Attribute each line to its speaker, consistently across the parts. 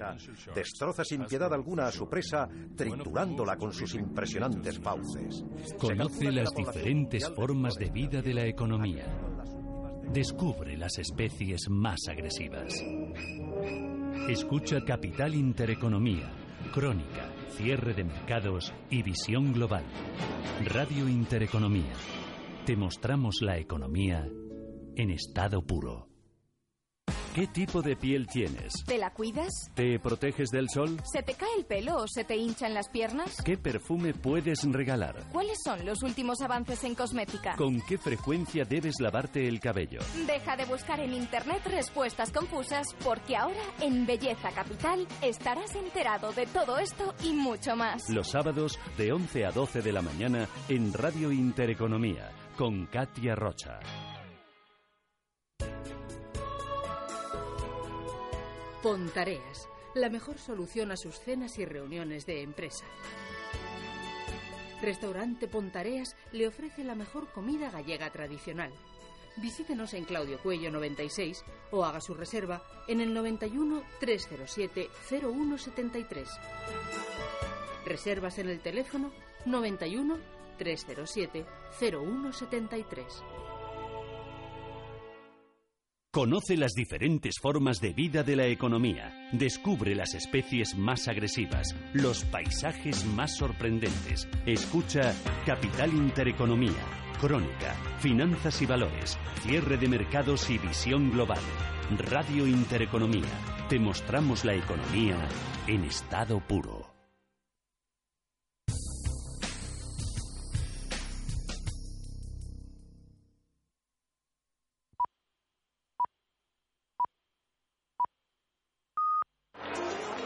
Speaker 1: aprieta, destroza sin piedad alguna a su presa, triturándola con sus impresionantes fauces.
Speaker 2: Conoce las diferentes formas de vida de la economía. Descubre las especies más agresivas. Escucha Capital Intereconomía, Crónica, Cierre de Mercados y Visión Global. Radio Intereconomía. Te mostramos la economía en estado puro. ¿Qué tipo de piel tienes?
Speaker 3: ¿Te la cuidas?
Speaker 2: ¿Te proteges del sol?
Speaker 3: ¿Se te cae el pelo o se te hinchan las piernas?
Speaker 2: ¿Qué perfume puedes regalar?
Speaker 3: ¿Cuáles son los últimos avances en cosmética?
Speaker 2: ¿Con qué frecuencia debes lavarte el cabello?
Speaker 3: Deja de buscar en internet respuestas confusas porque ahora en Belleza Capital estarás enterado de todo esto y mucho más.
Speaker 2: Los sábados de 11 a 12 de la mañana en Radio Intereconomía con Katia Rocha.
Speaker 4: Pontareas, la mejor solución a sus cenas y reuniones de empresa. Restaurante Pontareas le ofrece la mejor comida gallega tradicional. Visítenos en Claudio Cuello 96 o haga su reserva en el 91 307 0173. Reservas en el teléfono 91 307 0173.
Speaker 2: Conoce las diferentes formas de vida de la economía. Descubre las especies más agresivas, los paisajes más sorprendentes. Escucha Capital Intereconomía, Crónica, Finanzas y Valores, Cierre de Mercados y Visión Global. Radio Intereconomía. Te mostramos la economía en estado puro.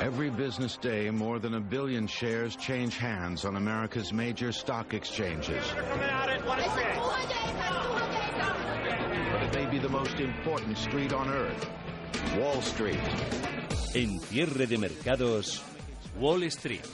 Speaker 5: Every business day, more than a billion shares change hands on America's major stock exchanges. But it may be the most important street on earth, Wall Street.
Speaker 2: En cierre de mercados, Wall Street.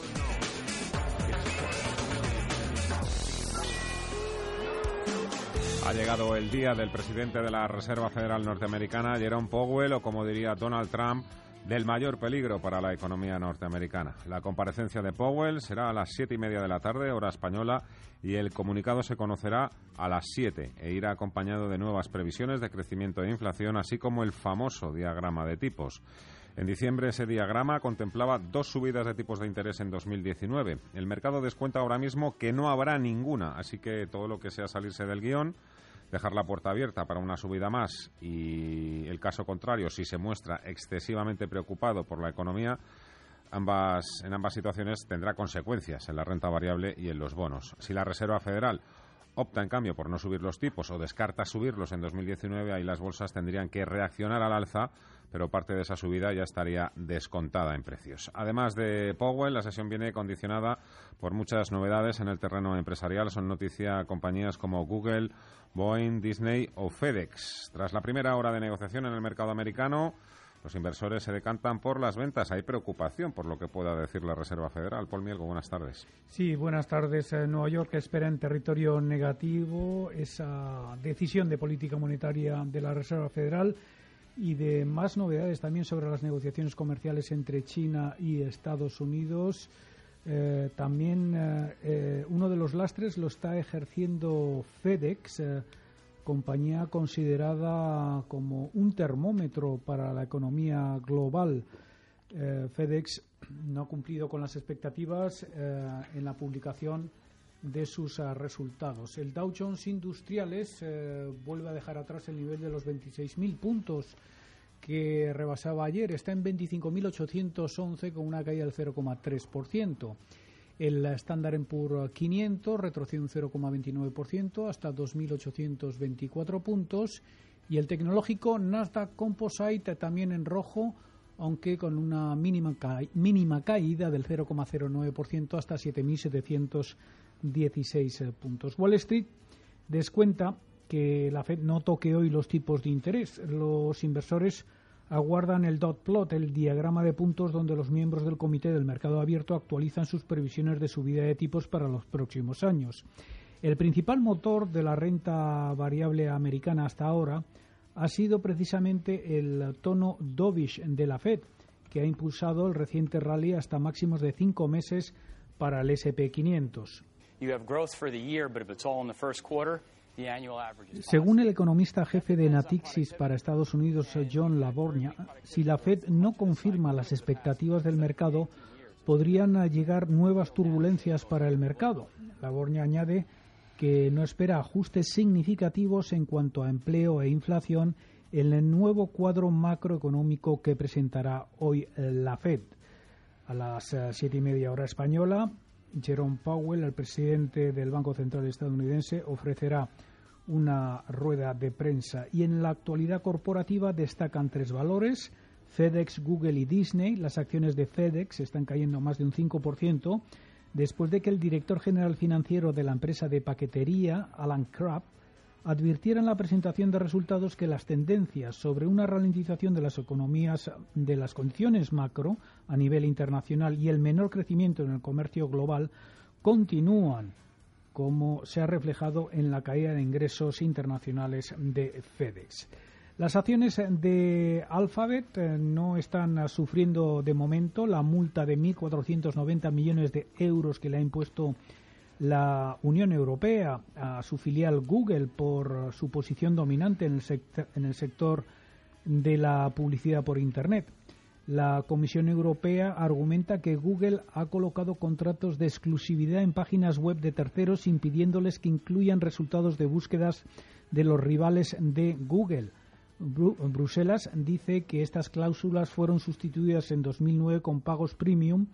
Speaker 6: Ha llegado el día del presidente de la Reserva Federal Norteamericana, Jerome Powell, o como diría Donald Trump, del mayor peligro para la economía norteamericana. La comparecencia de Powell será a las siete y media de la tarde, hora española, y el comunicado se conocerá a las siete e irá acompañado de nuevas previsiones de crecimiento e inflación, así como el famoso diagrama de tipos. En diciembre ese diagrama contemplaba dos subidas de tipos de interés en 2019. El mercado descuenta ahora mismo que no habrá ninguna, así que todo lo que sea salirse del guion dejar la puerta abierta para una subida más y el caso contrario, si se muestra excesivamente preocupado por la economía, ambas, en ambas situaciones tendrá consecuencias en la renta variable y en los bonos. Si la Reserva Federal opta en cambio por no subir los tipos o descarta subirlos en 2019, ahí las bolsas tendrían que reaccionar al alza, pero parte de esa subida ya estaría descontada en precios. Además de Powell, la sesión viene condicionada por muchas novedades en el terreno empresarial. Son noticia compañías como Google, Boeing, Disney o FedEx. Tras la primera hora de negociación en el mercado americano, los inversores se decantan por las ventas. Hay preocupación por lo que pueda decir la Reserva Federal. Paul Mielgo, buenas tardes.
Speaker 7: Sí, buenas tardes. Eh, Nueva York espera en territorio negativo esa decisión de política monetaria de la Reserva Federal y de más novedades también sobre las negociaciones comerciales entre China y Estados Unidos. Eh, también eh, eh, uno de los lastres lo está ejerciendo FedEx, compañía considerada como un termómetro para la economía global. FedEx no ha cumplido con las expectativas en la publicación de sus ah, resultados. El Dow Jones Industriales eh, vuelve a dejar atrás el nivel de los 26.000 puntos que rebasaba ayer. Está en 25.811 con una caída del 0,3%. El Standard Poor's 500 retrocede un 0,29% hasta 2.824 puntos y el tecnológico Nasdaq Composite también en rojo, aunque con una mínima, ca mínima caída del 0,09% hasta 7.716 puntos. Wall Street descuenta que la Fed no toque hoy los tipos de interés. Los inversores aguardan el dot plot, el diagrama de puntos donde los miembros del Comité del Mercado Abierto actualizan sus previsiones de subida de tipos para los próximos años. El principal motor de la renta variable americana hasta ahora ha sido precisamente el tono dovish de la Fed, que ha impulsado el reciente rally hasta máximos de cinco meses para el SP500. Según el economista jefe de Natixis para Estados Unidos, John Labornia, si la Fed no confirma las expectativas del mercado, podrían llegar nuevas turbulencias para el mercado. Labornia añade que no espera ajustes significativos en cuanto a empleo e inflación en el nuevo cuadro macroeconómico que presentará hoy la Fed. A las eh, siete y media hora española, Jerome Powell, el presidente del Banco Central estadounidense, ofrecerá una rueda de prensa y en la actualidad corporativa destacan tres valores. FedEx, Google y Disney. Las acciones de FedEx están cayendo más de un 5% después de que el director general financiero de la empresa de paquetería, Alan Crabb, advirtiera en la presentación de resultados que las tendencias sobre una ralentización de las economías de las condiciones macro a nivel internacional y el menor crecimiento en el comercio global continúan, como se ha reflejado en la caída de ingresos internacionales de FedEx. Las acciones de Alphabet eh, no están sufriendo de momento la multa de 1.490 millones de euros que le ha impuesto la Unión Europea a su filial Google por su posición dominante en el, en el sector de la publicidad por Internet. La Comisión Europea argumenta que Google ha colocado contratos de exclusividad en páginas web de terceros impidiéndoles que incluyan resultados de búsquedas de los rivales de Google. Bruselas dice que estas cláusulas fueron sustituidas en 2009 con pagos premium.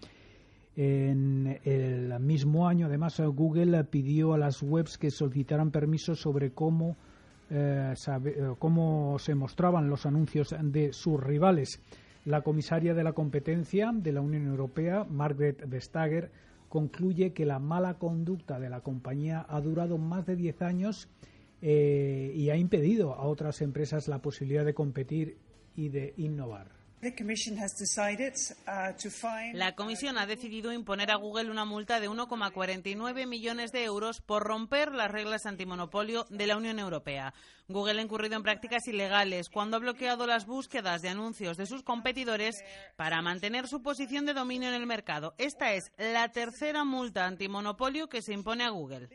Speaker 7: En el mismo año, además, Google pidió a las webs que solicitaran permisos sobre cómo, eh, eh, cómo se mostraban los anuncios de sus rivales. La comisaria de la competencia de la Unión Europea, Margaret Vestager, concluye que la mala conducta de la compañía ha durado más de 10 años eh, y ha impedido a otras empresas la posibilidad de competir y de innovar.
Speaker 8: Uh, la Comisión ha decidido imponer a Google una multa de 1,49 millones de euros por romper las reglas antimonopolio de la Unión Europea. Google ha incurrido en prácticas ilegales cuando ha bloqueado las búsquedas de anuncios de sus competidores para mantener su posición de dominio en el mercado. Esta es la tercera multa antimonopolio que se impone a Google.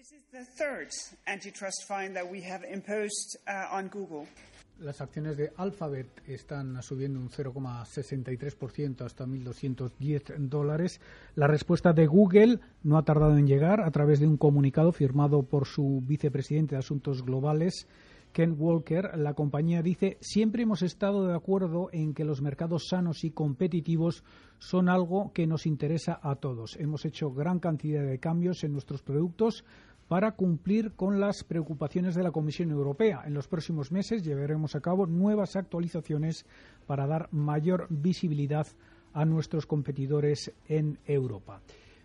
Speaker 7: Las acciones de Alphabet están subiendo un 0,63% hasta 1.210 dólares. La respuesta de Google no ha tardado en llegar a través de un comunicado firmado por su vicepresidente de Asuntos Globales, Ken Walker. La compañía dice, siempre hemos estado de acuerdo en que los mercados sanos y competitivos son algo que nos interesa a todos. Hemos hecho gran cantidad de cambios en nuestros productos para cumplir con las preocupaciones de la Comisión Europea. En los próximos meses llevaremos a cabo nuevas actualizaciones para dar mayor visibilidad a nuestros competidores en Europa.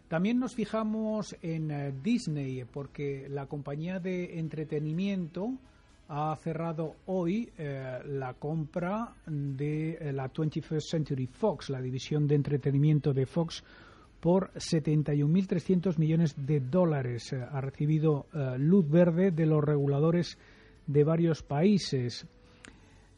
Speaker 7: También nos fijamos en eh, Disney porque la compañía de entretenimiento ha cerrado hoy eh, la compra de eh, la 21st Century Fox, la división de entretenimiento de Fox, por 71.300 millones de dólares. Eh, ha recibido eh, luz verde de los reguladores de varios países.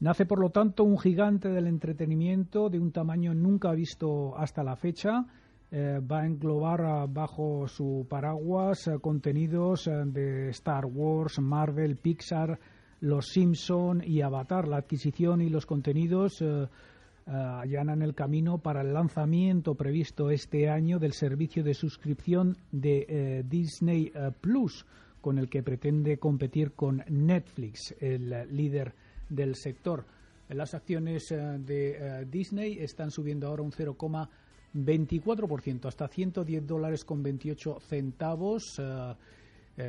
Speaker 7: Nace, por lo tanto, un gigante del entretenimiento de un tamaño nunca visto hasta la fecha. Eh, va a englobar bajo su paraguas contenidos de Star Wars, Marvel, Pixar, Los Simpson y Avatar. La adquisición y los contenidos allanan el camino para el lanzamiento previsto este año del servicio de suscripción de eh, Disney eh, Plus, con el que pretende competir con Netflix, el líder del sector. Las acciones de Disney están subiendo ahora un 0,24%, hasta 110 dólares con 28 centavos.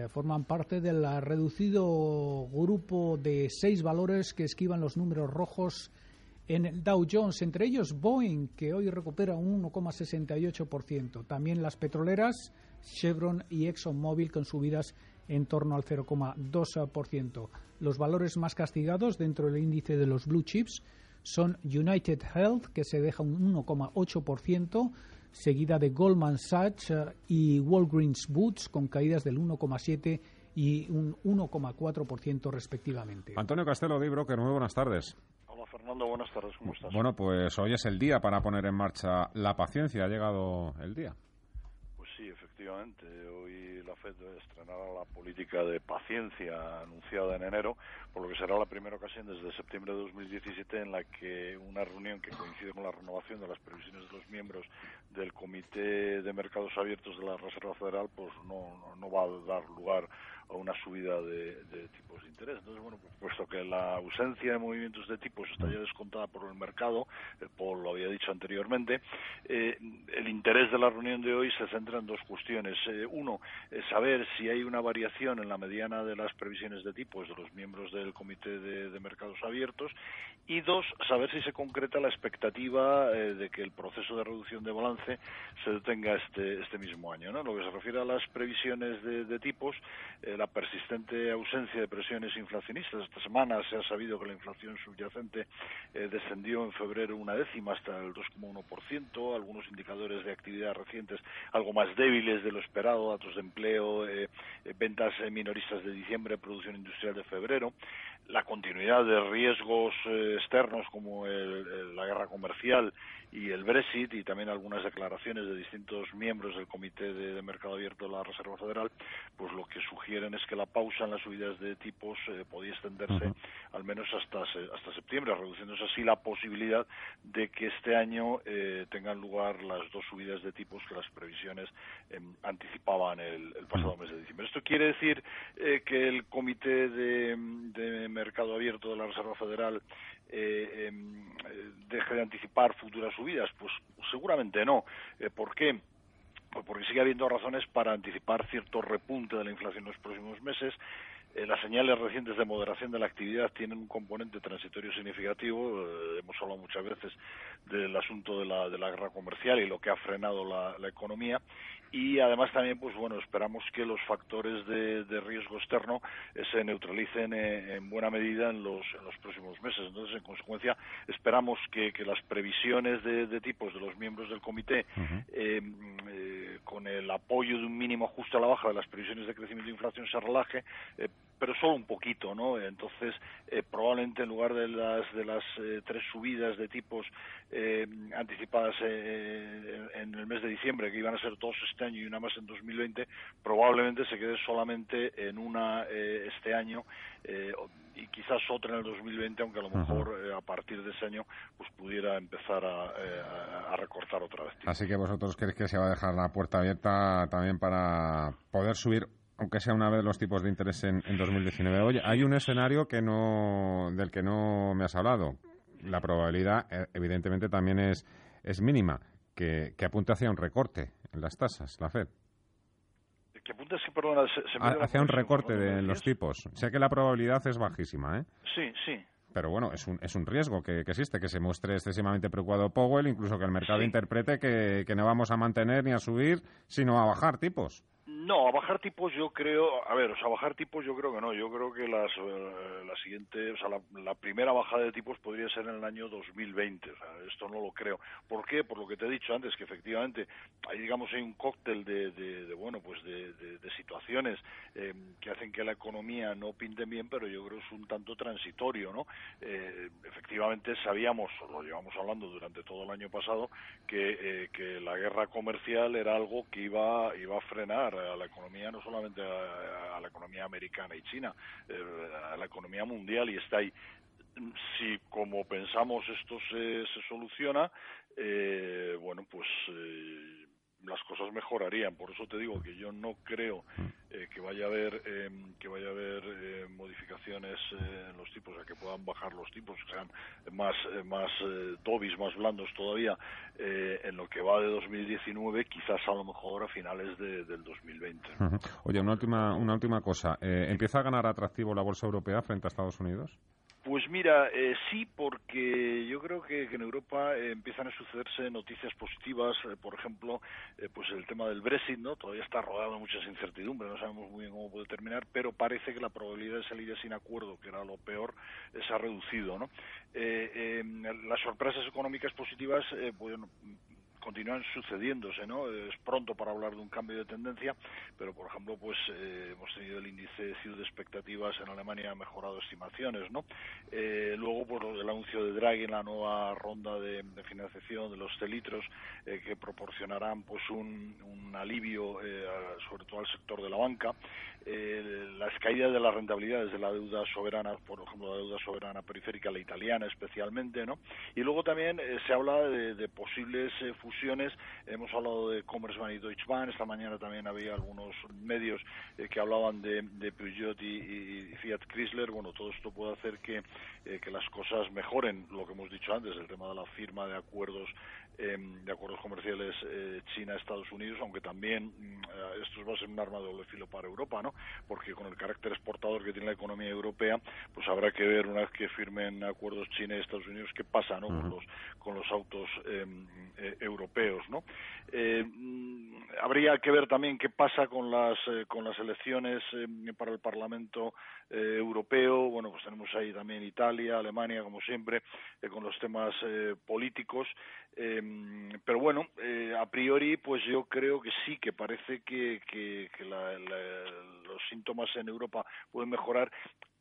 Speaker 7: forman parte del reducido grupo de seis valores que esquivan los números rojos en el Dow Jones, entre ellos Boeing, que hoy recupera un 1,68%. También las petroleras, Chevron y ExxonMobil con subidas en torno al 0,2%. Los valores más castigados dentro del índice de los blue chips son United Health, que se deja un 1,8%, seguida de Goldman Sachs eh, y Walgreens Boots, con caídas del 1,7% y un 1,4% respectivamente.
Speaker 6: Antonio Castelo de Broker, muy buenas tardes.
Speaker 9: Hola Fernando, buenas tardes, ¿cómo estás?
Speaker 10: Bueno, pues hoy es el día para poner en marcha la paciencia, ha llegado el día.
Speaker 9: Pues sí, efectivamente, hoy la FED estrenará la política de paciencia anunciada en enero, por lo que será la primera ocasión desde septiembre de 2017 en la que una reunión que coincide con la renovación de las previsiones de los miembros del Comité de Mercados Abiertos de la Reserva Federal pues no, no va a dar lugar a una subida de, tipos de interés. Entonces, bueno, pues, puesto que la ausencia de movimientos de tipos está ya descontada por el mercado, eh, Paul lo había dicho anteriormente, eh, el interés de la reunión de hoy se centra en dos cuestiones. Eh, uno, saber si hay una variación en la mediana de las previsiones de tipos de los miembros del Comité de, Mercados Abiertos y dos, saber si se concreta la expectativa de que el proceso de reducción de balance se detenga este, este mismo año. ¿no? Lo que se refiere a las previsiones de tipos, la persistente ausencia de presiones inflacionistas. Esta semana se ha sabido que la inflación subyacente eh, descendió en febrero una décima hasta el 2,1%, algunos indicadores de actividad recientes algo más débiles de lo esperado, datos de empleo, eh, eh, ventas minoristas de diciembre, producción industrial de febrero, la continuidad de riesgos externos como la guerra comercial y el Brexit y también algunas declaraciones de distintos miembros del Comité de, Mercado Abierto de la Reserva Federal, pues lo que sugieren es que la pausa en las subidas de tipos eh, podía extenderse al menos hasta hasta septiembre, reduciéndose así la posibilidad de que este año eh, tengan lugar las dos subidas de tipos que las previsiones em, anticipaban el, pasado mes de diciembre. Esto quiere decir eh, que el Comité de, de Mercado Abierto de la Reserva Federal eh, em, eh, deje de anticipar futuras subidas? Pues seguramente no. Eh, ¿Por qué? Pues porque sigue habiendo razones para anticipar cierto repunte de la inflación en los próximos meses. Eh, las señales recientes de moderación de la actividad tienen un componente transitorio significativo. hemos hablado muchas veces del asunto de la, de la guerra comercial y lo que ha frenado la economía y además también pues bueno esperamos que los factores de, riesgo externo eh, se neutralicen eh, en buena medida en los, en los próximos meses. Entonces en consecuencia esperamos que, las previsiones de, tipos de los miembros del comité eh, con el apoyo de un mínimo ajuste a la baja de las previsiones de crecimiento e inflación se relaje pero solo un poquito, ¿no? Entonces, eh, probablemente en lugar de las de las eh, tres subidas de tipos eh, anticipadas en el mes de diciembre, que iban a ser dos este año y una más en 2020, probablemente se quede solamente en una este año y quizás otra en el 2020, aunque a lo mejor a partir de ese año pues pudiera empezar a, a recortar otra vez.
Speaker 10: Así que vosotros creéis que se va a dejar la puerta abierta también para poder subir aunque sea una vez los tipos de interés en, 2019. Oye, hay un escenario que no, del que no me has hablado. La probabilidad, eh, evidentemente, también es, es mínima, que, que apunte hacia un recorte en las tasas, la FED.
Speaker 9: Que apunte, perdona,
Speaker 10: hacia un recorte de los tipos. Sé que la probabilidad es bajísima, ¿eh?
Speaker 9: Sí, sí.
Speaker 10: Pero bueno, es un, es un riesgo que, existe, que se muestre excesivamente preocupado Powell, incluso que el mercado interprete que, que no vamos a mantener ni a subir, sino a bajar tipos.
Speaker 9: No, a bajar tipos yo creo, a ver, o sea, bajar tipos yo creo que no, yo creo que las, eh, la siguiente, o sea, la, primera bajada de tipos podría ser en el año 2020, o sea, esto no lo creo. ¿Por qué? Por lo que te he dicho antes, que efectivamente hay, digamos, hay un cóctel de, de, bueno, pues de, de situaciones eh, que hacen que la economía no pinte bien, pero yo creo que es un tanto transitorio, ¿no? Eh, efectivamente sabíamos, lo llevamos hablando durante todo el año pasado, que, que la guerra comercial era algo que iba, iba a frenar a la economía, no solamente a, la economía americana y china, eh, a la economía mundial y está ahí. Si, como pensamos, esto se, se soluciona, eh, bueno, pues eh, las cosas mejorarían. Por eso te digo que yo no creo eh, que vaya a haber em, que vaya a haber eh, modificaciones eh, en los tipos, o sea, que puedan bajar los tipos, que sean más más tobis, más blandos todavía en lo que va de 2019, quizás a lo mejor a finales de, del 2020.
Speaker 10: Oye, una última una última cosa. ¿Empieza a ganar atractivo la bolsa europea frente a Estados Unidos?
Speaker 9: Pues mira, eh, sí, porque yo creo que, en Europa eh, empiezan a sucederse noticias positivas, eh, por ejemplo, pues el tema del Brexit, ¿no? Todavía está rodeado de muchas incertidumbres, no sabemos muy bien cómo puede terminar, pero parece que la probabilidad de salir sin acuerdo, que era lo peor, se ha reducido, ¿no? las sorpresas económicas positivas, bueno, continúan sucediéndose, ¿no? Es pronto para hablar de un cambio de tendencia, pero por ejemplo, pues eh, hemos tenido el índice de expectativas en Alemania ha mejorado estimaciones, ¿no? Eh, luego, pues el anuncio de Draghi en la nueva ronda de, financiación de los celitros eh, que proporcionarán pues un, un alivio sobre todo al sector de la banca eh, las caídas de las rentabilidades de la deuda soberana, por ejemplo, la deuda soberana periférica, la italiana especialmente, ¿no? Y luego también eh, se habla de, posibles eh, fusiones, hemos hablado de Commerzbank y Deutsche Bank, esta mañana también había algunos medios eh, que hablaban de, de Peugeot y, Fiat Chrysler, bueno, todo esto puede hacer que, que las cosas mejoren, lo que hemos dicho antes, el tema de la firma de acuerdos Em, de acuerdos comerciales eh, China-Estados Unidos, aunque también mm, eh, esto va a ser un arma de doble filo para Europa, ¿no? Porque con el carácter exportador que tiene la economía europea, pues habrá que ver una vez que firmen acuerdos China y Estados Unidos qué pasa, ¿no? Con los con los autos em, eh, europeos, ¿no? Mm, habría que ver también qué pasa con las con las elecciones em, para el Parlamento Europeo. Bueno, pues tenemos ahí también Italia, Alemania, como siempre, con los temas políticos. Em, pero bueno, eh, a priori, pues yo creo que sí, que parece que, que, los síntomas en Europa pueden mejorar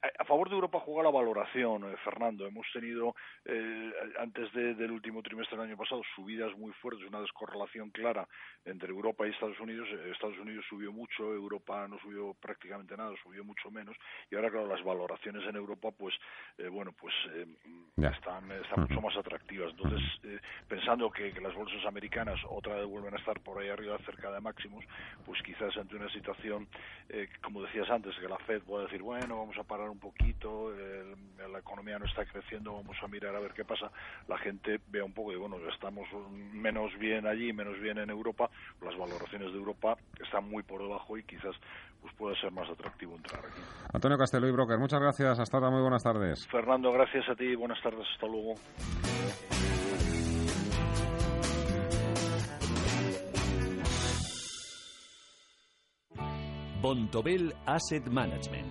Speaker 9: a favor de Europa juega la valoración, eh, Fernando. Hemos tenido, eh, antes del último trimestre del año pasado, subidas muy fuertes, una descorrelación clara entre Europa y Estados Unidos. Eh, Estados Unidos subió mucho, Europa no subió prácticamente nada, subió mucho menos. Y ahora, claro, las valoraciones en Europa, pues, bueno, pues están, están mucho más atractivas. Entonces, pensando que, las bolsas americanas otra vez vuelven a estar por ahí arriba, cerca de máximos, pues quizás ante una situación, como decías antes, que la Fed pueda decir, bueno, vamos a parar un poquito, la economía no está creciendo, vamos a mirar a ver qué pasa, la gente vea un poco y bueno, estamos menos bien allí, menos bien en Europa, las valoraciones de Europa están muy por debajo y quizás pues pueda ser más atractivo entrar aquí.
Speaker 10: Antonio Castelo y Broker, muchas gracias, hasta ahora, muy buenas tardes.
Speaker 9: Fernando, gracias a ti, buenas tardes, hasta luego.
Speaker 2: Bontobel Asset Management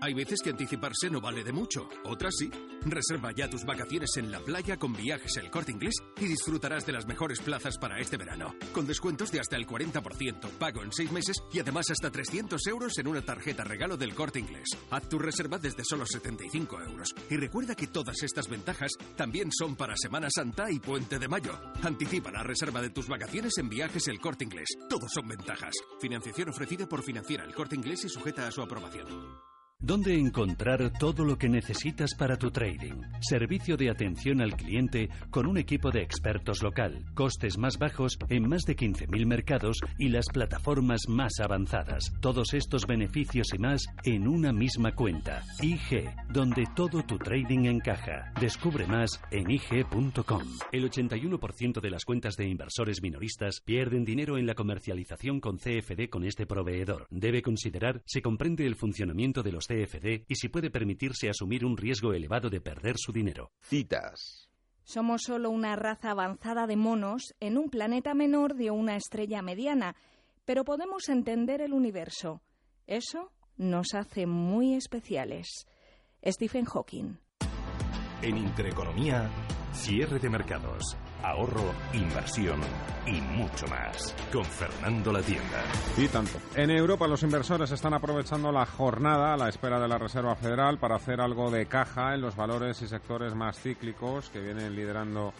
Speaker 11: Hay veces que anticiparse no vale de mucho, otras sí. Reserva ya tus vacaciones en la playa con viajes El Corte Inglés y disfrutarás de las mejores plazas para este verano. Con descuentos de hasta el 40%, pago en seis meses y además hasta 300 euros en una tarjeta regalo del Corte Inglés. Haz tu reserva desde solo 75 euros. Y recuerda que todas estas ventajas también son para Semana Santa y Puente de Mayo. Anticipa la reserva de tus vacaciones en viajes El Corte Inglés. Todos son ventajas. Financiación ofrecida por Financiera El Corte Inglés y sujeta a su aprobación.
Speaker 2: ¿Dónde encontrar todo lo que necesitas para tu trading? Servicio de atención al cliente con un equipo de expertos local, costes más bajos en más de 15.000 mercados y las plataformas más avanzadas. Todos estos beneficios y más en una misma cuenta. IG, donde todo tu trading encaja. Descubre más en IG.com. El 81% de las cuentas de inversores minoristas pierden dinero en la comercialización con CFD con este proveedor. Debe considerar si comprende el funcionamiento de los CFD y si puede permitirse asumir un riesgo elevado de perder su dinero.
Speaker 12: Citas.
Speaker 13: Somos solo una raza avanzada de monos en un planeta menor de una estrella mediana, pero podemos entender el universo. Eso nos hace muy especiales. Stephen Hawking.
Speaker 14: En Intereconomía, cierre de mercados ahorro, inversión y mucho más. Con Fernando La Tienda.
Speaker 10: Y tanto. En Europa los inversores están aprovechando la jornada a la espera de la Reserva Federal para hacer algo de caja en los valores y sectores más cíclicos que vienen liderando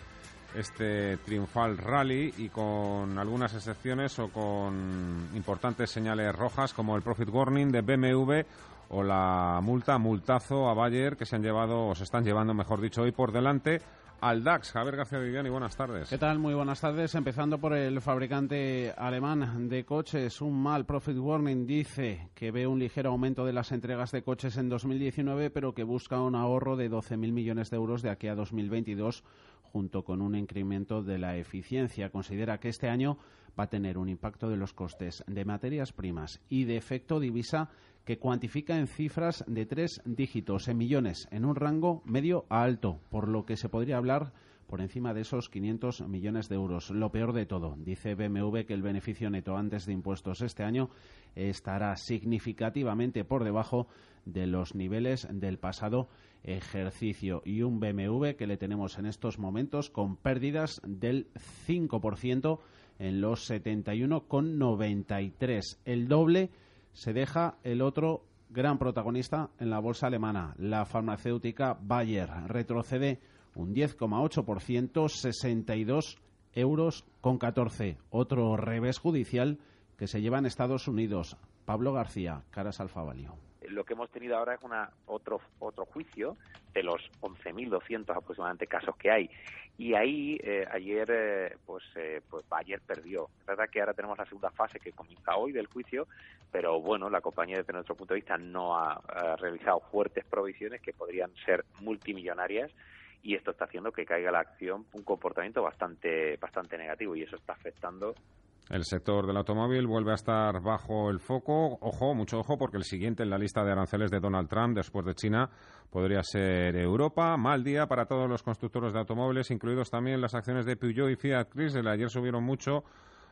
Speaker 10: este triunfal rally y con algunas excepciones o con importantes señales rojas como el profit warning de BMW o la multa, multazo a Bayer que se han llevado o se están llevando, mejor dicho, hoy por delante al DAX. Javier García Viviani, buenas tardes.
Speaker 15: ¿Qué tal? Muy buenas tardes. Empezando por el fabricante alemán de coches, un mal profit warning dice que ve un ligero aumento de las entregas de coches en 2019, pero que busca un ahorro de 12.000 millones de euros de aquí a 2022
Speaker 16: junto con un incremento de la eficiencia. Considera que este año va a tener un impacto de los costes de materias primas y de efecto divisa que cuantifica en cifras de tres dígitos, en millones, en un rango medio a alto, por lo que se podría hablar por encima de esos 500 millones de euros. Lo peor de todo, dice BMW que el beneficio neto antes de impuestos este año estará significativamente por debajo de los niveles del pasado ejercicio y un BMW que le tenemos en estos momentos con pérdidas del 5% en los 71,93. El doble se deja el otro gran protagonista en la bolsa alemana, la farmacéutica Bayer. Retrocede un 10,8%, 62 euros con 14. Otro revés judicial que se lleva en Estados Unidos. Pablo García, Caras Alfavalio
Speaker 12: lo que hemos tenido ahora es una, otro, otro juicio de los 11.200 aproximadamente casos que hay. Y ahí eh, ayer, eh, pues, eh, pues ayer perdió. Es verdad que ahora tenemos la segunda fase que comienza hoy del juicio, pero bueno, la compañía desde nuestro punto de vista no ha, ha realizado fuertes provisiones que podrían ser multimillonarias y esto está haciendo que caiga la acción un comportamiento bastante bastante negativo y eso está afectando
Speaker 6: el sector del automóvil vuelve a estar bajo el foco. Ojo, mucho ojo, porque el siguiente en la lista de aranceles de Donald Trump, después de China, podría ser Europa. Mal día para todos los constructores de automóviles, incluidos también las acciones de Peugeot y Fiat Chrysler. Ayer subieron mucho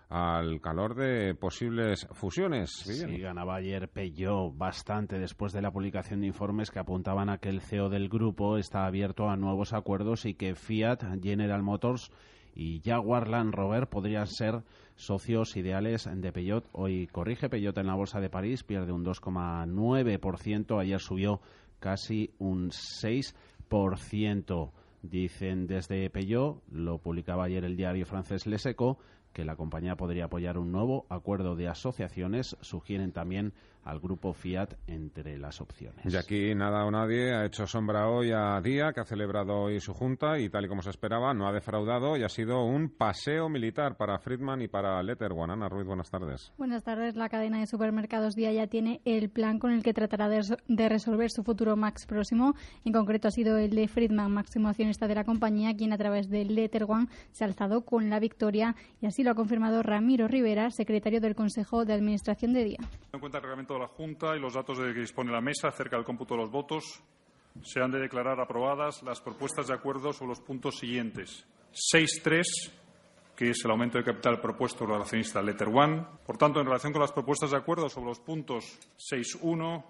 Speaker 6: al calor de posibles fusiones.
Speaker 16: Sí, ganaba ayer Peugeot bastante después de la publicación de informes que apuntaban a que el CEO del grupo está abierto a nuevos acuerdos y que Fiat, General Motors y Jaguar Land Rover podrían ser socios ideales de Peugeot. Hoy corrige Peugeot en la bolsa de París, pierde un 2,9%, ayer subió casi un 6%. Dicen desde Peugeot, lo publicaba ayer el diario francés Les Eco, que la compañía podría apoyar un nuevo acuerdo de asociaciones. Sugieren también al grupo Fiat entre las opciones.
Speaker 6: Y aquí nada o nadie ha hecho sombra hoy a Día, que ha celebrado hoy su junta y tal y como se esperaba, no ha defraudado y ha sido un paseo militar para Friedman y para Letterwan. Ana Ruiz, buenas tardes.
Speaker 17: Buenas tardes. La cadena de supermercados Día ya tiene el plan con el que tratará de, de resolver su futuro Max próximo. En concreto ha sido el de Friedman, máximo accionista de la compañía, quien a través de Letterwan se ha alzado con la victoria y así lo ha confirmado Ramiro Rivera, secretario del Consejo de Administración de Día.
Speaker 18: En cuenta el reglamento de la Junta y los datos de que dispone la mesa acerca del cómputo de los votos, se han de declarar aprobadas las propuestas de acuerdo sobre los puntos siguientes. 6.3, que es el aumento de capital propuesto por el accionista Letter One. Por tanto, en relación con las propuestas de acuerdo sobre los puntos 6.1,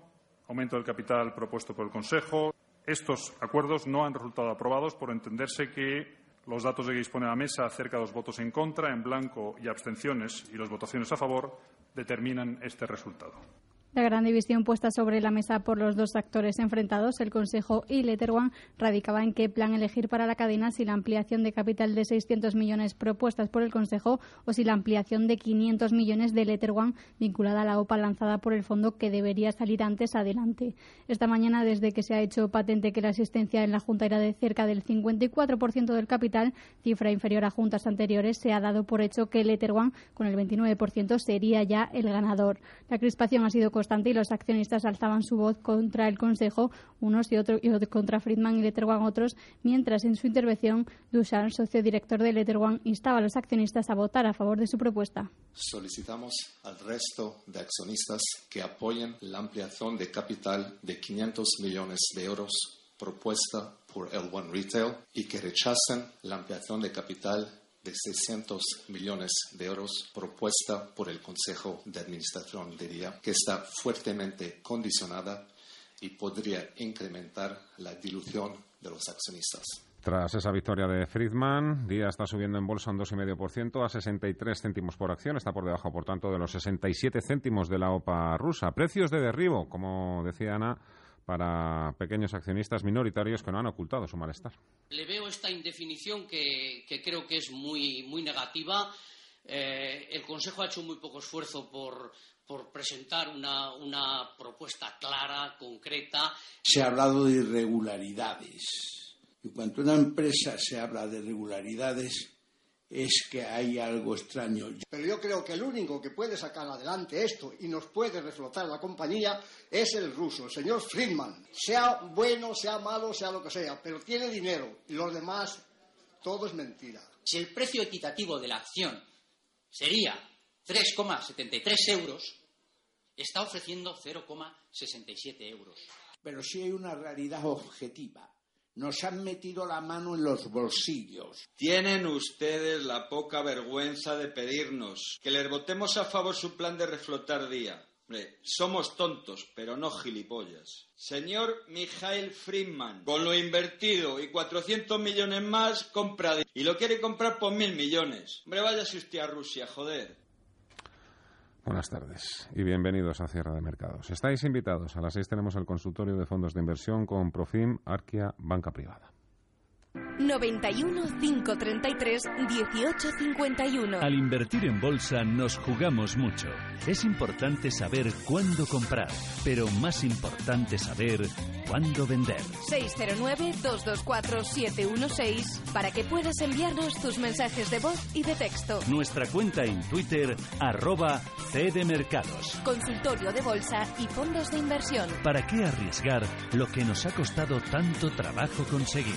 Speaker 18: aumento del capital propuesto por el Consejo, estos acuerdos no han resultado aprobados por entenderse que los datos de que dispone la mesa acerca de los votos en contra, en blanco y abstenciones y las votaciones a favor determinan este resultado.
Speaker 17: La gran división puesta sobre la mesa por los dos actores enfrentados, el Consejo y Letterwan, radicaba en qué plan elegir para la cadena, si la ampliación de capital de 600 millones propuestas por el Consejo o si la ampliación de 500 millones de Letterwan vinculada a la OPA lanzada por el fondo que debería salir antes adelante. Esta mañana, desde que se ha hecho patente que la asistencia en la Junta era de cerca del 54% del capital, cifra inferior a juntas anteriores, se ha dado por hecho que Letterwan, con el 29%, sería ya el ganador. La crispación ha sido y los accionistas alzaban su voz contra el Consejo, unos y otros, y contra Friedman y Letterwan otros, mientras en su intervención Dusan, socio director de Letterwan, instaba a los accionistas a votar a favor de su propuesta.
Speaker 19: Solicitamos al resto de accionistas que apoyen la ampliación de capital de 500 millones de euros propuesta por L1 Retail y que rechacen la ampliación de capital de 600 millones de euros propuesta por el Consejo de Administración de DIA, que está fuertemente condicionada y podría incrementar la dilución de los accionistas.
Speaker 6: Tras esa victoria de Friedman, Día está subiendo en bolsa un 2,5% a 63 céntimos por acción. Está por debajo, por tanto, de los 67 céntimos de la OPA rusa. Precios de derribo, como decía Ana, para pequeños accionistas minoritarios que no han ocultado su malestar.
Speaker 20: Le veo esta indefinición que, creo que es muy, muy negativa. Eh, el Consejo ha hecho muy poco esfuerzo por, por presentar una, una, propuesta clara, concreta.
Speaker 21: Se ha hablado de irregularidades. Y cuando una empresa se habla de irregularidades, es que hay algo extraño.
Speaker 22: Pero yo creo que el único que puede sacar adelante esto y nos puede reflotar la compañía es el ruso, el señor Friedman. Sea bueno, sea malo, sea lo que sea, pero tiene dinero y los demás
Speaker 23: Todo es mentira.
Speaker 24: Si el precio equitativo de la acción sería 3,73 euros, está ofreciendo 0,67 euros.
Speaker 21: Pero si hay una realidad objetiva. Nos han metido la mano en los bolsillos.
Speaker 22: Tienen ustedes la poca vergüenza de pedirnos que les votemos a favor su plan de reflotar día. Somos tontos, pero no gilipollas. Señor Mijail Friedman, con lo invertido y 400 millones más, compra. Y lo quiere comprar por mil millones. Hombre, váyase usted a Rusia, joder.
Speaker 6: Buenas tardes y bienvenidos a Cierre de Mercados. Estáis invitados. A las seis tenemos el consultorio de fondos de inversión con Profim Arquia Banca Privada.
Speaker 3: 91 533 1851.
Speaker 2: Al invertir en bolsa nos jugamos mucho. Es importante saber cuándo comprar, pero más importante saber cuándo vender.
Speaker 3: 609-224-716 para que puedas enviarnos tus mensajes de voz y de texto.
Speaker 2: Nuestra cuenta en Twitter, arroba Mercados.
Speaker 3: Consultorio de bolsa y fondos de inversión.
Speaker 2: ¿Para qué arriesgar lo que nos ha costado tanto trabajo conseguir?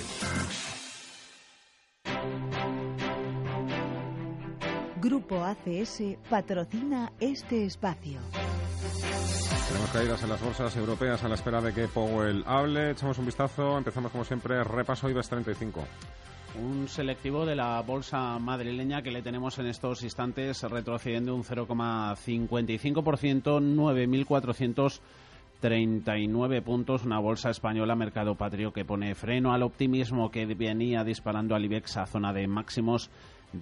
Speaker 25: Grupo ACS patrocina este espacio.
Speaker 6: Tenemos caídas en las bolsas europeas a la espera de que Powell hable. Echamos un vistazo. Empezamos como siempre. Repaso IBEX 35.
Speaker 16: Un selectivo de la bolsa madrileña que le tenemos en estos instantes retrocediendo un 0,55%, 9.439 puntos. Una bolsa española, mercado patrio, que pone freno al optimismo que venía disparando al IBEX a zona de máximos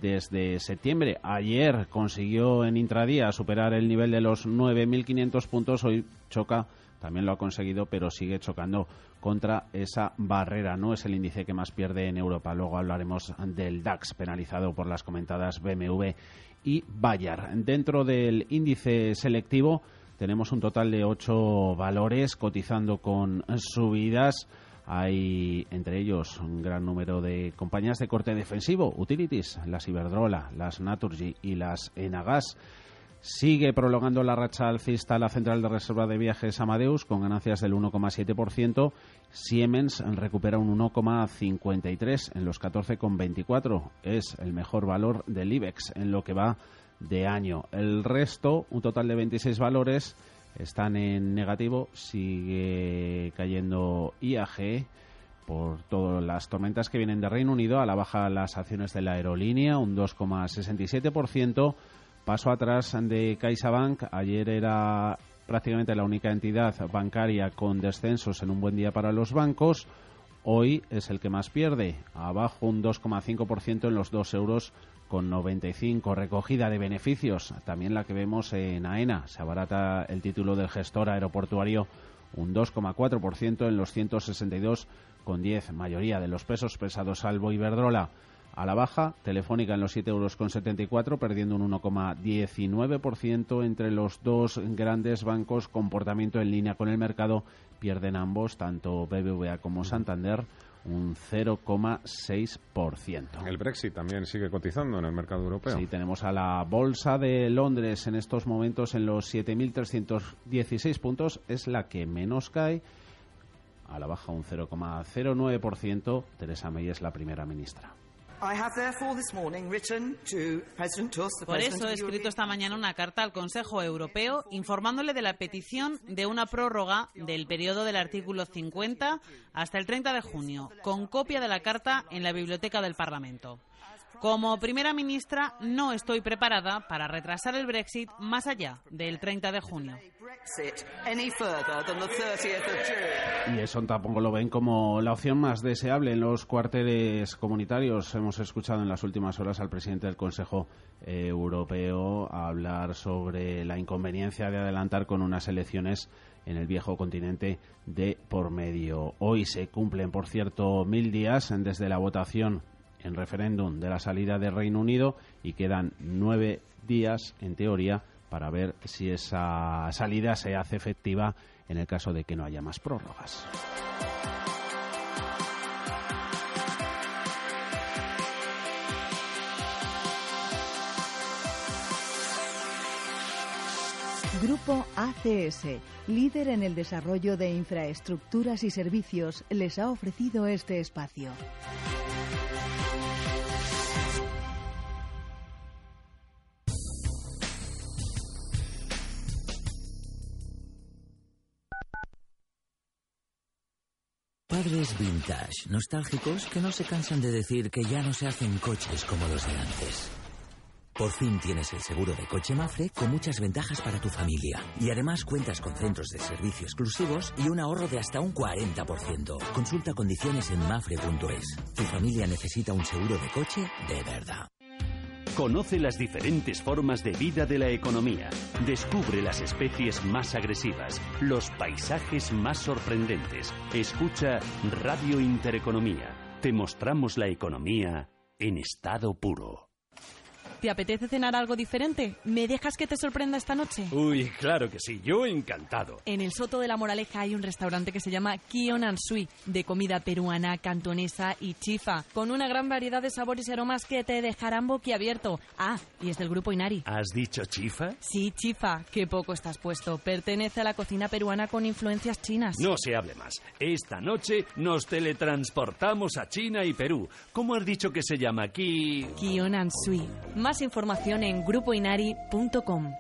Speaker 16: desde septiembre. Ayer consiguió en intradía superar el nivel de los 9.500 puntos. Hoy choca, también lo ha conseguido, pero sigue chocando contra esa barrera. No es el índice que más pierde en Europa. Luego hablaremos del DAX, penalizado por las comentadas BMW y Bayer. Dentro del índice selectivo tenemos un total de ocho valores cotizando con subidas hay entre ellos un gran número de compañías de corte defensivo, utilities, las Iberdrola, las Naturgy y las Enagas. Sigue prolongando la racha alcista la central de reserva de viajes Amadeus con ganancias del 1,7%. Siemens recupera un 1,53 en los 14,24. Es el mejor valor del IBEX en lo que va de año. El resto, un total de 26 valores, están en negativo, sigue cayendo IAG por todas las tormentas que vienen de Reino Unido, a la baja las acciones de la aerolínea, un 2,67%, paso atrás de CaixaBank, ayer era prácticamente la única entidad bancaria con descensos en un buen día para los bancos, hoy es el que más pierde, abajo un 2,5% en los 2 euros con 95. Recogida de beneficios, también la que vemos en AENA. Se abarata el título del gestor aeroportuario un 2,4% en los 162,10. Mayoría de los pesos pesados salvo Iberdrola. A la baja, Telefónica en los 7,74 euros, perdiendo un 1,19% entre los dos grandes bancos. Comportamiento en línea con el mercado. Pierden ambos, tanto BBVA como Santander un 0,6%.
Speaker 6: El Brexit también sigue cotizando en el mercado europeo.
Speaker 16: Sí, tenemos a la Bolsa de Londres en estos momentos en los 7.316 puntos, es la que menos cae, a la baja un 0,09%. Teresa May es la primera ministra.
Speaker 8: Por eso he escrito esta mañana una carta al Consejo Europeo informándole de la petición de una prórroga del periodo del artículo 50 hasta el 30 de junio, con copia de la carta en la biblioteca del Parlamento. Como primera ministra no estoy preparada para retrasar el Brexit más allá del 30 de junio.
Speaker 16: Y eso tampoco lo ven como la opción más deseable en los cuarteles comunitarios. Hemos escuchado en las últimas horas al presidente del Consejo Europeo hablar sobre la inconveniencia de adelantar con unas elecciones en el viejo continente de por medio. Hoy se cumplen, por cierto, mil días desde la votación en referéndum de la salida del Reino Unido y quedan nueve días, en teoría, para ver si esa salida se hace efectiva en el caso de que no haya más prórrogas.
Speaker 25: Grupo ACS, líder en el desarrollo de infraestructuras y servicios, les ha ofrecido este espacio.
Speaker 26: Padres vintage, nostálgicos, que no se cansan de decir que ya no se hacen coches como los de antes. Por fin tienes el seguro de coche Mafre con muchas ventajas para tu familia. Y además cuentas con centros de servicio exclusivos y un ahorro de hasta un 40%. Consulta condiciones en mafre.es. Tu familia necesita un seguro de coche de verdad.
Speaker 2: Conoce las diferentes formas de vida de la economía. Descubre las especies más agresivas, los paisajes más sorprendentes. Escucha Radio Intereconomía. Te mostramos la economía en estado puro.
Speaker 27: ¿Te apetece cenar algo diferente? ¿Me dejas que te sorprenda esta noche?
Speaker 28: Uy, claro que sí, yo encantado.
Speaker 27: En el Soto de la Moraleja hay un restaurante que se llama Kion Sui, de comida peruana, cantonesa y chifa, con una gran variedad de sabores y aromas que te dejarán boquiabierto. Ah, y es del grupo Inari.
Speaker 28: ¿Has dicho chifa?
Speaker 27: Sí, chifa. Qué poco estás puesto. Pertenece a la cocina peruana con influencias chinas.
Speaker 28: No se hable más. Esta noche nos teletransportamos a China y Perú. ¿Cómo has dicho que se llama aquí?
Speaker 27: Kion Sui. Más información en grupoinari.com.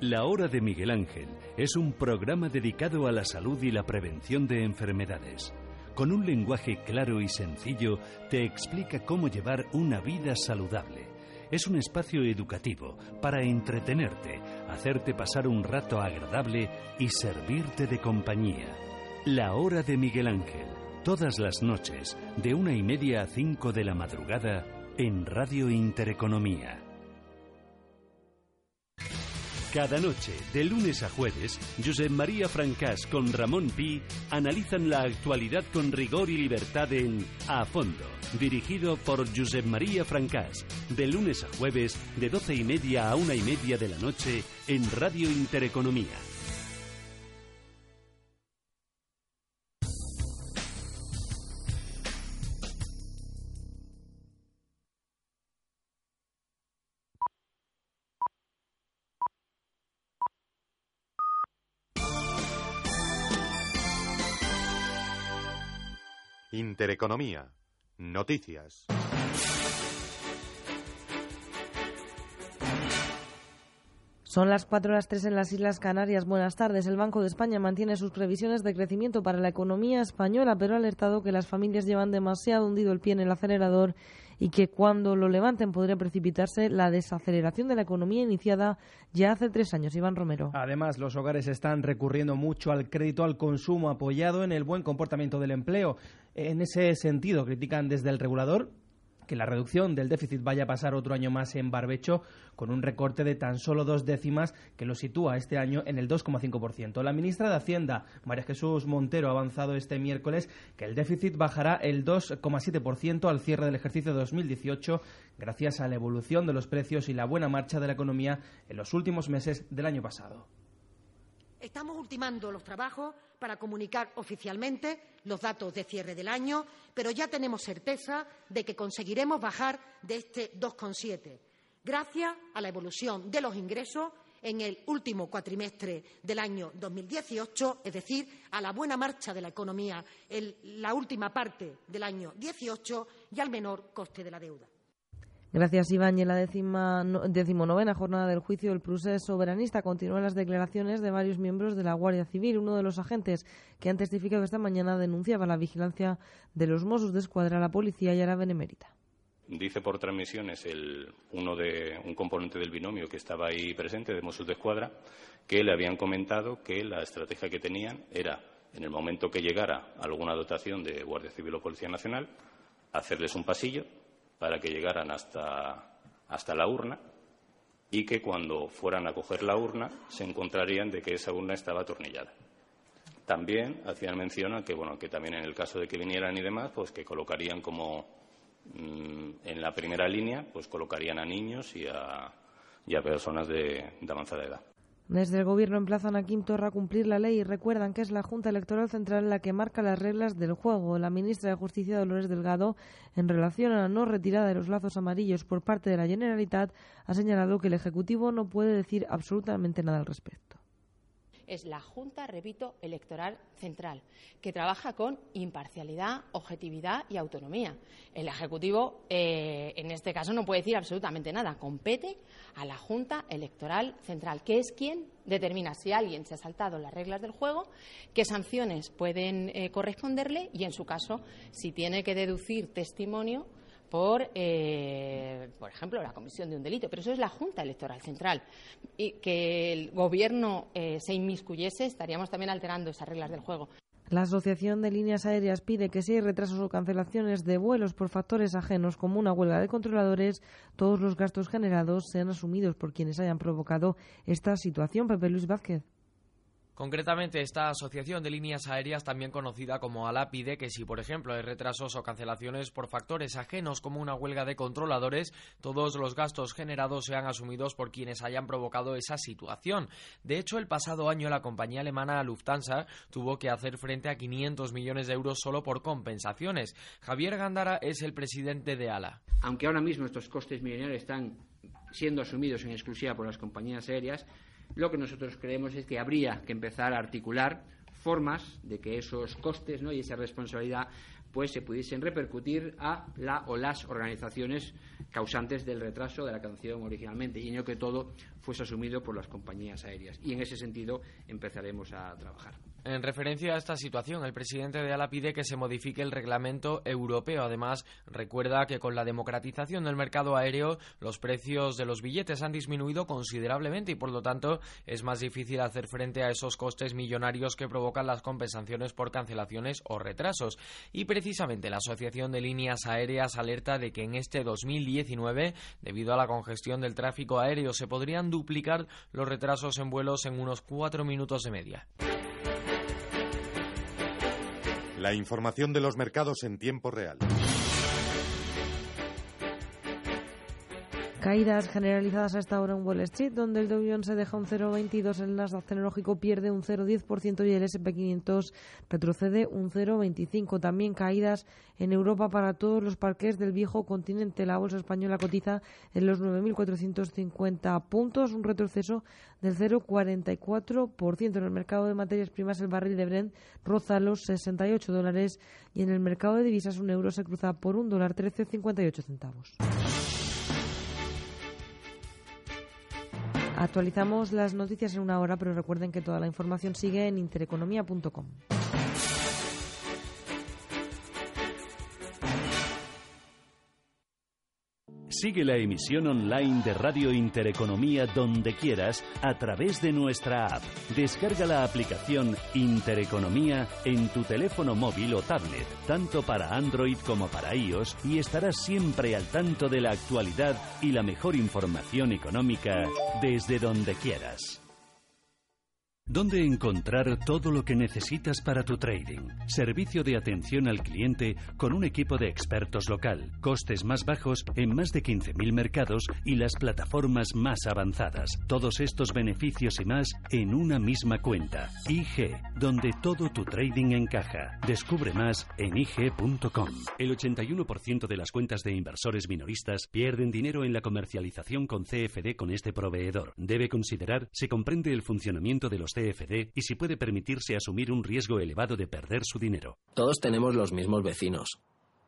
Speaker 2: La Hora de Miguel Ángel es un programa dedicado a la salud y la prevención de enfermedades. Con un lenguaje claro y sencillo te explica cómo llevar una vida saludable. Es un espacio educativo para entretenerte, hacerte pasar un rato agradable y servirte de compañía. La Hora de Miguel Ángel, todas las noches, de una y media a cinco de la madrugada, en Radio Intereconomía. Cada noche, de lunes a jueves, Josep María Francás con Ramón Pi analizan la actualidad con rigor y libertad en A Fondo, dirigido por Josep María Francás, de lunes a jueves, de doce y media a una y media de la noche, en Radio Intereconomía.
Speaker 22: Intereconomía. Noticias.
Speaker 29: Son las 4 las 3 en las Islas Canarias. Buenas tardes. El Banco de España mantiene sus previsiones de crecimiento para la economía española, pero ha alertado que las familias llevan demasiado hundido el pie en el acelerador y que cuando lo levanten podría precipitarse la desaceleración de la economía iniciada ya hace tres años. Iván Romero.
Speaker 30: Además, los hogares están recurriendo mucho al crédito al consumo apoyado en el buen comportamiento del empleo. En ese sentido, critican desde el regulador que la reducción del déficit vaya a pasar otro año más en barbecho, con un recorte de tan solo dos décimas que lo sitúa este año en el 2,5%. La ministra de Hacienda, María Jesús Montero, ha avanzado este miércoles que el déficit bajará el 2,7% al cierre del ejercicio 2018, gracias a la evolución de los precios y la buena marcha de la economía en los últimos meses del año pasado.
Speaker 31: Estamos ultimando los trabajos para comunicar oficialmente los datos de cierre del año, pero ya tenemos certeza de que conseguiremos bajar de este 2,7 gracias a la evolución de los ingresos en el último cuatrimestre del año 2018, es decir, a la buena marcha de la economía en la última parte del año 18 y al menor coste de la deuda.
Speaker 29: Gracias, Iván. Y en la décima, decimonovena jornada del juicio del procés soberanista continúan las declaraciones de varios miembros de la Guardia Civil. Uno de los agentes que han testificado esta mañana denunciaba la vigilancia de los Mossos de Escuadra, la policía y a la Benemérita.
Speaker 32: Dice por transmisiones el, uno de un componente del binomio que estaba ahí presente de Mossos de Escuadra que le habían comentado que la estrategia que tenían era, en el momento que llegara alguna dotación de Guardia Civil o Policía Nacional, hacerles un pasillo para que llegaran hasta, hasta la urna y que cuando fueran a coger la urna se encontrarían de que esa urna estaba atornillada. También hacían mención a que, bueno, que también en el caso de que vinieran y demás, pues que colocarían como mm, en la primera línea, pues colocarían a niños y a, y a personas de, de avanzada edad.
Speaker 29: Desde el Gobierno emplazan a Kim Torra a cumplir la ley y recuerdan que es la Junta Electoral Central la que marca las reglas del juego. La ministra de Justicia, Dolores Delgado, en relación a la no retirada de los lazos amarillos por parte de la Generalitat, ha señalado que el Ejecutivo no puede decir absolutamente nada al respecto.
Speaker 33: Es la Junta, repito, Electoral Central, que trabaja con imparcialidad, objetividad y autonomía. El Ejecutivo, eh, en este caso, no puede decir absolutamente nada. Compete a la Junta Electoral Central, que es quien determina si alguien se ha saltado las reglas del juego, qué sanciones pueden eh, corresponderle y, en su caso, si tiene que deducir testimonio por, eh, por ejemplo, la comisión de un delito. Pero eso es la Junta Electoral Central. Y que el Gobierno eh, se inmiscuyese, estaríamos también alterando esas reglas del juego.
Speaker 29: La Asociación de Líneas Aéreas pide que si hay retrasos o cancelaciones de vuelos por factores ajenos como una huelga de controladores, todos los gastos generados sean asumidos por quienes hayan provocado esta situación. Pepe Luis Vázquez.
Speaker 34: Concretamente, esta asociación de líneas aéreas, también conocida como ALA, pide que si, por ejemplo, hay retrasos o cancelaciones por factores ajenos como una huelga de controladores, todos los gastos generados sean asumidos por quienes hayan provocado esa situación. De hecho, el pasado año la compañía alemana Lufthansa tuvo que hacer frente a 500 millones de euros solo por compensaciones. Javier Gandara es el presidente de ALA.
Speaker 35: Aunque ahora mismo estos costes millonarios están siendo asumidos en exclusiva por las compañías aéreas, lo que nosotros creemos es que habría que empezar a articular formas de que esos costes y esa responsabilidad pues se pudiesen repercutir a la o las organizaciones causantes del retraso de la canción originalmente y no que todo fuese asumido por las compañías aéreas. Y en ese sentido empezaremos a trabajar.
Speaker 34: En referencia a esta situación, el presidente de ALA pide que se modifique el reglamento europeo. Además, recuerda que con la democratización del mercado aéreo, los precios de los billetes han disminuido considerablemente y, por lo tanto, es más difícil hacer frente a esos costes millonarios que provocan las compensaciones por cancelaciones o retrasos. Y precisamente la Asociación de Líneas Aéreas alerta de que en este 2019, debido a la congestión del tráfico aéreo, se podrían duplicar los retrasos en vuelos en unos cuatro minutos de media.
Speaker 36: La información de los mercados en tiempo real.
Speaker 29: Caídas generalizadas a esta hora en Wall Street, donde el Dow Jones se deja un 0,22, el Nasdaq tecnológico pierde un 0,10% y el S&P 500 retrocede un 0,25. También caídas en Europa para todos los parques del viejo continente. La bolsa española cotiza en los 9.450 puntos, un retroceso del 0,44%. En el mercado de materias primas el barril de Brent roza los 68 dólares y en el mercado de divisas un euro se cruza por un dólar 13,58 centavos. Actualizamos las noticias en una hora, pero recuerden que toda la información sigue en intereconomía.com.
Speaker 2: Sigue la emisión online de Radio Intereconomía donde quieras a través de nuestra app. Descarga la aplicación Intereconomía en tu teléfono móvil o tablet, tanto para Android como para iOS, y estarás siempre al tanto de la actualidad y la mejor información económica desde donde quieras. ¿Dónde encontrar todo lo que necesitas para tu trading? Servicio de atención al cliente con un equipo de expertos local, costes más bajos en más de 15.000 mercados y las plataformas más avanzadas. Todos estos beneficios y más en una misma cuenta. IG, donde todo tu trading encaja. Descubre más en IG.com. El 81% de las cuentas de inversores minoristas pierden dinero en la comercialización con CFD con este proveedor. Debe considerar si comprende el funcionamiento de los CFD y si puede permitirse asumir un riesgo elevado de perder su dinero.
Speaker 37: Todos tenemos los mismos vecinos.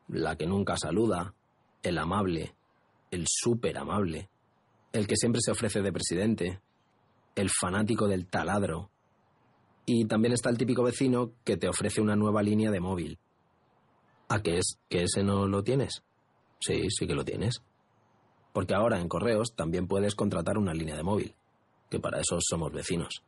Speaker 37: La que nunca saluda, el amable, el súper amable, el que siempre se ofrece de presidente, el fanático del taladro. Y también está el típico vecino que te ofrece una nueva línea de móvil. ¿A qué es? ¿Que ese no lo tienes? Sí, sí que lo tienes. Porque ahora en correos también puedes contratar una línea de móvil, que para eso somos vecinos.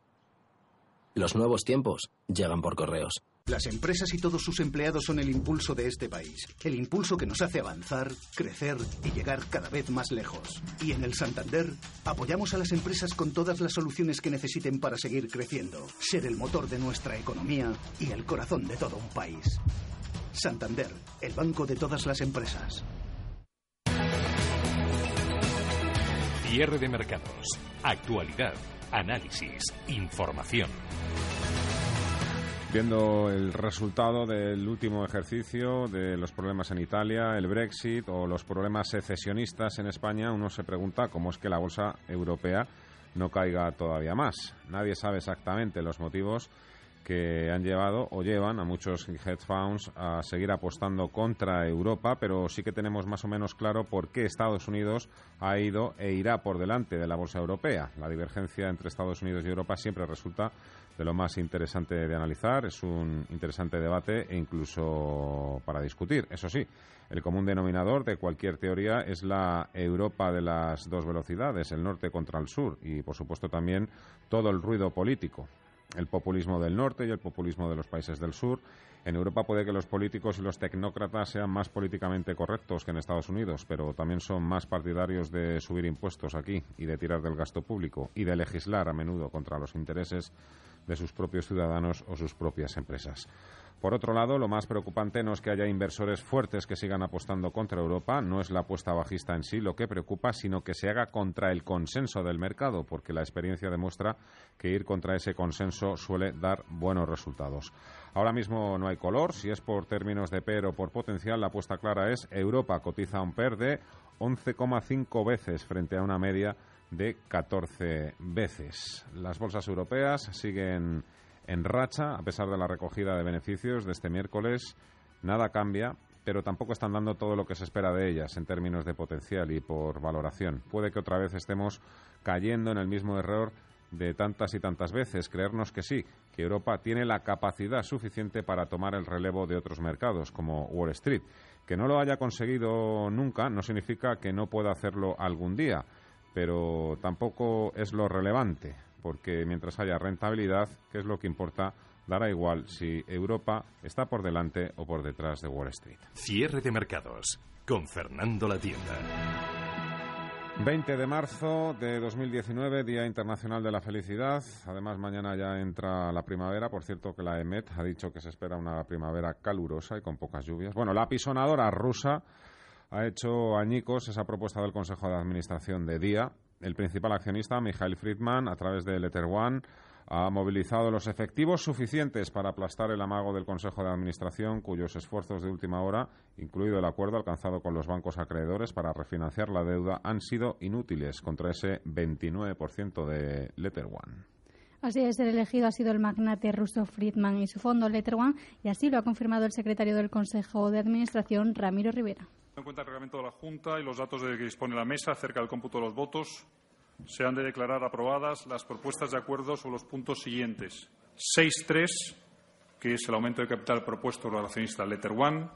Speaker 37: Los nuevos tiempos llegan por correos.
Speaker 25: Las empresas y todos sus empleados son el impulso de este país. El impulso que nos hace avanzar, crecer y llegar cada vez más lejos. Y en el Santander apoyamos a las empresas con todas las soluciones que necesiten para seguir creciendo, ser el motor de nuestra economía y el corazón de todo un país. Santander, el banco de todas las empresas.
Speaker 2: Cierre de mercados. Actualidad. Análisis. Información.
Speaker 10: Viendo el resultado del último ejercicio de los problemas en Italia, el Brexit o los problemas secesionistas en España, uno se pregunta cómo es que la bolsa europea
Speaker 6: no caiga todavía más. Nadie sabe exactamente los motivos que han llevado o llevan a muchos hedge funds a seguir apostando contra Europa, pero sí que tenemos más o menos claro por qué Estados Unidos ha ido e irá por delante de la bolsa europea. La divergencia entre Estados Unidos y Europa siempre resulta de lo más interesante de analizar, es un interesante debate e incluso para discutir. Eso sí, el común denominador de cualquier teoría es la Europa de las dos velocidades, el norte contra el sur y, por supuesto, también todo el ruido político el populismo del norte y el populismo de los países del sur. En Europa puede que los políticos y los tecnócratas sean más políticamente correctos que en Estados Unidos, pero también son más partidarios de subir impuestos aquí y de tirar del gasto público y de legislar a menudo contra los intereses de sus propios ciudadanos o sus propias empresas. Por otro lado, lo más preocupante no es que haya inversores fuertes que sigan apostando contra Europa, no es la apuesta bajista en sí lo que preocupa, sino que se haga contra el consenso del mercado, porque la experiencia demuestra que ir contra ese consenso suele dar buenos resultados. Ahora mismo no hay color, si es por términos de PER o por potencial, la apuesta clara es Europa cotiza un PER de 11,5 veces frente a una media de 14 veces. Las bolsas europeas siguen en racha, a pesar de la recogida de beneficios de este miércoles. Nada cambia, pero tampoco están dando todo lo que se espera de ellas en términos de potencial y por valoración. Puede que otra vez estemos cayendo en el mismo error de tantas y tantas veces, creernos que sí, que Europa tiene la capacidad suficiente para tomar el relevo de otros mercados, como Wall Street. Que no lo haya conseguido nunca no significa que no pueda hacerlo algún día, pero tampoco es lo relevante porque mientras haya rentabilidad, ¿qué es lo que importa? Dará igual si Europa está por delante o por detrás de Wall Street.
Speaker 38: Cierre de mercados con Fernando La Tienda.
Speaker 6: 20 de marzo de 2019, Día Internacional de la Felicidad. Además, mañana ya entra la primavera. Por cierto, que la EMET ha dicho que se espera una primavera calurosa y con pocas lluvias. Bueno, la apisonadora rusa ha hecho añicos esa propuesta del Consejo de Administración de Día el principal accionista, Michael Friedman, a través de Letter One, ha movilizado los efectivos suficientes para aplastar el amago del Consejo de Administración, cuyos esfuerzos de última hora, incluido el acuerdo alcanzado con los bancos acreedores para refinanciar la deuda, han sido inútiles contra ese 29% de Letter One.
Speaker 17: Así es, el elegido ha sido el magnate ruso Friedman y su fondo Letter One, y así lo ha confirmado el secretario del Consejo de Administración, Ramiro Rivera
Speaker 39: en cuenta el reglamento de la Junta y los datos de que dispone la mesa acerca del cómputo de los votos, se han de declarar aprobadas las propuestas de acuerdo sobre los puntos siguientes. 6.3, que es el aumento de capital propuesto por el accionista Letter One.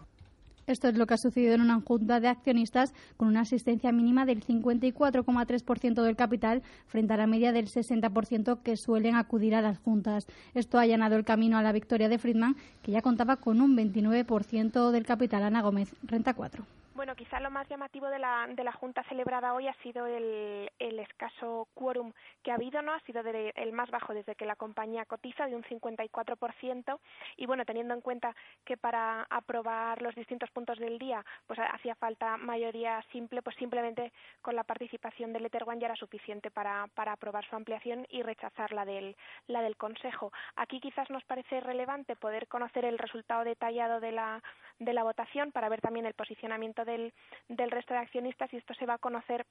Speaker 17: Esto es lo que ha sucedido en una junta de accionistas con una asistencia mínima del 54,3% del capital frente a la media del 60% que suelen acudir a las juntas. Esto ha allanado el camino a la victoria de Friedman, que ya contaba con un 29% del capital. Ana Gómez, Renta 4.
Speaker 40: Bueno, quizá lo más llamativo de la, de la Junta celebrada hoy ha sido el, escaso quórum que ha habido, ¿no? Ha sido el más bajo desde que la compañía cotiza, de un 54%. Y bueno, teniendo en cuenta que para aprobar los distintos puntos del día, pues hacía falta mayoría simple, pues simplemente con la participación del Ether One ya era suficiente para, para aprobar su ampliación y rechazar la del, la del Consejo. Aquí quizás nos parece relevante poder conocer el resultado detallado de la, de la votación para ver también el posicionamiento del, del resto de accionistas y esto se va a conocer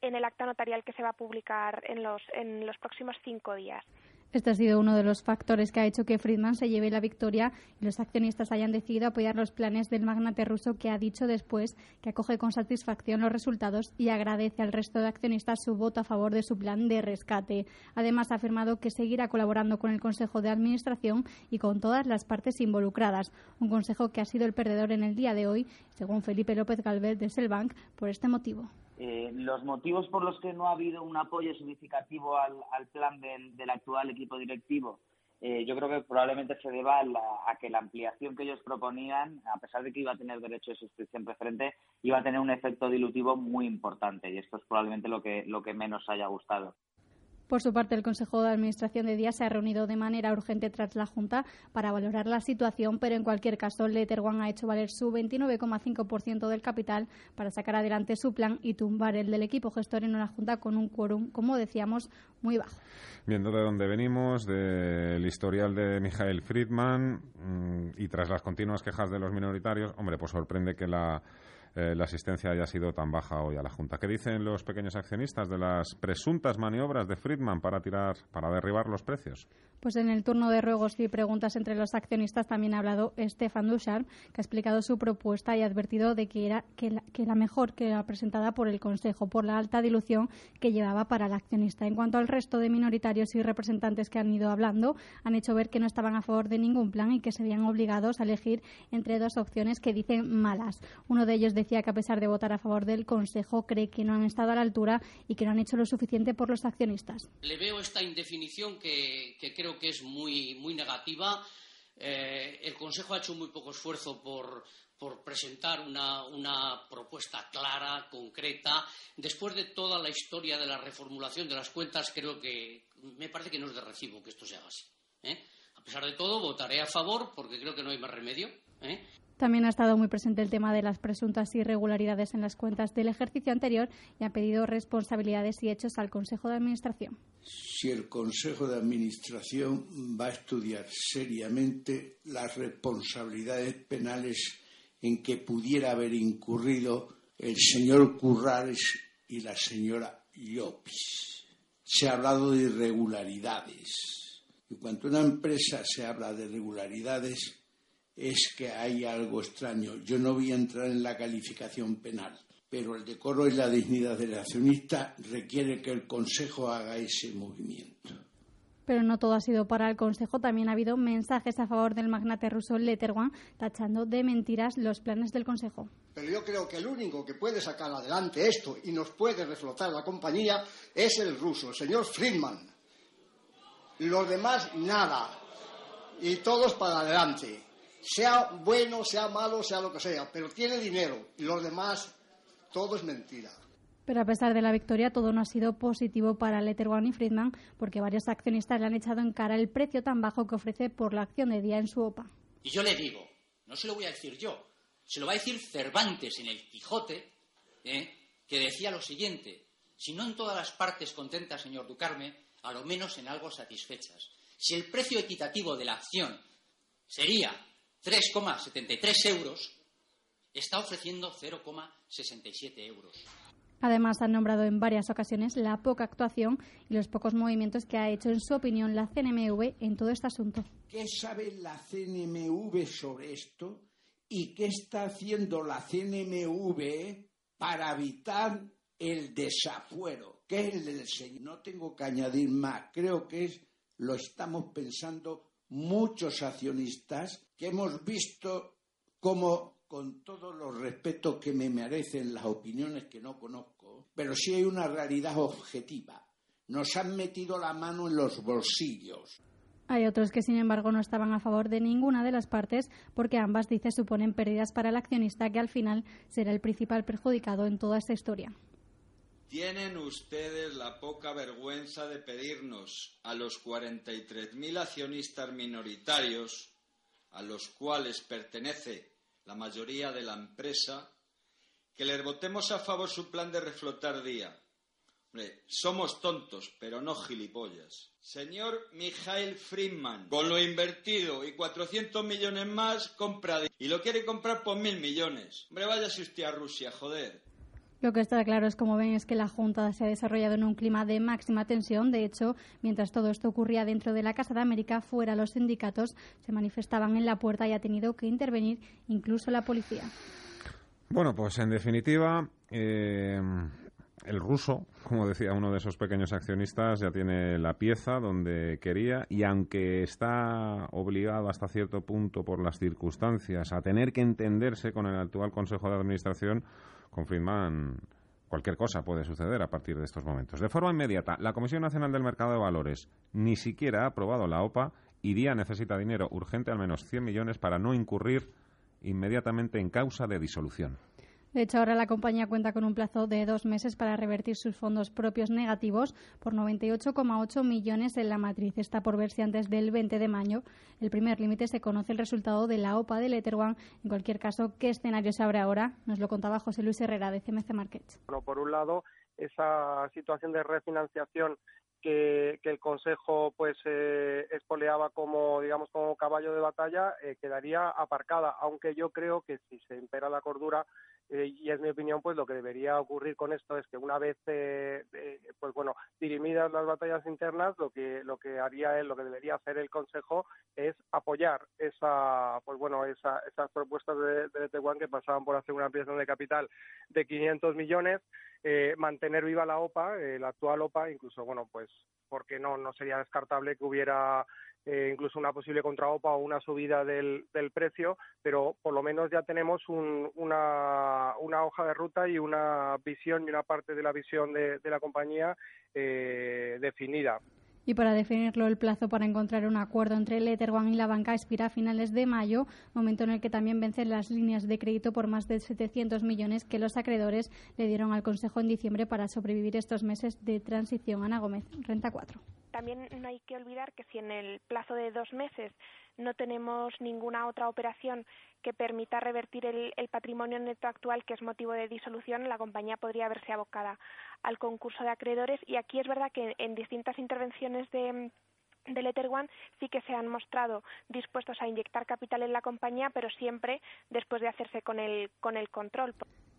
Speaker 40: en el acta notarial que se va a publicar en los, en los próximos cinco días.
Speaker 17: Este ha sido uno de los factores que ha hecho que Friedman se lleve la victoria y los accionistas hayan decidido apoyar los planes del magnate ruso que ha dicho después que acoge con satisfacción los resultados y agradece al resto de accionistas su voto a favor de su plan de rescate. Además, ha afirmado que seguirá colaborando con el Consejo de Administración y con todas las partes involucradas. Un consejo que ha sido el perdedor en el día de hoy, según Felipe López Galvez de Selbank, por este motivo.
Speaker 41: Eh, los motivos por los que no ha habido un apoyo significativo al, plan del, actual equipo directivo, eh, yo creo que probablemente se deba a, que la ampliación que ellos proponían, a pesar de que iba a tener derecho de suscripción preferente, iba a tener un efecto dilutivo muy importante y esto es probablemente lo que, lo que menos haya gustado.
Speaker 17: Por su parte, el Consejo de Administración de Día se ha reunido de manera urgente tras la Junta para valorar la situación, pero en cualquier caso, Letter One ha hecho valer su 29,5% del capital para sacar adelante su plan y tumbar el del equipo gestor en una Junta con un quórum, como decíamos, muy bajo.
Speaker 6: Viendo de dónde venimos, del historial de Michael Friedman mm, y tras las continuas quejas de los minoritarios, hombre, pues sorprende que la
Speaker 10: eh, la asistencia haya sido tan baja hoy a la Junta. ¿Qué dicen los pequeños accionistas de las presuntas maniobras de Friedman para tirar, para derribar los precios?
Speaker 17: Pues en el turno de ruegos y preguntas entre los accionistas también ha hablado Stefan Ducharme, que ha explicado su propuesta y ha advertido de que era que la, mejor que la presentada por el Consejo, por la alta dilución que llevaba para el accionista. En cuanto al resto de minoritarios y representantes que han ido hablando, han hecho ver que no estaban a favor de ningún plan y que se veían obligados a elegir entre dos opciones que dicen malas. Uno de ellos decía que a pesar de votar a favor del Consejo, cree que no han estado a la altura y que no han hecho lo suficiente por los accionistas.
Speaker 42: Le veo esta indefinición que creo que es muy, muy negativa. Eh, el Consejo ha hecho muy poco esfuerzo por, presentar una, propuesta clara, concreta. Después de toda la historia de la reformulación de las cuentas, creo que me parece que no es de recibo que esto se haga así. ¿eh? A pesar de todo, votaré a favor porque creo que no hay más remedio. ¿eh?
Speaker 17: También ha estado muy presente el tema de las presuntas irregularidades en las cuentas del ejercicio anterior y ha pedido responsabilidades y hechos al Consejo de Administración.
Speaker 21: Si el Consejo de Administración va a estudiar seriamente las responsabilidades penales en que pudiera haber incurrido el señor Currales y la señora Llopis. Se ha hablado de irregularidades. Y cuando una empresa se habla de irregularidades, es que hay algo extraño. Yo no voy a entrar en la calificación penal, pero el decoro y la dignidad del accionista requiere que el Consejo haga ese movimiento.
Speaker 17: Pero no todo ha sido para el Consejo. También ha habido mensajes a favor del magnate ruso Letterwan, tachando de mentiras los planes del Consejo.
Speaker 43: Pero yo creo que el único que puede sacar adelante esto y nos puede reflotar la compañía es el ruso, el señor Friedman. Los demás, nada. Y todos para adelante sea bueno, sea malo, sea lo que sea, pero tiene dinero y los demás, todo es mentira.
Speaker 17: Pero a pesar de la victoria, todo no ha sido positivo para Letterman y Friedman, porque varios accionistas le han echado en cara el precio tan bajo que ofrece por la acción de día en su OPA.
Speaker 42: Y yo le digo, no se lo voy a decir yo, se lo va a decir Cervantes en el Quijote, ¿eh? que decía lo siguiente, si no en todas las partes contentas, señor Ducarme, a lo menos en algo satisfechas. Si el precio equitativo de la acción sería 3,73 euros, está ofreciendo 0,67 euros.
Speaker 17: Además, han nombrado en varias ocasiones la poca actuación y los pocos movimientos que ha hecho, en su opinión, la CNMV en todo este asunto.
Speaker 21: ¿Qué sabe la CNMV sobre esto? ¿Y qué está haciendo la CNMV para evitar el desafuero? ¿Qué es el del señor? No tengo que añadir más. Creo que es, lo estamos pensando muchos accionistas que hemos visto cómo, con todos los respetos que me merecen las opiniones que no conozco, pero sí hay una realidad objetiva. Nos han metido la mano en los bolsillos.
Speaker 17: Hay otros que, sin embargo, no estaban a favor de ninguna de las partes porque ambas, dice, suponen pérdidas para el accionista que al final será el principal perjudicado en toda esta historia.
Speaker 44: Tienen ustedes la poca vergüenza de pedirnos a los 43.000 accionistas minoritarios, a los cuales pertenece la mayoría de la empresa, que les votemos a favor su plan de reflotar día. somos tontos, pero no gilipollas. Señor Mijail Friedman, con lo invertido y 400 millones más, compra. Y lo quiere comprar por mil millones. Hombre, váyase usted a Rusia, joder.
Speaker 17: Lo que está claro es, como ven, es que la Junta se ha desarrollado en un clima de máxima tensión. De hecho, mientras todo esto ocurría dentro de la Casa de América, fuera los sindicatos se manifestaban en la puerta y ha tenido que intervenir incluso la policía.
Speaker 10: Bueno, pues en definitiva, eh, el ruso, como decía uno de esos pequeños accionistas, ya tiene la pieza donde quería y aunque está obligado hasta cierto punto por las circunstancias a tener que entenderse con el actual Consejo de Administración, con Friedman cualquier cosa puede suceder a partir de estos momentos. De forma inmediata, la Comisión Nacional del Mercado de Valores ni siquiera ha aprobado la OPA y DIA necesita dinero urgente, al menos 100 millones, para no incurrir inmediatamente en causa de disolución.
Speaker 17: De hecho, ahora la compañía cuenta con un plazo de dos meses para revertir sus fondos propios negativos por 98,8 millones en la matriz. Está por ver si antes del 20 de mayo el primer límite se conoce el resultado de la OPA del Etherone. En cualquier caso, ¿qué escenario se abre ahora? Nos lo contaba José Luis Herrera de CMC Markets.
Speaker 45: Bueno, por un lado, esa situación de refinanciación que, el Consejo pues eh, espoleaba como digamos como caballo de batalla eh, quedaría aparcada aunque yo creo que si se impera la cordura Eh, y es mi opinión, pues lo que debería ocurrir con esto es que una vez, eh, pues bueno, dirimidas las batallas internas, lo que lo que haría él, lo que debería hacer el Consejo es apoyar esa, pues bueno, esa, esas propuestas de, de que pasaban por hacer una ampliación de capital de 500 millones, eh, mantener viva la OPA, la actual OPA, incluso, bueno, pues porque no no sería descartable que hubiera eh, incluso una posible contraopa o una subida del, del, precio, pero por lo menos ya tenemos una, una, hoja de ruta y una visión y una parte de la visión de, la compañía eh, definida.
Speaker 17: Y para definirlo, el plazo para encontrar un acuerdo entre el Etherone y la banca expira a finales de mayo, momento en el que también vencen las líneas de crédito por más de 700 millones que los acreedores le dieron al Consejo en diciembre para sobrevivir estos meses de transición. Ana Gómez, Renta 4
Speaker 40: también no hay que olvidar que si en el plazo de dos meses no tenemos ninguna otra operación que permita revertir el, patrimonio neto actual que es motivo de disolución, la compañía podría verse abocada al concurso de acreedores y aquí es verdad que en distintas intervenciones de del Ether One sí que se han mostrado dispuestos a inyectar capital en la compañía, pero siempre después de hacerse con el, con el control.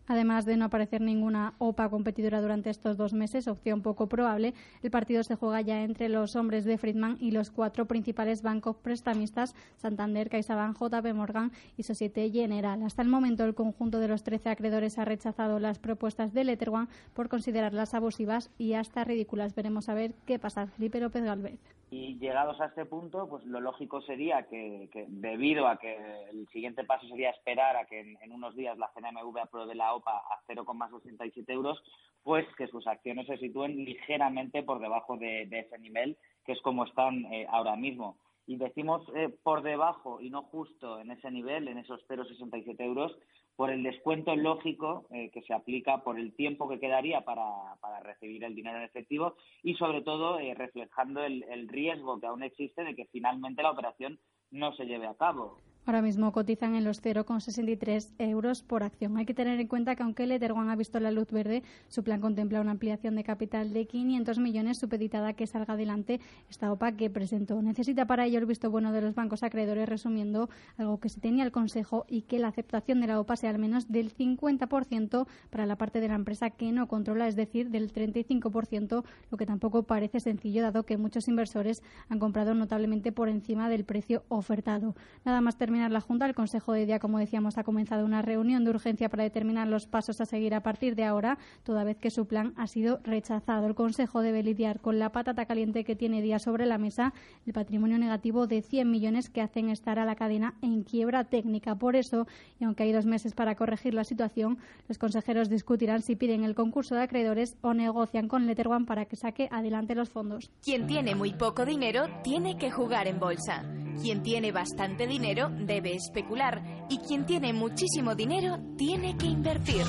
Speaker 17: Además de no aparecer ninguna OPA competidora durante estos dos meses, opción poco probable, el partido se juega ya entre los hombres de Friedman y los cuatro principales bancos prestamistas, Santander, CaixaBank, JP Morgan y Societe General. Hasta el momento, el conjunto de los 13 acreedores ha rechazado las propuestas de Letterwan por considerarlas abusivas y hasta ridículas. Veremos a ver qué pasa. Felipe López Galvez.
Speaker 41: Y llegados a este punto, pues lo lógico sería que, debido a que el siguiente paso sería esperar a que en, unos días la CNMV apruebe la OPA a 0,67 euros, pues que sus acciones se sitúen ligeramente por debajo de, ese nivel, que es como están eh, ahora mismo. Y decimos eh, por debajo y no justo en ese nivel, en esos 0,67 euros, por el descuento lógico eh, que se aplica por el tiempo que quedaría para, para recibir el dinero en efectivo y sobre todo eh, reflejando el, el riesgo que aún existe de que finalmente la operación no se lleve a cabo.
Speaker 17: Ahora mismo cotizan en los 0,63 euros por acción. Hay que tener en cuenta que aunque el Etherone ha visto la luz verde, su plan contempla una ampliación de capital de 500 millones supeditada que salga adelante esta OPA que presentó. Necesita para ello el visto bueno de los bancos acreedores, resumiendo algo que se tenía el Consejo y que la aceptación de la OPA sea al menos del 50% para la parte de la empresa que no controla, es decir, del 35%, lo que tampoco parece sencillo dado que muchos inversores han comprado notablemente por encima del precio ofertado. Nada más la Junta, el Consejo de Día, como decíamos, ha comenzado una reunión de urgencia para determinar los pasos a seguir a partir de ahora, toda vez que su plan ha sido rechazado. El Consejo debe lidiar con la patata caliente que tiene día sobre la mesa, el patrimonio negativo de 100 millones que hacen estar a la cadena en quiebra técnica. Por eso, y aunque hay dos meses para corregir la situación, los consejeros discutirán si piden el concurso de acreedores o negocian con Letterwan para que saque adelante los fondos.
Speaker 3: Quien tiene muy poco dinero tiene que jugar en bolsa. Quien tiene bastante dinero debe especular y quien tiene muchísimo dinero tiene que invertir.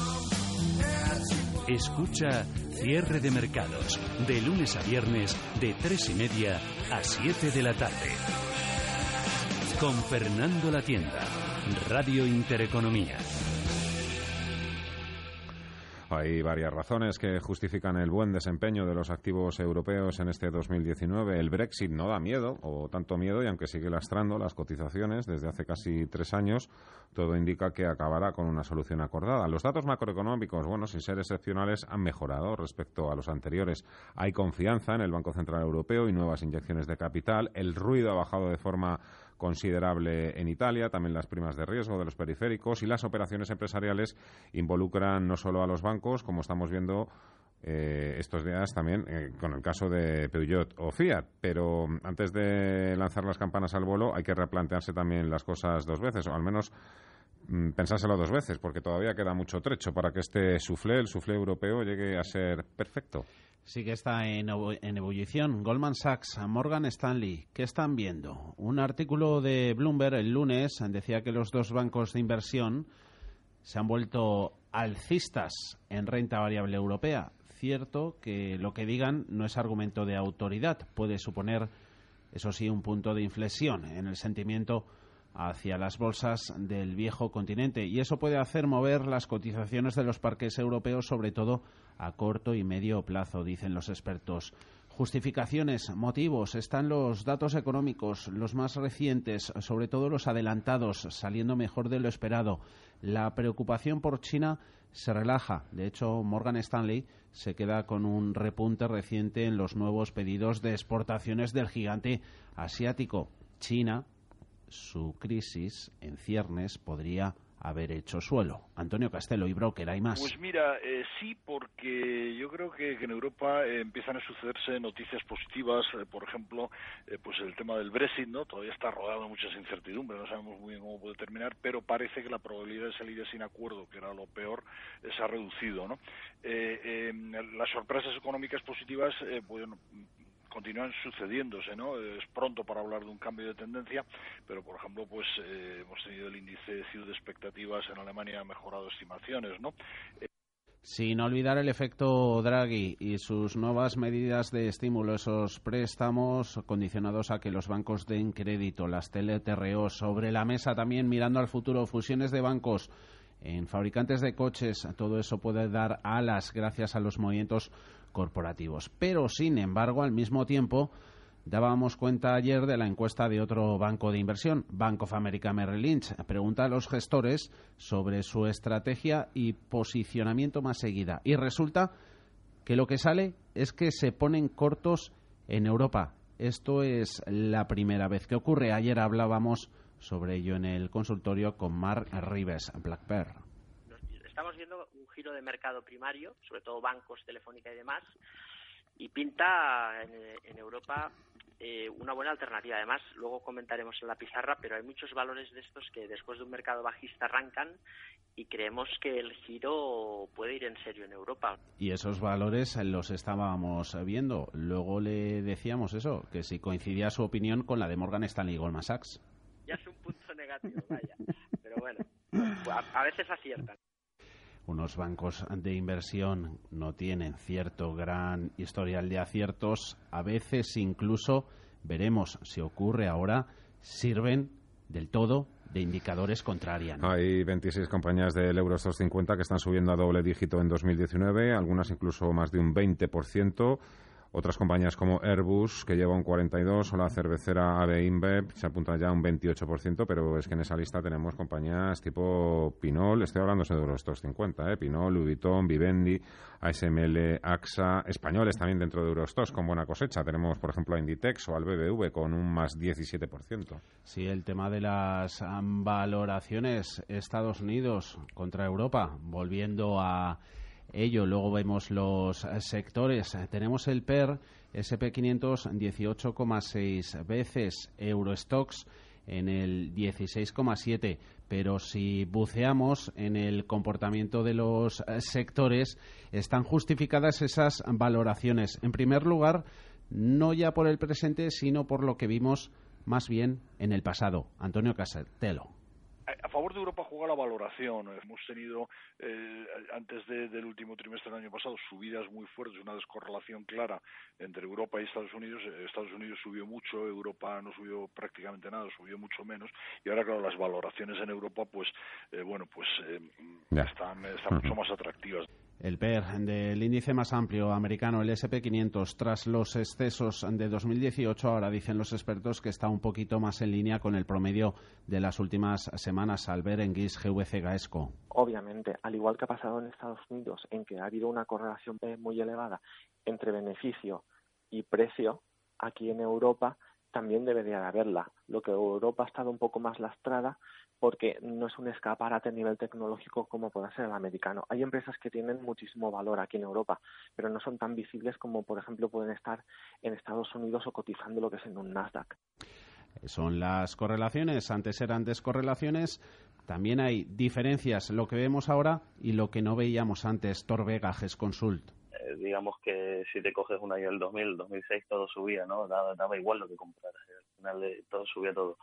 Speaker 2: Escucha Cierre de Mercados, de lunes a viernes, de tres y media a 7 de la tarde. Con Fernando La Tienda, Radio Intereconomía.
Speaker 6: Hay varias razones que justifican el buen desempeño de los activos europeos en este 2019. El Brexit no da miedo, o tanto miedo, y aunque sigue lastrando las cotizaciones desde hace casi tres años, todo indica que acabará con una solución acordada. Los datos macroeconómicos, bueno, sin ser excepcionales, han mejorado respecto a los anteriores. Hay confianza en el Banco Central Europeo y nuevas inyecciones de capital. El ruido ha bajado de forma considerable en Italia, también las primas de riesgo de los periféricos y las operaciones empresariales involucran no solo a los bancos, como estamos viendo eh, estos días también eh, con el caso de Peugeot o Fiat. Pero antes de lanzar las campanas al vuelo hay que replantearse también las cosas dos veces, o al menos mm, pensárselo dos veces, porque todavía queda mucho trecho para que este suflé, el suflé europeo, llegue a ser perfecto
Speaker 16: sí que está en, ebullición. Goldman Sachs, Morgan Stanley, ¿qué están viendo? Un artículo de Bloomberg el lunes decía que los dos bancos de inversión se han vuelto alcistas en renta variable europea. Cierto que lo que digan no es argumento de autoridad, puede suponer, eso sí, un punto de inflexión en el sentimiento hacia las bolsas del viejo continente y eso puede hacer mover las cotizaciones de los parques europeos, sobre todo a corto y medio plazo, dicen los expertos. Justificaciones, motivos, están los datos económicos, los más recientes, sobre todo los adelantados, saliendo mejor de lo esperado. La preocupación por China se relaja. De hecho, Morgan Stanley se queda con un repunte reciente en los nuevos pedidos de exportaciones del gigante asiático. China, su crisis en ciernes podría haber hecho suelo. Antonio Castelo y Broker, ¿hay más?
Speaker 9: Pues mira, eh, sí, porque yo creo que, en Europa eh, empiezan a sucederse noticias positivas, eh, por ejemplo, pues el tema del Brexit, ¿no? Todavía está rodeado de muchas incertidumbres, no sabemos muy bien cómo puede terminar, pero parece que la probabilidad de salir sin acuerdo, que era lo peor, se ha reducido, ¿no? las sorpresas económicas positivas, bueno, continúan sucediéndose, ¿no? Es pronto para hablar de un cambio de tendencia, pero por ejemplo, pues eh, hemos tenido el índice de expectativas en Alemania ha mejorado estimaciones, ¿no?
Speaker 16: Sin olvidar el efecto Draghi y sus nuevas medidas de estímulo, esos préstamos condicionados a que los bancos den crédito, las TLTRO sobre la mesa también mirando al futuro, fusiones de bancos en fabricantes de coches, todo eso puede dar alas gracias a los movimientos corporativos. Pero, sin embargo, al mismo tiempo, dábamos cuenta ayer de la encuesta de otro banco de inversión, Bank of America Merrill Lynch. Pregunta a los gestores sobre su estrategia y posicionamiento más seguida. Y resulta que lo que sale es que se ponen cortos en Europa. Esto es la primera vez que ocurre. Ayer hablábamos sobre ello en el consultorio con Mark Rives, Black Bear.
Speaker 39: Estamos viendo un giro de mercado primario, sobre todo bancos, telefónica y demás, y pinta en, Europa eh, una buena alternativa. Además, luego comentaremos en la pizarra, pero hay muchos valores de estos que después de un mercado bajista arrancan y creemos que el giro puede ir en serio en Europa.
Speaker 16: Y esos valores los estábamos viendo. Luego le decíamos eso, que si coincidía su opinión con la de Morgan Stanley y Goldman Sachs.
Speaker 39: Ya es un punto negativo, vaya. Pero bueno, a veces aciertan
Speaker 16: unos bancos de inversión no tienen cierto gran historial de aciertos, a veces incluso veremos si ocurre ahora, sirven del todo de indicadores contrarian.
Speaker 6: Hay 26 compañías del Euro 250 que están subiendo a doble dígito en 2019, algunas incluso más de un 20%. Otras compañías como Airbus, que lleva un 42, o la cervecera AB InBev, se apunta ya a un 28%, pero es que en esa lista tenemos compañías tipo Pinol, estoy hablando de los 250, ¿eh? Pinol, Louis Vuitton, Vivendi, ASML, AXA, españoles también dentro de Eurostos con buena cosecha. Tenemos, por ejemplo, a Inditex o al BBV con un más 17%.
Speaker 16: Sí, el tema de las valoraciones Estados Unidos contra Europa, volviendo a ello. Luego vemos los eh, sectores. Tenemos el PER SP500 18,6 veces, Eurostox en el 16,7. Pero si buceamos en el comportamiento de los eh, sectores, están justificadas esas valoraciones. En primer lugar, no ya por el presente, sino por lo que vimos más bien en el pasado. Antonio Casetelo
Speaker 9: a favor de Europa juega la valoración. Hemos tenido, eh, antes del último trimestre del año pasado, subidas muy fuertes, una descorrelación clara entre Europa y Estados Unidos. Eh, Estados Unidos subió mucho, Europa no subió prácticamente nada, subió mucho menos. Y ahora, claro, las valoraciones en Europa, pues, eh, bueno, pues están, están mucho más atractivas.
Speaker 16: El PER del índice más amplio americano, el SP500, tras los excesos de 2018, ahora dicen los expertos que está un poquito más en línea con el promedio de las últimas semanas al ver en GIS GVC Gaesco.
Speaker 44: Obviamente, al igual que ha pasado en Estados Unidos, en que ha habido una correlación muy elevada entre beneficio y precio, aquí en Europa también debería de haberla. Lo que Europa ha estado un poco más lastrada porque no es un escaparate a nivel tecnológico como puede ser el americano. Hay empresas que tienen muchísimo valor aquí en Europa, pero no son tan visibles como, por ejemplo, pueden estar en Estados Unidos o cotizando lo que es en un Nasdaq.
Speaker 16: Son las correlaciones, antes eran descorrelaciones, también hay diferencias, lo que vemos ahora y lo que no veíamos antes, Torvega, Consult.
Speaker 46: Eh, digamos que si te coges un año del 2000, 2006, todo subía, ¿no? Daba, daba igual lo que compraras, al final todo subía todo.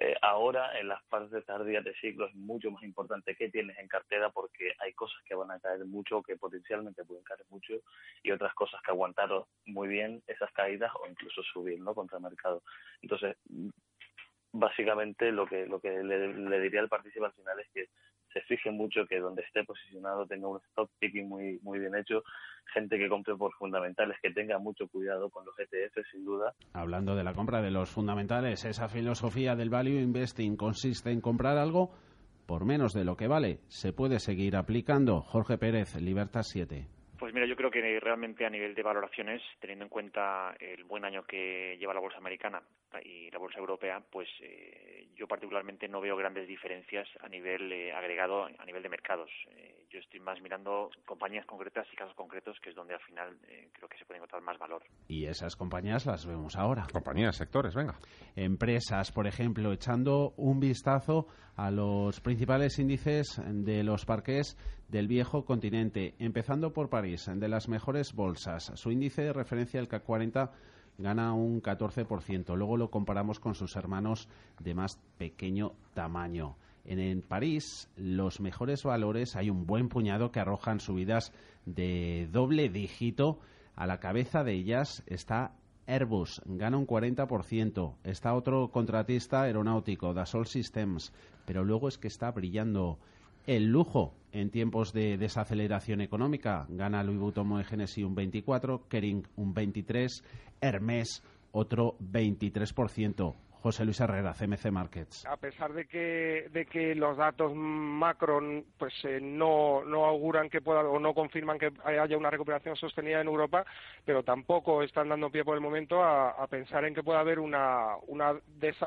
Speaker 46: Eh, ahora, en las fases tardías de ciclo, es mucho más importante qué tienes en cartera porque hay cosas que van a caer mucho, que potencialmente pueden caer mucho, y otras cosas que aguantaron muy bien esas caídas o incluso subir ¿no? contra el mercado. Entonces, básicamente lo que lo que le, diría al participante al final es que se fije mucho que donde esté posicionado tenga un stock picking muy, muy bien hecho, gente que compre por fundamentales, que tenga mucho cuidado con los ETF, sin duda.
Speaker 16: Hablando de la compra de los fundamentales, esa filosofía del value investing consiste en comprar algo por menos de lo que vale. Se puede seguir aplicando. Jorge Pérez, Libertad 7.
Speaker 47: Pues mira, yo creo que realmente a nivel de valoraciones, teniendo en cuenta el buen año que lleva la bolsa americana y la bolsa europea, pues eh, yo particularmente no veo grandes diferencias a nivel eh, agregado, a nivel de mercados. Eh, yo estoy más mirando compañías concretas y casos concretos, que es donde al final creo que se puede encontrar más valor.
Speaker 16: Y esas compañías las vemos ahora.
Speaker 10: Compañías, sectores, venga.
Speaker 16: Empresas, por ejemplo, echando un vistazo a los principales índices de los parques del viejo continente, empezando por París, de las mejores bolsas. Su índice de referencia, el CAC 40, gana un 14%. Luego lo comparamos con sus hermanos de más pequeño tamaño. En, París, los mejores valores, hay un buen puñado que arrojan subidas de doble dígito. A la cabeza de ellas está Airbus, gana un 40%. Está otro contratista aeronáutico, Dassault Systems. Pero luego es que está brillando el lujo en tiempos de desaceleración económica. Gana Louis Vuitton Moët Genesis un 24, Kering un 23, Hermès otro 23%. José Luis Herrera, CMC Markets.
Speaker 45: A pesar de que, de que los datos macro pues eh, no, no auguran que pueda o no confirman que haya una recuperación sostenida en Europa, pero tampoco están dando pie por el momento a, pensar en que pueda haber una, una,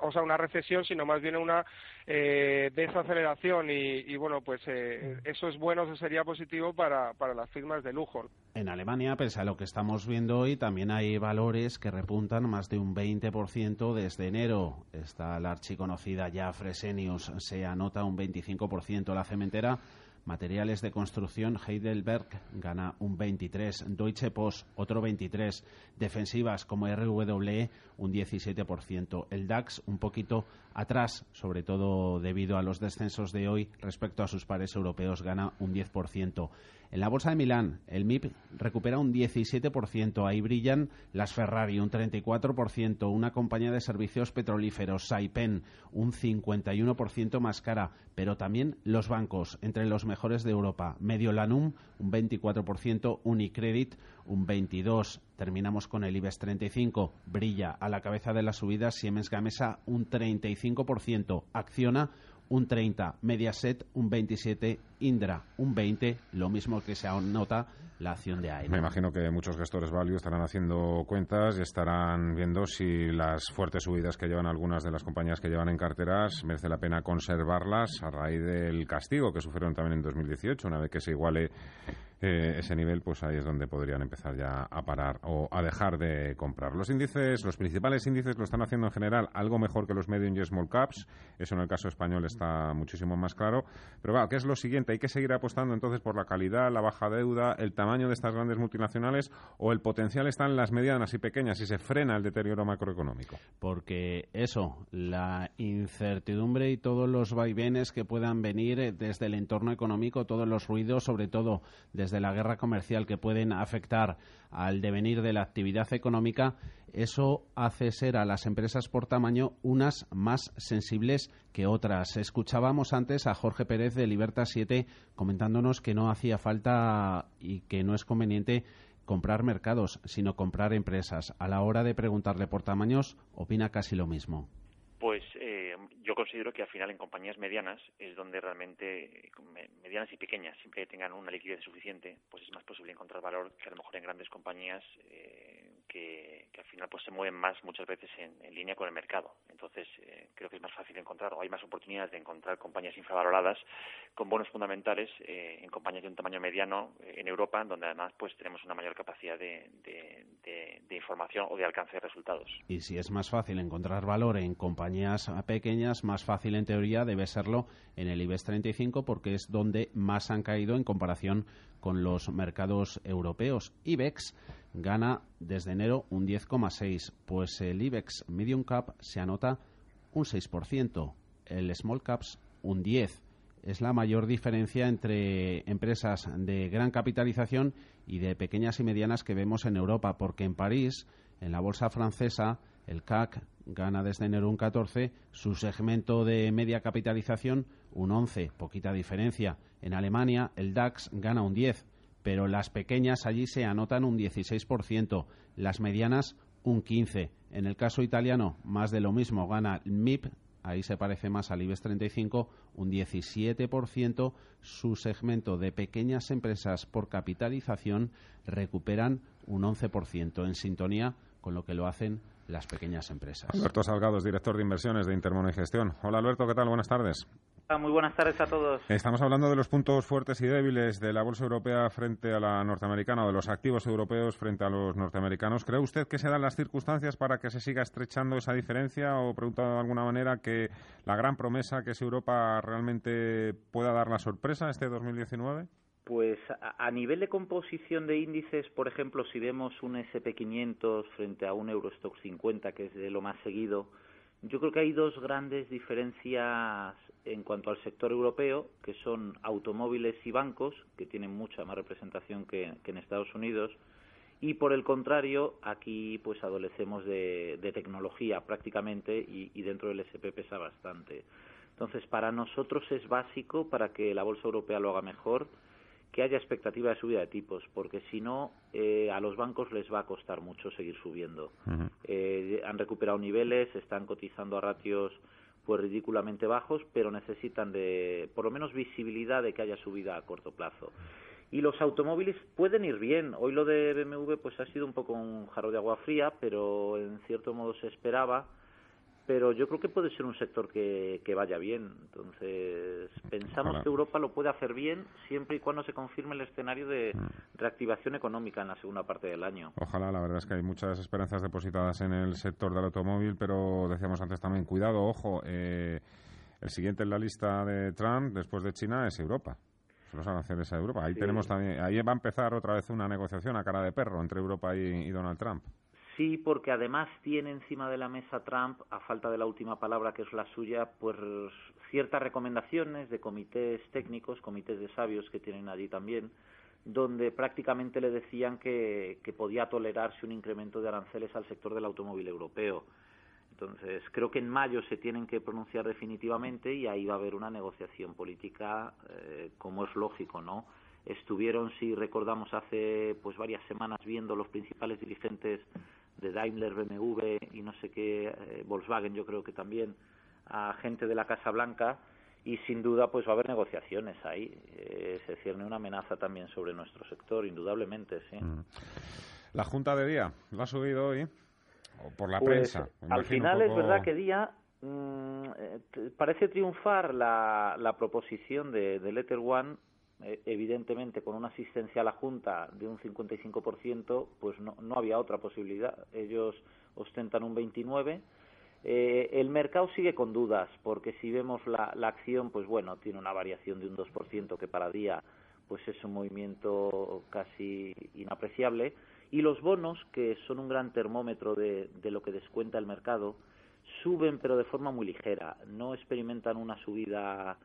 Speaker 45: o sea, una recesión, sino más bien una eh, desaceleración y, bueno, pues eh, eso es bueno, eso sería positivo para, para las firmas de lujo.
Speaker 16: En Alemania, pese a lo que estamos viendo hoy, también hay valores que repuntan más de un 20% desde enero Está la archiconocida ya Fresenius, se anota un 25%. La cementera Materiales de construcción, Heidelberg gana un 23, Deutsche Post otro 23, defensivas como RWE un 17%, el DAX un poquito atrás, sobre todo debido a los descensos de hoy respecto a sus pares europeos, gana un 10%. En la bolsa de Milán, el MIP recupera un 17%. Ahí brillan las Ferrari, un 34%. Una compañía de servicios petrolíferos, Saipen, un 51% más cara. Pero también los bancos, entre los mejores de Europa. Mediolanum, un 24%. Unicredit, un 22%. Terminamos con el IBEX 35. Brilla a la cabeza de la subida Siemens Gamesa, un 35%. Acciona, un 30, Mediaset un 27, Indra un 20, lo mismo que se anota la acción de AENA.
Speaker 10: Me imagino que muchos gestores value estarán haciendo cuentas y estarán viendo si las fuertes subidas que llevan algunas de las compañías que llevan en carteras merece la pena conservarlas a raíz del castigo que sufrieron también en 2018, una vez que se iguale eh, ese nivel, pues ahí es donde podrían empezar ya a parar o a dejar de comprar. Los índices, los principales índices lo están haciendo en general algo mejor que los medium y small caps. Eso en el caso español está muchísimo más claro. Pero bueno, ¿qué es lo siguiente? Hay que seguir apostando entonces por la calidad, la baja deuda, el tamaño de estas grandes multinacionales o el potencial está en las medianas y pequeñas y se frena el deterioro macroeconómico.
Speaker 16: Porque eso, la incertidumbre y todos los vaivenes que puedan venir desde el entorno económico, todos los ruidos, sobre todo desde de la guerra comercial que pueden afectar al devenir de la actividad económica, eso hace ser a las empresas por tamaño unas más sensibles que otras. Escuchábamos antes a Jorge Pérez de Libertad 7 comentándonos que no hacía falta y que no es conveniente comprar mercados, sino comprar empresas. A la hora de preguntarle por tamaños, opina casi lo mismo.
Speaker 47: Considero que al final en compañías medianas es donde realmente, medianas y pequeñas, siempre que tengan una liquidez suficiente, pues es más posible encontrar valor que a lo mejor en grandes compañías eh, que, al final pues se mueven más muchas veces en, línea con el mercado. Entonces eh, creo que es más fácil encontrar, o hay más oportunidades de encontrar compañías infravaloradas con buenos fundamentales en compañías de un tamaño mediano en Europa, donde además pues tenemos una mayor capacidad de, de información o de alcance de resultados.
Speaker 16: Y si es más fácil encontrar valor en compañías pequeñas, más fácil en teoría debe serlo en el IBEX 35 porque es donde más han caído en comparación con los mercados europeos. IBEX gana desde enero un 10,6, pues el IBEX Medium Cap se anota un 6%, el Small Caps un 10. Es la mayor diferencia entre empresas de gran capitalización y de pequeñas y medianas que vemos en Europa, porque en París, en la bolsa francesa, El CAC gana desde enero un 14, su segmento de media capitalización un 11, poquita diferencia. En Alemania el DAX gana un 10, pero las pequeñas allí se anotan un 16%, las medianas un 15. En el caso italiano, más de lo mismo, gana el MIP, ahí se parece más al IBEX 35, un 17%. Su segmento de pequeñas empresas por capitalización recuperan un 11%, en sintonía con lo que lo hacen las pequeñas empresas.
Speaker 6: Alberto Salgado director de inversiones de Intermono y Gestión. Hola Alberto, ¿qué tal? Buenas tardes.
Speaker 48: Muy buenas tardes a todos.
Speaker 6: Estamos hablando de los puntos fuertes y débiles de la bolsa europea frente a la norteamericana o de los activos europeos frente a los norteamericanos. ¿Cree usted que se dan las circunstancias para que se siga estrechando esa diferencia o preguntado de alguna manera que la gran promesa que es Europa realmente pueda dar la sorpresa este 2019?
Speaker 48: Pues a nivel de composición de índices, por ejemplo, si vemos un SP500 frente a un Eurostock 50, que es de lo más seguido, yo creo que hay dos grandes diferencias en cuanto al sector europeo, que son automóviles y bancos, que tienen mucha más representación que, en Estados Unidos, y por el contrario, aquí pues adolecemos de, tecnología prácticamente y, y, dentro del SP pesa bastante. Entonces, para nosotros es básico para que la bolsa europea lo haga mejor que haya expectativa de subida de tipos, porque si no, eh, a los bancos les va a costar mucho seguir subiendo. eh, han recuperado niveles, están cotizando a ratios pues ridículamente bajos, pero necesitan de por lo menos visibilidad de que haya subida a corto plazo. Y los automóviles pueden ir bien. Hoy lo de BMW pues ha sido un poco un jarro de agua fría, pero en cierto modo se esperaba pero yo creo que puede ser un sector que, que vaya bien. Entonces, pensamos que Europa lo puede hacer bien siempre y cuando se confirme el escenario de mm. reactivación económica en la segunda parte del año.
Speaker 6: Ojalá, la verdad es que hay muchas esperanzas depositadas en el sector del automóvil, pero decíamos antes también, cuidado, ojo, eh, el siguiente en la lista de Trump, después de China, es Europa. Los aranceles a Europa. Ahí tenemos también, ahí va a empezar otra vez una negociación a cara de perro entre Europa y Donald Trump.
Speaker 48: Sí, porque además tiene encima de la mesa Trump, a falta de la última palabra que es la suya, pues ciertas recomendaciones de comités técnicos, comités de sabios que tienen allí también, donde prácticamente le decían que, que podía tolerarse un incremento de aranceles al sector del automóvil europeo. Entonces, creo que en mayo se tienen que pronunciar definitivamente y ahí va a haber una negociación política, eh, como es lógico, ¿no? Estuvieron, si recordamos, hace pues varias semanas viendo los principales dirigentes de Daimler, BMW y no sé qué, eh, Volkswagen yo creo que también, a gente de la Casa Blanca y sin duda pues va a haber negociaciones ahí. Eh, se cierne una amenaza también sobre nuestro sector, indudablemente, sí. Mm.
Speaker 6: La Junta de Día, ¿lo ha subido hoy? ¿O por la
Speaker 48: pues,
Speaker 6: prensa?
Speaker 48: al final es verdad que Día mm, eh, parece triunfar la, la proposición de, de Letter One evidentemente con una asistencia a la Junta de un 55%, pues no, no había otra posibilidad. Ellos ostentan un 29%. Eh, el mercado sigue con dudas, porque si vemos la, la acción, pues bueno, tiene una variación de un 2% que para día pues es un movimiento casi inapreciable. Y los bonos, que son un gran termómetro de, de lo que descuenta el mercado, suben pero de forma muy ligera, no experimentan una subida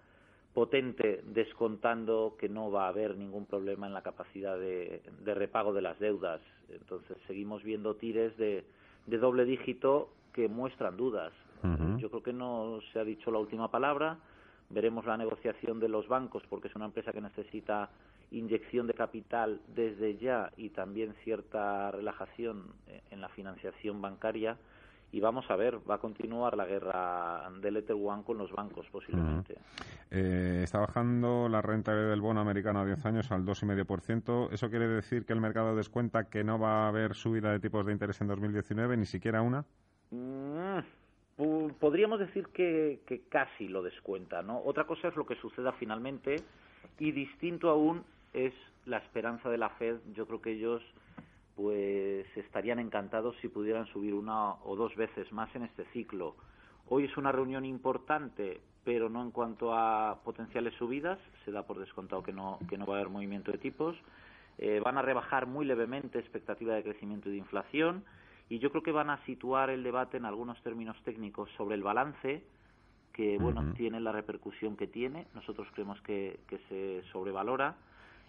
Speaker 48: potente descontando que no va a haber ningún problema en la capacidad de, repago de las deudas. Entonces seguimos viendo tires de, doble dígito que muestran dudas. Yo creo que no se ha dicho la última palabra. Veremos la negociación de los bancos porque es una empresa que necesita inyección de capital desde ya y también cierta relajación en la financiación bancaria y vamos a ver, va a continuar la guerra de Letter One con los bancos posiblemente.
Speaker 6: Eh, está bajando la renta del bono americano a 10 años al 2,5%. ¿Eso quiere decir que el mercado descuenta que no va a haber subida de tipos de interés en 2019, ni siquiera una?
Speaker 48: Mm, podríamos decir que, que casi lo descuenta, ¿no? Otra cosa es lo que suceda finalmente y distinto aún es la esperanza de la Fed. Yo creo que ellos pues estarían encantados si pudieran subir una o dos veces más en este ciclo. Hoy es una reunión importante, pero no en cuanto a potenciales subidas, se da por descontado que no, que no va a haber movimiento de tipos. Eh, van a rebajar muy levemente expectativa de crecimiento y de inflación y yo creo que van a situar el debate en algunos términos técnicos sobre el balance que bueno tiene la repercusión que tiene nosotros creemos que, que se sobrevalora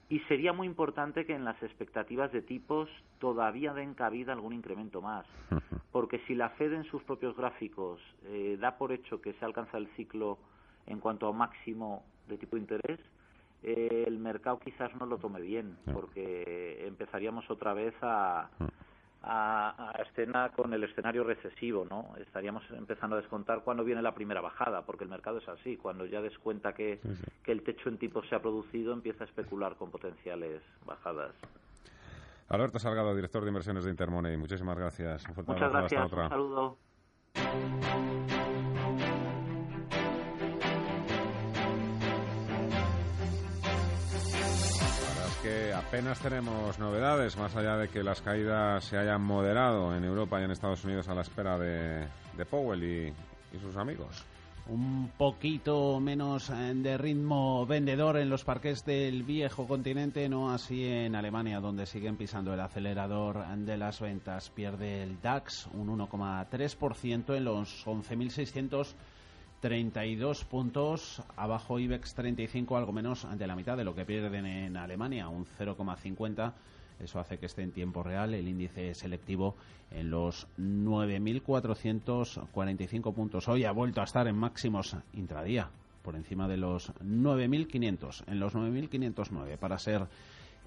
Speaker 48: y sería muy importante que en las expectativas de tipos todavía den cabida algún incremento más, porque si la Fed en sus propios gráficos eh, da por hecho que se alcanza el ciclo en cuanto a máximo de tipo de interés, eh, el mercado quizás no lo tome bien, porque empezaríamos otra vez a, a, escena con el escenario recesivo, ¿no? Estaríamos empezando a descontar cuando viene la primera bajada, porque el mercado es así. Cuando ya descuenta que, que el techo en tipos se ha producido, empieza a especular con potenciales bajadas.
Speaker 6: Alberto Salgado, director de inversiones de Intermoney. Muchísimas gracias.
Speaker 48: Muchas gracias. Un saludo.
Speaker 6: Apenas tenemos novedades, más allá de que las caídas se hayan moderado en Europa y en Estados Unidos a la espera de, Powell y, sus amigos
Speaker 16: un poquito menos eh, de ritmo vendedor en los parques del viejo continente, no así en Alemania, donde siguen pisando el acelerador de las ventas. Pierde el DAX un 1,3% en los 11.600 32 puntos, abajo IBEX 35, algo menos de la mitad de lo que pierden en Alemania, un 0,50. Eso hace que esté en tiempo real el índice selectivo en los 9.445 puntos. Hoy ha vuelto a estar en máximos intradía, por encima de los 9.500, en los 9.509 para ser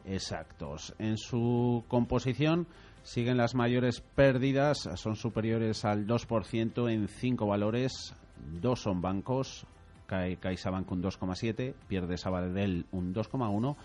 Speaker 16: exactos. En su composición siguen las mayores pérdidas, son superiores al 2% en cinco valores dos son bancos, cae CaixaBank un 2,7, pierde Sabadell un 2,1,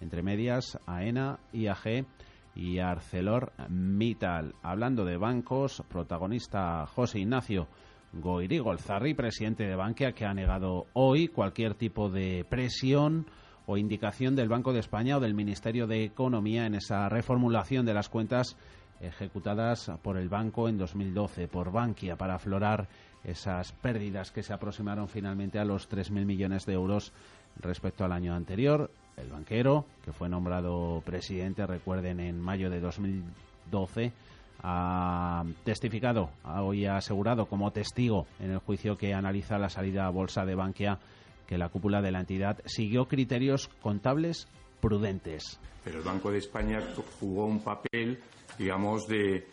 Speaker 16: entre medias AENA, IAG y ArcelorMittal. Hablando de bancos, protagonista José Ignacio Goirigolzarri, presidente de Bankia, que ha negado hoy cualquier tipo de presión o indicación del Banco de España o del Ministerio de Economía en esa reformulación de las cuentas ejecutadas por el banco en 2012 por Bankia para aflorar esas pérdidas que se aproximaron finalmente a los 3.000 millones de euros respecto al año anterior. El banquero, que fue nombrado presidente, recuerden, en mayo de 2012, ha testificado, hoy ha asegurado como testigo en el juicio que analiza la salida a bolsa de Bankia que la cúpula de la entidad siguió criterios contables prudentes.
Speaker 49: Pero el Banco de España jugó un papel, digamos, de,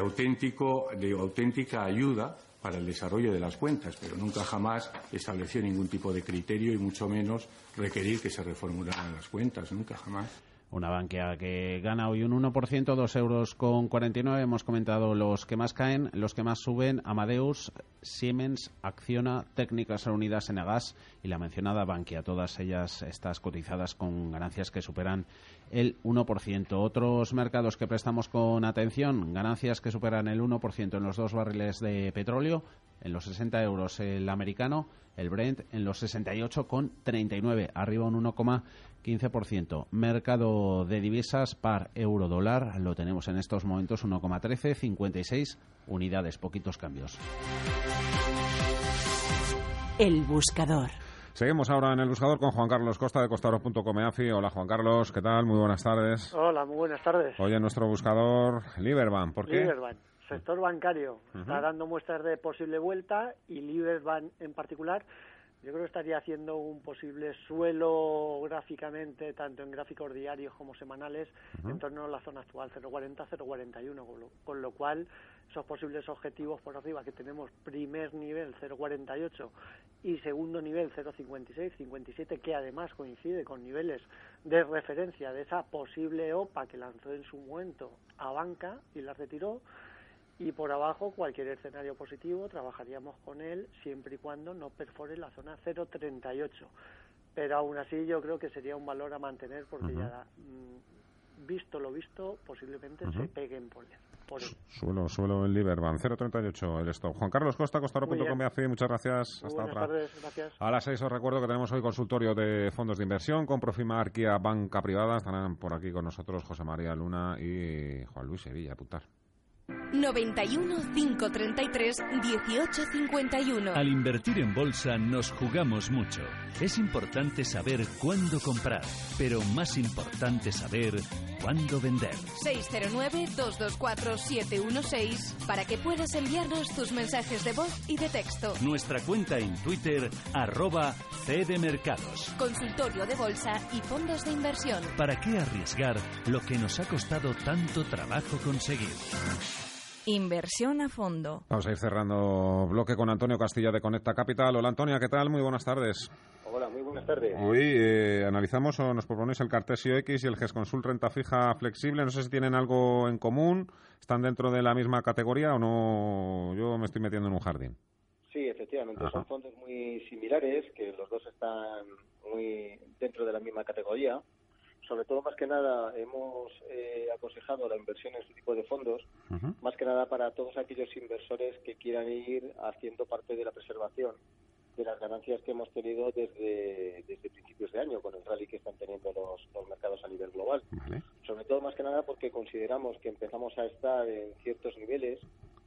Speaker 49: auténtico, de auténtica ayuda para el desarrollo de las cuentas, pero nunca jamás estableció ningún tipo de criterio y mucho menos requerir que se reformularan las cuentas, nunca jamás.
Speaker 16: Una banquea que gana hoy un 1%, 2 euros con 49. Hemos comentado los que más caen, los que más suben, Amadeus, Siemens, Acciona, Técnicas Reunidas, Enagas y la mencionada Bankia. Todas ellas estas cotizadas con ganancias que superan el 1%. Otros mercados que prestamos con atención, ganancias que superan el 1% en los dos barriles de petróleo, en los 60 euros el americano, el Brent en los 68,39, arriba un 1,15%. Mercado de divisas par euro dólar, lo tenemos en estos momentos 1,13, 56 unidades, poquitos cambios.
Speaker 25: El buscador.
Speaker 6: Seguimos ahora en el buscador con Juan Carlos Costa de costaro.com Hola Juan Carlos, ¿qué tal? Muy buenas tardes.
Speaker 50: Hola, muy buenas tardes.
Speaker 6: Hoy en nuestro buscador Liberbank, ¿por qué?
Speaker 50: Liberbank, sector bancario, está dando muestras de posible vuelta y Liberbank en particular yo creo que estaría haciendo un posible suelo gráficamente, tanto en gráficos diarios como semanales, en torno a la zona actual, 0,40, 0,41, con con lo cual esos posibles objetivos por arriba que tenemos primer nivel 0,48 y segundo nivel 0,56, 57, que además coincide con niveles de referencia de esa posible OPA que lanzó en su momento a banca y la retiró, y por abajo cualquier escenario positivo trabajaríamos con él siempre y cuando no perfore la zona 0,38 pero aún así yo creo que sería un valor a mantener porque ya mm, visto lo visto posiblemente se peguen por él.
Speaker 6: Suelo, suelo en Liberbank, 0,38 el stop. Juan Carlos Costa, costaro.com, muchas gracias. Hasta otra.
Speaker 50: gracias.
Speaker 6: A las 6 os recuerdo que tenemos hoy consultorio de fondos de inversión con Profima Arquia Banca Privada. Estarán por aquí con nosotros José María Luna y Juan Luis Sevilla. Apuntar.
Speaker 51: 91 533 1851.
Speaker 2: Al invertir en bolsa nos jugamos mucho. Es importante saber cuándo comprar, pero más importante saber cuándo vender.
Speaker 51: 609-224-716 para que puedas enviarnos tus mensajes de voz y de texto.
Speaker 2: Nuestra cuenta en Twitter, arroba Mercados.
Speaker 51: Consultorio de bolsa y fondos de inversión.
Speaker 2: ¿Para qué arriesgar lo que nos ha costado tanto trabajo conseguir?
Speaker 52: Inversión a fondo.
Speaker 10: Vamos a ir cerrando bloque con Antonio Castilla de Conecta Capital. Hola Antonio, ¿qué tal? Muy buenas tardes.
Speaker 53: Hola, muy buenas tardes.
Speaker 10: Hoy eh, analizamos o nos proponéis el Cartesio X y el GESConsul renta fija flexible. No sé si tienen algo en común, están dentro de la misma categoría o no. Yo me estoy metiendo en un jardín.
Speaker 53: Sí, efectivamente, son fondos muy similares, que los dos están muy dentro de la misma categoría sobre todo más que nada hemos eh, aconsejado la inversión en este tipo de fondos, más que nada para todos aquellos inversores que quieran ir haciendo parte de la preservación de las ganancias que hemos tenido desde, desde principios de año con el rally que están teniendo los, los mercados a nivel global. Sobre todo más que nada porque consideramos que empezamos a estar en ciertos niveles,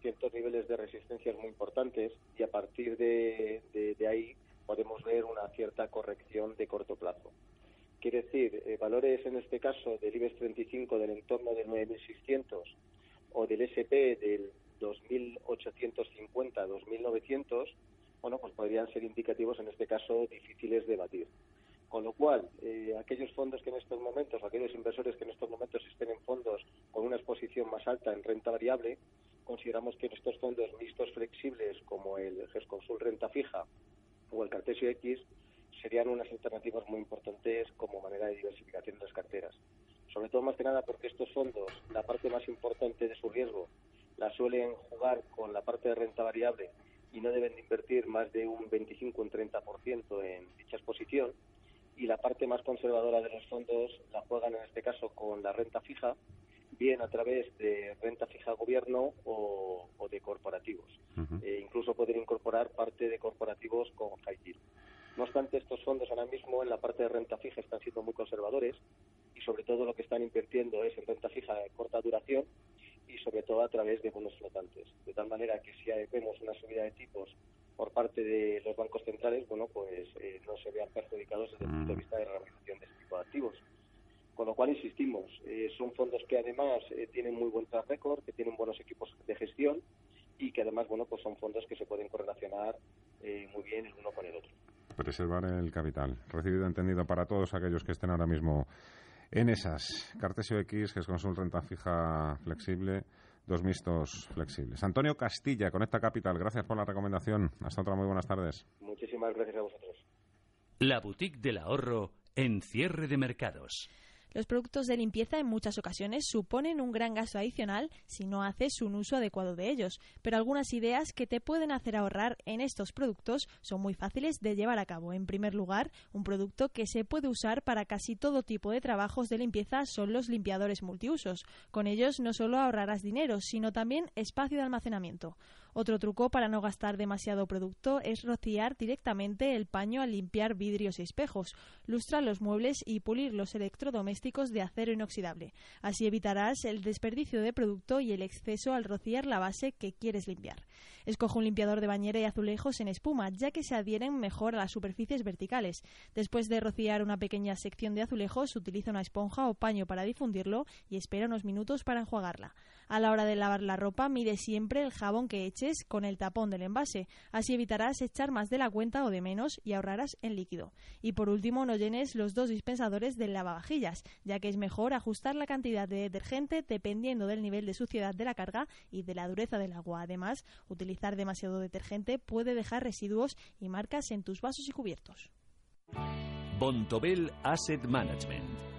Speaker 53: ciertos niveles de resistencias muy importantes y a partir de, de ahí podemos ver una cierta corrección de corto plazo. Quiere decir, eh, valores en este caso del IBEX 35 del entorno de 9.600 o del SP del 2.850, 2.900, bueno, pues podrían ser indicativos en este caso difíciles de batir. Con lo cual, eh, aquellos fondos que en estos momentos, aquellos inversores que en estos momentos estén en fondos con una exposición más alta en renta variable, consideramos que en estos fondos mixtos flexibles como el GESConsul renta fija o el Cartesio X, serían unas alternativas muy importantes como manera de diversificación de las carteras. Sobre todo más que nada porque estos fondos, la parte más importante de su riesgo, la suelen jugar con la parte de renta variable y no deben invertir más de un 25 o un 30% en dicha exposición. Y la parte más conservadora de los fondos la juegan en este caso con la renta fija, bien a través de renta fija gobierno o, de corporativos. e incluso poder incorporar parte de corporativos con high yield. No obstante, estos fondos ahora mismo en la parte de renta fija están siendo muy conservadores y sobre todo lo que están invirtiendo es en renta fija de corta duración y sobre todo a través de bonos flotantes. De tal manera que si vemos una subida de tipos por parte de los bancos centrales, bueno, pues eh, no se vean perjudicados desde el punto de vista de realización de este tipo de activos. Con lo cual, insistimos, eh, son fondos que además eh, tienen muy buen track record, que tienen buenos equipos de gestión y que además, bueno, pues son fondos que se pueden correlacionar muy bien el uno con el otro
Speaker 10: preservar el capital. Recibido entendido para todos aquellos que estén ahora mismo en esas. Cartesio X, que es consul renta fija flexible, dos mixtos flexibles. Antonio Castilla, Conecta Capital, gracias por la recomendación. Hasta otra, muy buenas tardes.
Speaker 53: Muchísimas gracias a vosotros.
Speaker 2: La boutique del ahorro en cierre de mercados.
Speaker 52: Los productos de limpieza en muchas ocasiones suponen un gran gasto adicional si no haces un uso adecuado de ellos, pero algunas ideas que te pueden hacer ahorrar en estos productos son muy fáciles de llevar a cabo. En primer lugar, un producto que se puede usar para casi todo tipo de trabajos de limpieza son los limpiadores multiusos. Con ellos no solo ahorrarás dinero, sino también espacio de almacenamiento. Otro truco para no gastar demasiado producto es rociar directamente el paño al limpiar vidrios y espejos, lustrar los muebles y pulir los electrodomésticos de acero inoxidable. Así evitarás el desperdicio de producto y el exceso al rociar la base que quieres limpiar. Escoge un limpiador de bañera y azulejos en espuma, ya que se adhieren mejor a las superficies verticales. Después de rociar una pequeña sección de azulejos, utiliza una esponja o paño para difundirlo y espera unos minutos para enjuagarla. A la hora de lavar la ropa, mide siempre el jabón que eches con el tapón del envase. Así evitarás echar más de la cuenta o de menos y ahorrarás en líquido. Y por último, no llenes los dos dispensadores del lavavajillas, ya que es mejor ajustar la cantidad de detergente dependiendo del nivel de suciedad de la carga y de la dureza del agua. Además, utilizar demasiado detergente puede dejar residuos y marcas en tus vasos y cubiertos.
Speaker 2: Bontobel Asset Management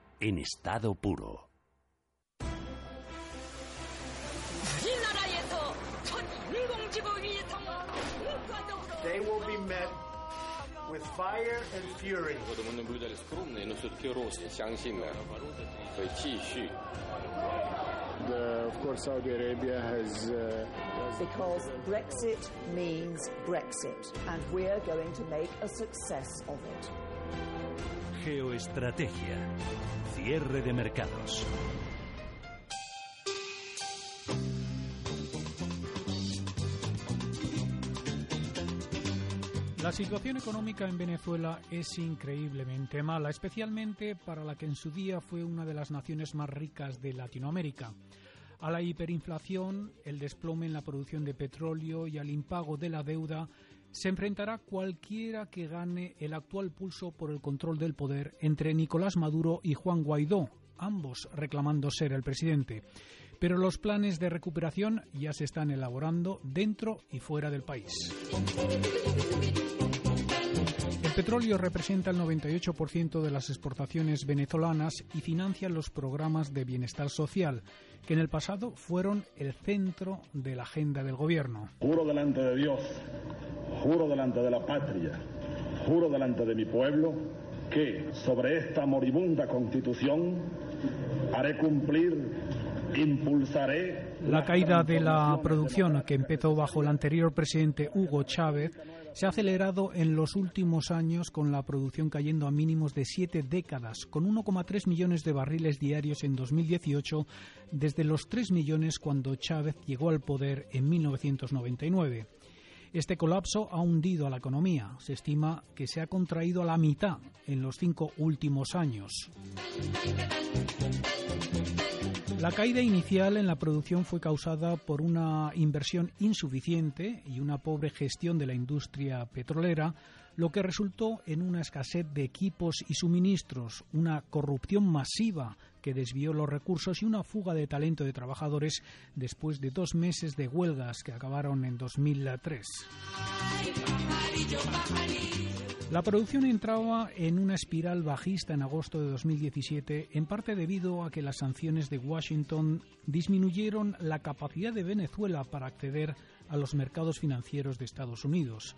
Speaker 2: en estado puro.
Speaker 54: They will be met with fire and fury.
Speaker 55: Мы наблюдали скромный, of course, Saudi Arabia has. Uh,
Speaker 56: because Brexit means Brexit, and we're going to make a success of it.
Speaker 2: Geoestrategia. Cierre de mercados.
Speaker 7: La situación económica en Venezuela es increíblemente mala, especialmente para la que en su día fue una de las naciones más ricas de Latinoamérica. A la hiperinflación, el desplome en la producción de petróleo y al impago de la deuda se enfrentará cualquiera que gane el actual pulso por el control del poder entre Nicolás Maduro y Juan Guaidó, ambos reclamando ser el presidente. Pero los planes de recuperación ya se están elaborando dentro y fuera del país. El petróleo representa el 98% de las exportaciones venezolanas y financia los programas de bienestar social, que en el pasado fueron el centro de la agenda del gobierno.
Speaker 57: Juro delante de Dios, juro delante de la patria, juro delante de mi pueblo, que sobre esta moribunda constitución haré cumplir impulsaré
Speaker 7: la caída de la producción que empezó bajo el anterior presidente Hugo Chávez se ha acelerado en los últimos años con la producción cayendo a mínimos de siete décadas, con 1,3 millones de barriles diarios en 2018 desde los 3 millones cuando Chávez llegó al poder en 1999. Este colapso ha hundido a la economía. Se estima que se ha contraído a la mitad en los cinco últimos años. La caída inicial en la producción fue causada por una inversión insuficiente y una pobre gestión de la industria petrolera, lo que resultó en una escasez de equipos y suministros, una corrupción masiva que desvió los recursos y una fuga de talento de trabajadores después de dos meses de huelgas que acabaron en 2003. La producción entraba en una espiral bajista en agosto de 2017, en parte debido a que las sanciones de Washington disminuyeron la capacidad de Venezuela para acceder a los mercados financieros de Estados Unidos.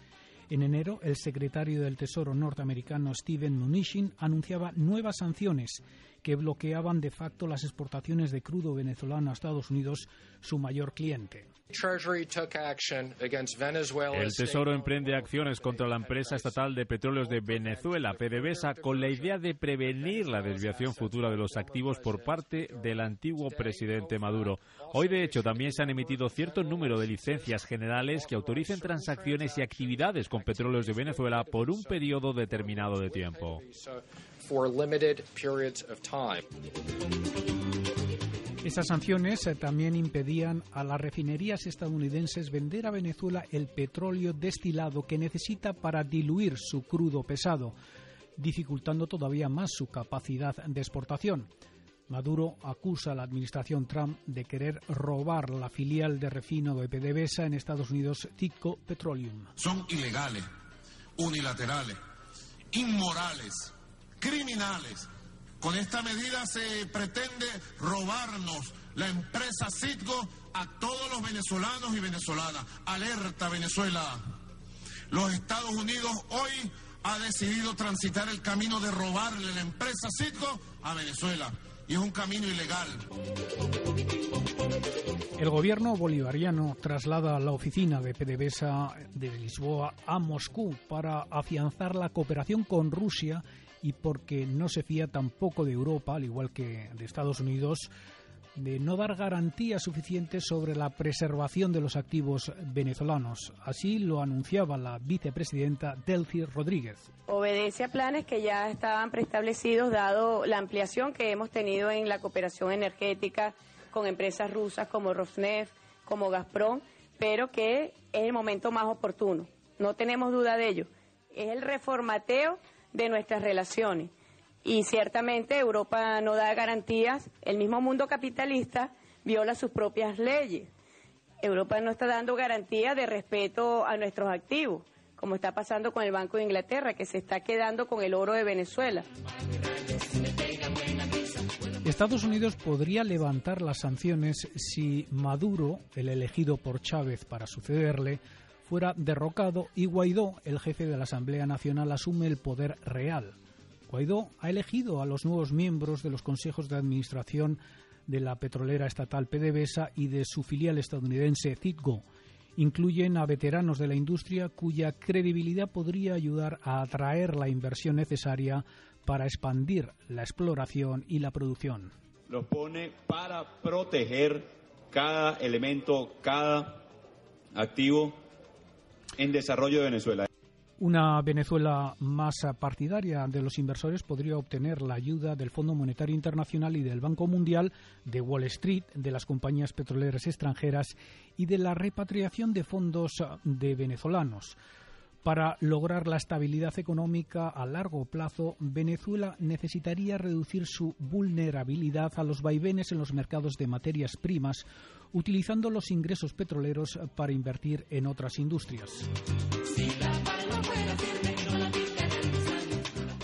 Speaker 7: En enero, el secretario del Tesoro norteamericano Steven Mnuchin anunciaba nuevas sanciones que bloqueaban de facto las exportaciones de crudo venezolano a Estados Unidos, su mayor cliente.
Speaker 58: El Tesoro emprende acciones contra la empresa estatal de petróleos de Venezuela, PDVSA, con la idea de prevenir la desviación futura de los activos por parte del antiguo presidente Maduro. Hoy, de hecho, también se han emitido cierto número de licencias generales que autoricen transacciones y actividades con petróleos de Venezuela por un periodo determinado de tiempo.
Speaker 7: Estas sanciones eh, también impedían a las refinerías estadounidenses vender a Venezuela el petróleo destilado que necesita para diluir su crudo pesado, dificultando todavía más su capacidad de exportación. Maduro acusa a la administración Trump de querer robar la filial de refino de PDVSA en Estados Unidos, Tico Petroleum.
Speaker 49: Son ilegales, unilaterales, inmorales, criminales con esta medida se pretende robarnos la empresa Citgo a todos los venezolanos y venezolanas. Alerta Venezuela. Los Estados Unidos hoy ha decidido transitar el camino de robarle la empresa Citgo a Venezuela. Y es un camino ilegal.
Speaker 7: El gobierno bolivariano traslada la oficina de PDVSA de Lisboa a Moscú para afianzar la cooperación con Rusia y porque no se fía tampoco de Europa, al igual que de Estados Unidos, de no dar garantías suficientes sobre la preservación de los activos venezolanos. Así lo anunciaba la vicepresidenta Delcy Rodríguez.
Speaker 59: Obedece a planes que ya estaban preestablecidos dado la ampliación que hemos tenido en la cooperación energética con empresas rusas como Rosneft, como Gazprom, pero que es el momento más oportuno. No tenemos duda de ello. Es el reformateo de nuestras relaciones. Y ciertamente Europa no da garantías, el mismo mundo capitalista viola sus propias leyes. Europa no está dando garantía de respeto a nuestros activos, como está pasando con el Banco de Inglaterra, que se está quedando con el oro de Venezuela.
Speaker 7: Estados Unidos podría levantar las sanciones si Maduro, el elegido por Chávez para sucederle, fuera derrocado y Guaidó, el jefe de la Asamblea Nacional, asume el poder real. Guaidó ha elegido a los nuevos miembros de los consejos de administración de la petrolera estatal PDVSA y de su filial estadounidense Citgo. Incluyen a veteranos de la industria cuya credibilidad podría ayudar a atraer la inversión necesaria para expandir la exploración y la producción.
Speaker 60: Los pone para proteger cada elemento, cada activo en desarrollo de Venezuela.
Speaker 7: Una Venezuela más partidaria de los inversores podría obtener la ayuda del Fondo Monetario Internacional y del Banco Mundial, de Wall Street, de las compañías petroleras extranjeras y de la repatriación de fondos de venezolanos. Para lograr la estabilidad económica a largo plazo, Venezuela necesitaría reducir su vulnerabilidad a los vaivenes en los mercados de materias primas, utilizando los ingresos petroleros para invertir en otras industrias.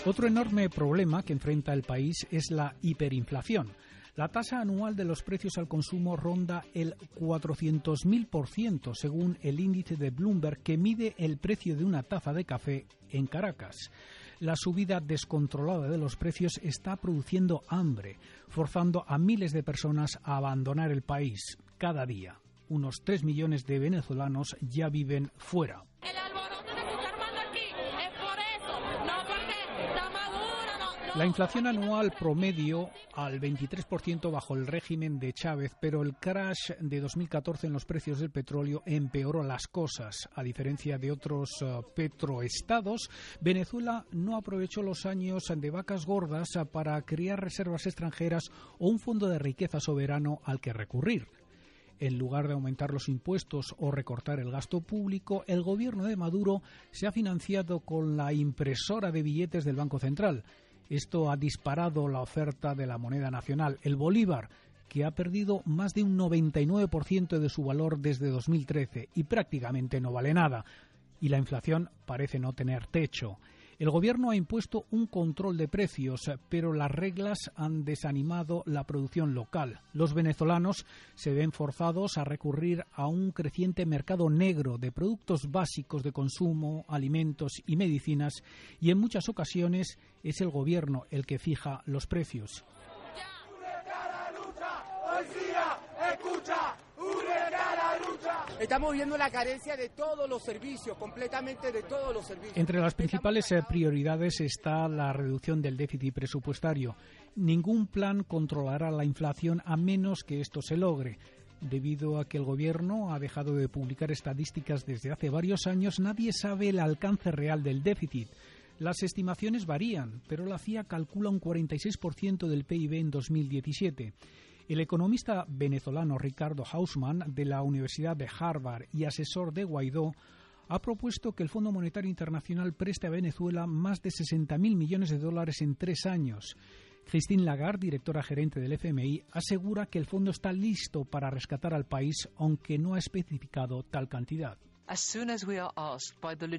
Speaker 7: Otro enorme problema que enfrenta el país es la hiperinflación. La tasa anual de los precios al consumo ronda el 400.000% según el índice de Bloomberg que mide el precio de una taza de café en Caracas. La subida descontrolada de los precios está produciendo hambre, forzando a miles de personas a abandonar el país cada día. Unos 3 millones de venezolanos ya viven fuera. La inflación anual promedio al 23% bajo el régimen de Chávez, pero el crash de 2014 en los precios del petróleo empeoró las cosas. A diferencia de otros uh, petroestados, Venezuela no aprovechó los años de vacas gordas para crear reservas extranjeras o un fondo de riqueza soberano al que recurrir. En lugar de aumentar los impuestos o recortar el gasto público, el gobierno de Maduro se ha financiado con la impresora de billetes del Banco Central esto ha disparado la oferta de la moneda nacional, el bolívar, que ha perdido más de un 99% de su valor desde 2013 y prácticamente no vale nada. Y la inflación parece no tener techo. El Gobierno ha impuesto un control de precios, pero las reglas han desanimado la producción local. Los venezolanos se ven forzados a recurrir a un creciente mercado negro de productos básicos de consumo, alimentos y medicinas, y en muchas ocasiones es el Gobierno el que fija los precios.
Speaker 61: Estamos viendo la carencia de todos los servicios, completamente de todos los servicios.
Speaker 7: Entre las principales eh, prioridades está la reducción del déficit presupuestario. Ningún plan controlará la inflación a menos que esto se logre. Debido a que el Gobierno ha dejado de publicar estadísticas desde hace varios años, nadie sabe el alcance real del déficit. Las estimaciones varían, pero la CIA calcula un 46% del PIB en 2017. El economista venezolano Ricardo Hausmann, de la Universidad de Harvard y asesor de Guaidó, ha propuesto que el Fondo Monetario Internacional preste a Venezuela más de 60.000 millones de dólares en tres años. Christine Lagarde, directora gerente del FMI, asegura que el fondo está listo para rescatar al país, aunque no ha especificado tal cantidad.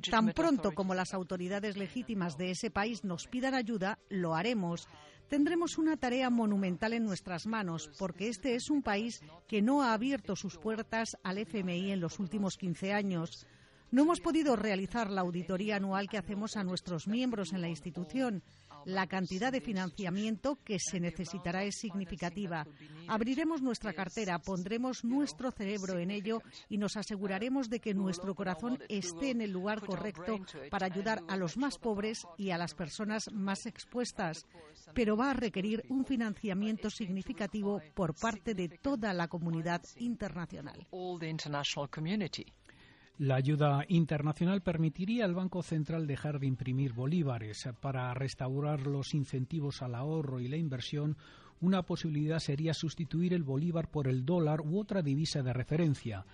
Speaker 59: Tan pronto como las autoridades legítimas de ese país nos pidan ayuda, lo haremos tendremos una tarea monumental en nuestras manos, porque este es un país que no ha abierto sus puertas al FMI en los últimos 15 años. No hemos podido realizar la auditoría anual que hacemos a nuestros miembros en la institución. La cantidad de financiamiento que se necesitará es significativa. Abriremos nuestra cartera, pondremos nuestro cerebro en ello y nos aseguraremos de que nuestro corazón esté en el lugar correcto para ayudar a los más pobres y a las personas más expuestas. Pero va a requerir un financiamiento significativo por parte de toda la comunidad internacional.
Speaker 7: La ayuda internacional permitiría al Banco Central dejar de imprimir bolívares. Para restaurar los incentivos al ahorro y la inversión, una posibilidad sería sustituir el bolívar por el dólar u otra divisa de referencia.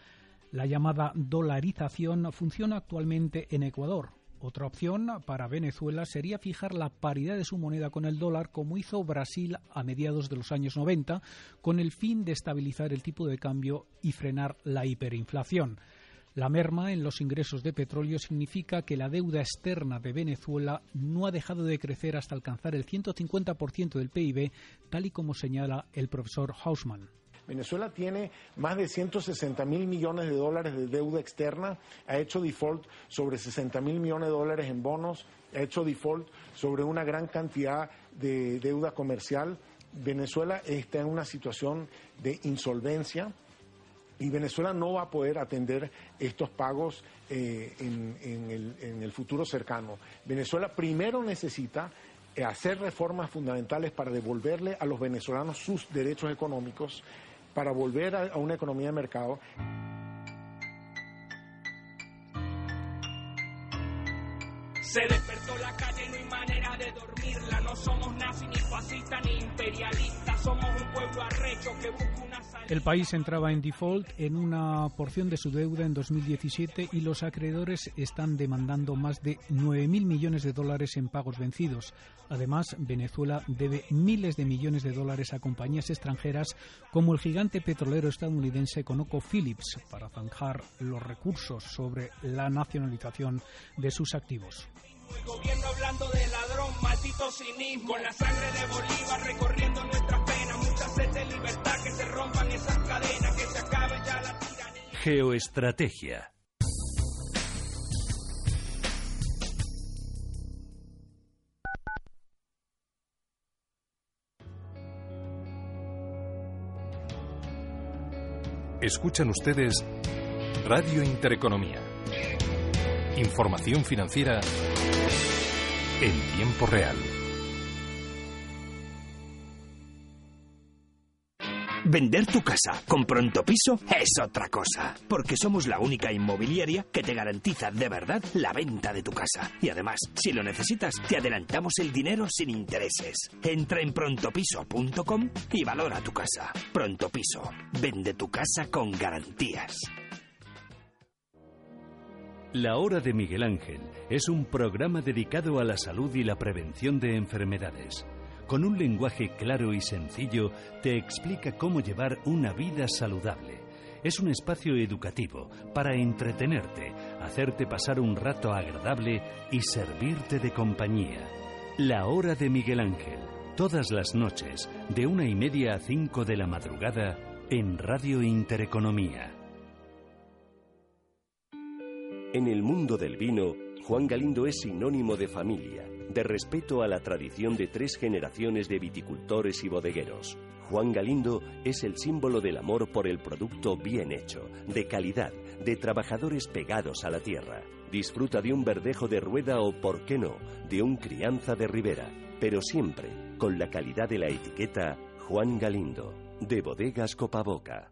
Speaker 7: La llamada dolarización funciona actualmente en Ecuador. Otra opción para Venezuela sería fijar la paridad de su moneda con el dólar como hizo Brasil a mediados de los años 90 con el fin de estabilizar el tipo de cambio y frenar la hiperinflación. La merma en los ingresos de petróleo significa que la deuda externa de Venezuela no ha dejado de crecer hasta alcanzar el 150% del PIB, tal y como señala el profesor Hausmann.
Speaker 62: Venezuela tiene más de 160 mil millones de dólares de deuda externa, ha hecho default sobre 60 mil millones de dólares en bonos, ha hecho default sobre una gran cantidad de deuda comercial. Venezuela está en una situación de insolvencia y Venezuela no va a poder atender estos pagos eh, en, el, en, el, futuro cercano. Venezuela primero necesita eh, hacer reformas fundamentales para devolverle a los venezolanos sus derechos económicos, para volver a una economía de mercado.
Speaker 63: Se despertó la calle, no hay manera de dormirla. No somos nazis, ni fascistas, ni imperialistas. Somos un pueblo arrecho que busca una salida.
Speaker 7: El país entraba en default en una porción de su deuda en 2017 y los acreedores están demandando más de 9.000 millones de dólares en pagos vencidos. Además, Venezuela debe miles de millones de dólares a compañías extranjeras como el gigante petrolero estadounidense ConocoPhillips para zanjar los recursos sobre la nacionalización de sus activos.
Speaker 63: El gobierno hablando de ladrón, maldito cinismo. Con la sangre de Bolívar recorriendo nuestras penas. Mucha sed de libertad, que se rompan esas cadenas, que se acabe ya la tiranía.
Speaker 2: Geoestrategia. Escuchan ustedes Radio Intereconomía. Información financiera en tiempo real.
Speaker 26: Vender tu casa con pronto piso es otra cosa, porque somos la única inmobiliaria que te garantiza de verdad la venta de tu casa. Y además, si lo necesitas, te adelantamos el dinero sin intereses. Entra en prontopiso.com y valora tu casa. Pronto Piso, vende tu casa con garantías.
Speaker 2: La Hora de Miguel Ángel es un programa dedicado a la salud y la prevención de enfermedades. Con un lenguaje claro y sencillo te explica cómo llevar una vida saludable. Es un espacio educativo para entretenerte, hacerte pasar un rato agradable y servirte de compañía. La Hora de Miguel Ángel, todas las noches, de una y media a cinco de la madrugada, en Radio Intereconomía.
Speaker 64: En el mundo del vino, Juan Galindo es sinónimo de familia, de respeto a la tradición de tres generaciones de viticultores y bodegueros. Juan Galindo es el símbolo del amor por el producto bien hecho, de calidad, de trabajadores pegados a la tierra. Disfruta de un verdejo de rueda o, por qué no, de un crianza de ribera, pero siempre con la calidad de la etiqueta Juan Galindo, de Bodegas Copaboca.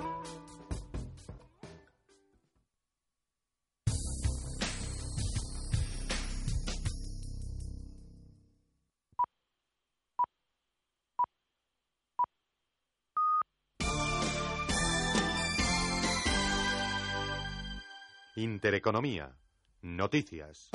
Speaker 49: Intereconomía. Noticias.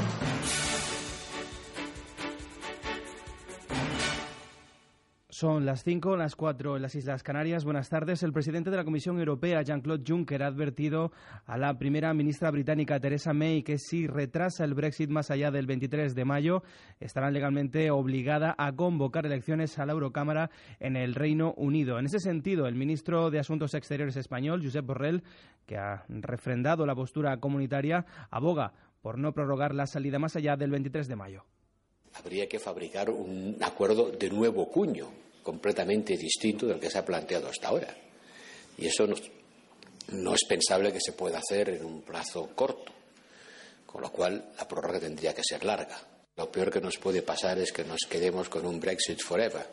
Speaker 30: Son las 5, las 4 en las Islas Canarias. Buenas tardes. El presidente de la Comisión Europea, Jean-Claude Juncker, ha advertido a la primera ministra británica, Theresa May, que si retrasa el Brexit más allá del 23 de mayo, estará legalmente obligada a convocar elecciones a la Eurocámara en el Reino Unido. En ese sentido, el ministro de Asuntos Exteriores español, Josep Borrell, que ha refrendado la postura comunitaria, aboga por no prorrogar la salida más allá del 23 de mayo.
Speaker 65: Habría que fabricar un acuerdo de nuevo cuño completamente distinto del que se ha planteado hasta ahora. Y eso no, es pensable que se pueda hacer en un plazo corto, con lo cual la prórroga tendría que ser larga. Lo peor que nos puede pasar es que nos quedemos con un Brexit forever.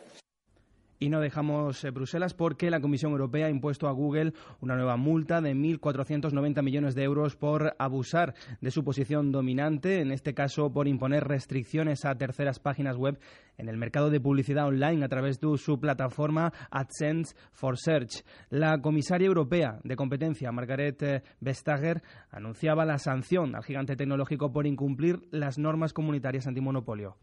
Speaker 30: Y no dejamos eh, Bruselas porque la Comisión Europea ha impuesto a Google una nueva multa de 1.490 millones de euros por abusar de su posición dominante, en este caso por imponer restricciones a terceras páginas web en el mercado de publicidad online a través de su plataforma AdSense for Search. La comisaria europea de competencia, Margaret eh, Vestager, anunciaba la sanción al gigante tecnológico por incumplir las normas comunitarias antimonopolio.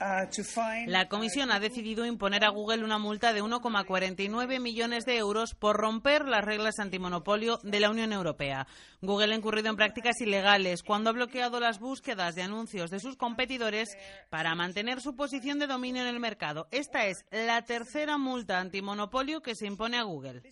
Speaker 8: Uh, la Comisión ha decidido imponer a Google una multa de 1,49 millones de euros por romper las reglas antimonopolio de la Unión Europea. Google ha incurrido en prácticas ilegales cuando ha bloqueado las búsquedas de anuncios de sus competidores para mantener su posición de dominio en el mercado. Esta es la tercera multa antimonopolio que se impone a Google.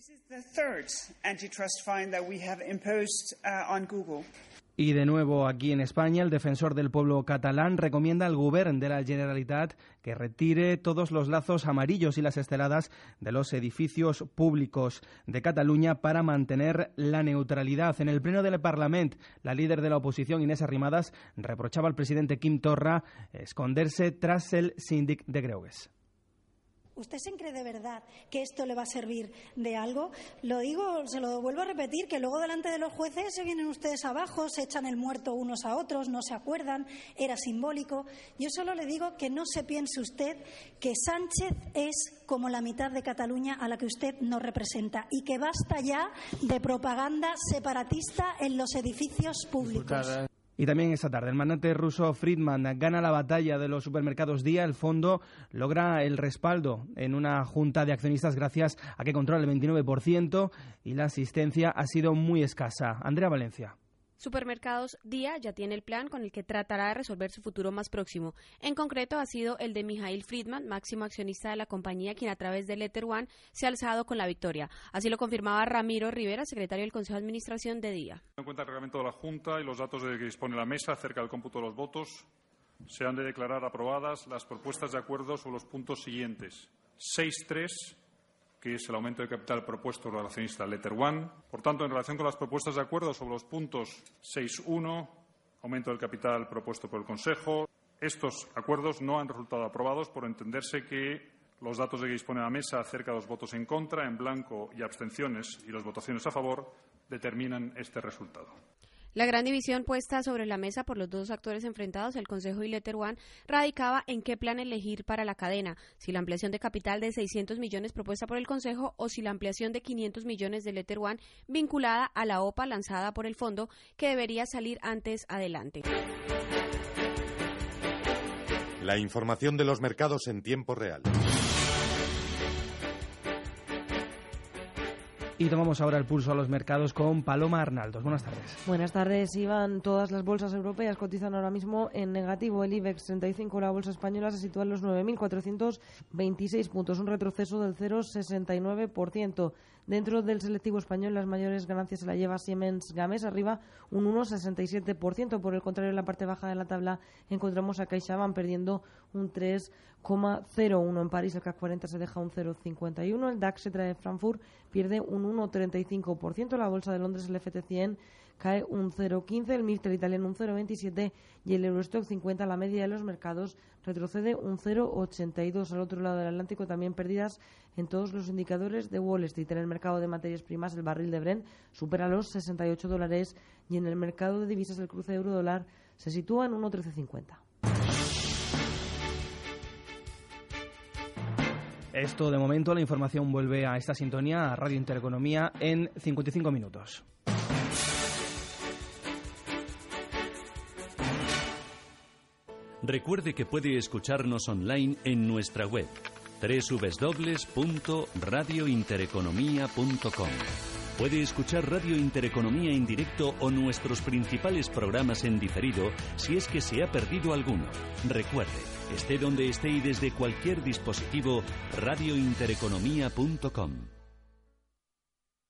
Speaker 30: Y de nuevo aquí en España, el defensor del pueblo catalán recomienda al Gobierno de la Generalitat que retire todos los lazos amarillos y las esteladas de los edificios públicos de Cataluña para mantener la neutralidad. En el Pleno del Parlamento, la líder de la oposición, Inés Arrimadas, reprochaba al presidente Quim Torra esconderse tras el síndic de Greugues.
Speaker 66: ¿Usted se cree de verdad que esto le va a servir de algo? Lo digo, se lo vuelvo a repetir, que luego delante de los jueces se vienen ustedes abajo, se echan el muerto unos a otros, no se acuerdan, era simbólico. Yo solo le digo que no se piense usted que Sánchez es como la mitad de Cataluña a la que usted no representa y que basta ya de propaganda separatista en los edificios públicos.
Speaker 30: Y también esta tarde, el magnate ruso Friedman gana la batalla de los supermercados Día. El fondo logra el respaldo en una junta de accionistas gracias a que controla el 29% y la asistencia ha sido muy escasa. Andrea Valencia.
Speaker 3: Supermercados Día ya tiene el plan con el que tratará de resolver su futuro más próximo. En concreto, ha sido el de Mijail Friedman, máximo accionista de la compañía, quien a través de Letter One se ha alzado con la victoria. Así lo confirmaba Ramiro Rivera, secretario del Consejo de Administración de Día.
Speaker 67: En cuenta el reglamento de la Junta y los datos de que dispone la mesa acerca del cómputo de los votos, se han de declarar aprobadas las propuestas de acuerdo sobre los puntos siguientes. 6.3 que es el aumento de capital propuesto por el accionista Letter One. Por tanto, en relación con las propuestas de acuerdo sobre los puntos 6.1, aumento del capital propuesto por el Consejo, estos acuerdos no han resultado aprobados por entenderse que los datos de que dispone la mesa acerca de los votos en contra, en blanco y abstenciones y las votaciones a favor determinan este resultado.
Speaker 3: La gran división puesta sobre la mesa por los dos actores enfrentados, el Consejo y Letter One, radicaba en qué plan elegir para la cadena, si la ampliación de capital de 600 millones propuesta por el Consejo o si la ampliación de 500 millones de Letter One vinculada a la OPA lanzada por el fondo que debería salir antes adelante.
Speaker 68: La información de los mercados en tiempo real.
Speaker 30: Y tomamos ahora el pulso a los mercados con Paloma Arnaldos. Buenas tardes.
Speaker 29: Buenas tardes, Iván. Todas las bolsas europeas cotizan ahora mismo en negativo. El IBEX 35, la bolsa española, se sitúa en los 9.426 puntos, un retroceso del 0,69%. Dentro del selectivo español, las mayores ganancias se la lleva Siemens Games, arriba un 1,67%. Por el contrario, en la parte baja de la tabla encontramos a CaixaBank perdiendo un 3,01. En París el CAC 40 se deja un 0,51. El DAX se trae Frankfurt pierde un 1,35%. La bolsa de Londres, el FT100, cae un 0,15%. El MIRTEL italiano un 0,27% y el Eurostock 50, la media de los mercados, retrocede un 0,82%. Al otro lado del Atlántico también pérdidas en todos los indicadores de Wall Street. En el mercado de materias primas, el barril de Brent supera los 68 dólares y en el mercado de divisas, el cruce euro-dólar se sitúa en 1,1350.
Speaker 30: Esto de momento, la información vuelve a esta sintonía, a Radio Intereconomía, en 55 minutos.
Speaker 2: Recuerde que puede escucharnos online en nuestra web www.radiointereconomía.com. Puede escuchar Radio Intereconomía en directo o nuestros principales programas en diferido si es que se ha perdido alguno. Recuerde, esté donde esté y desde cualquier dispositivo, radiointereconomía.com.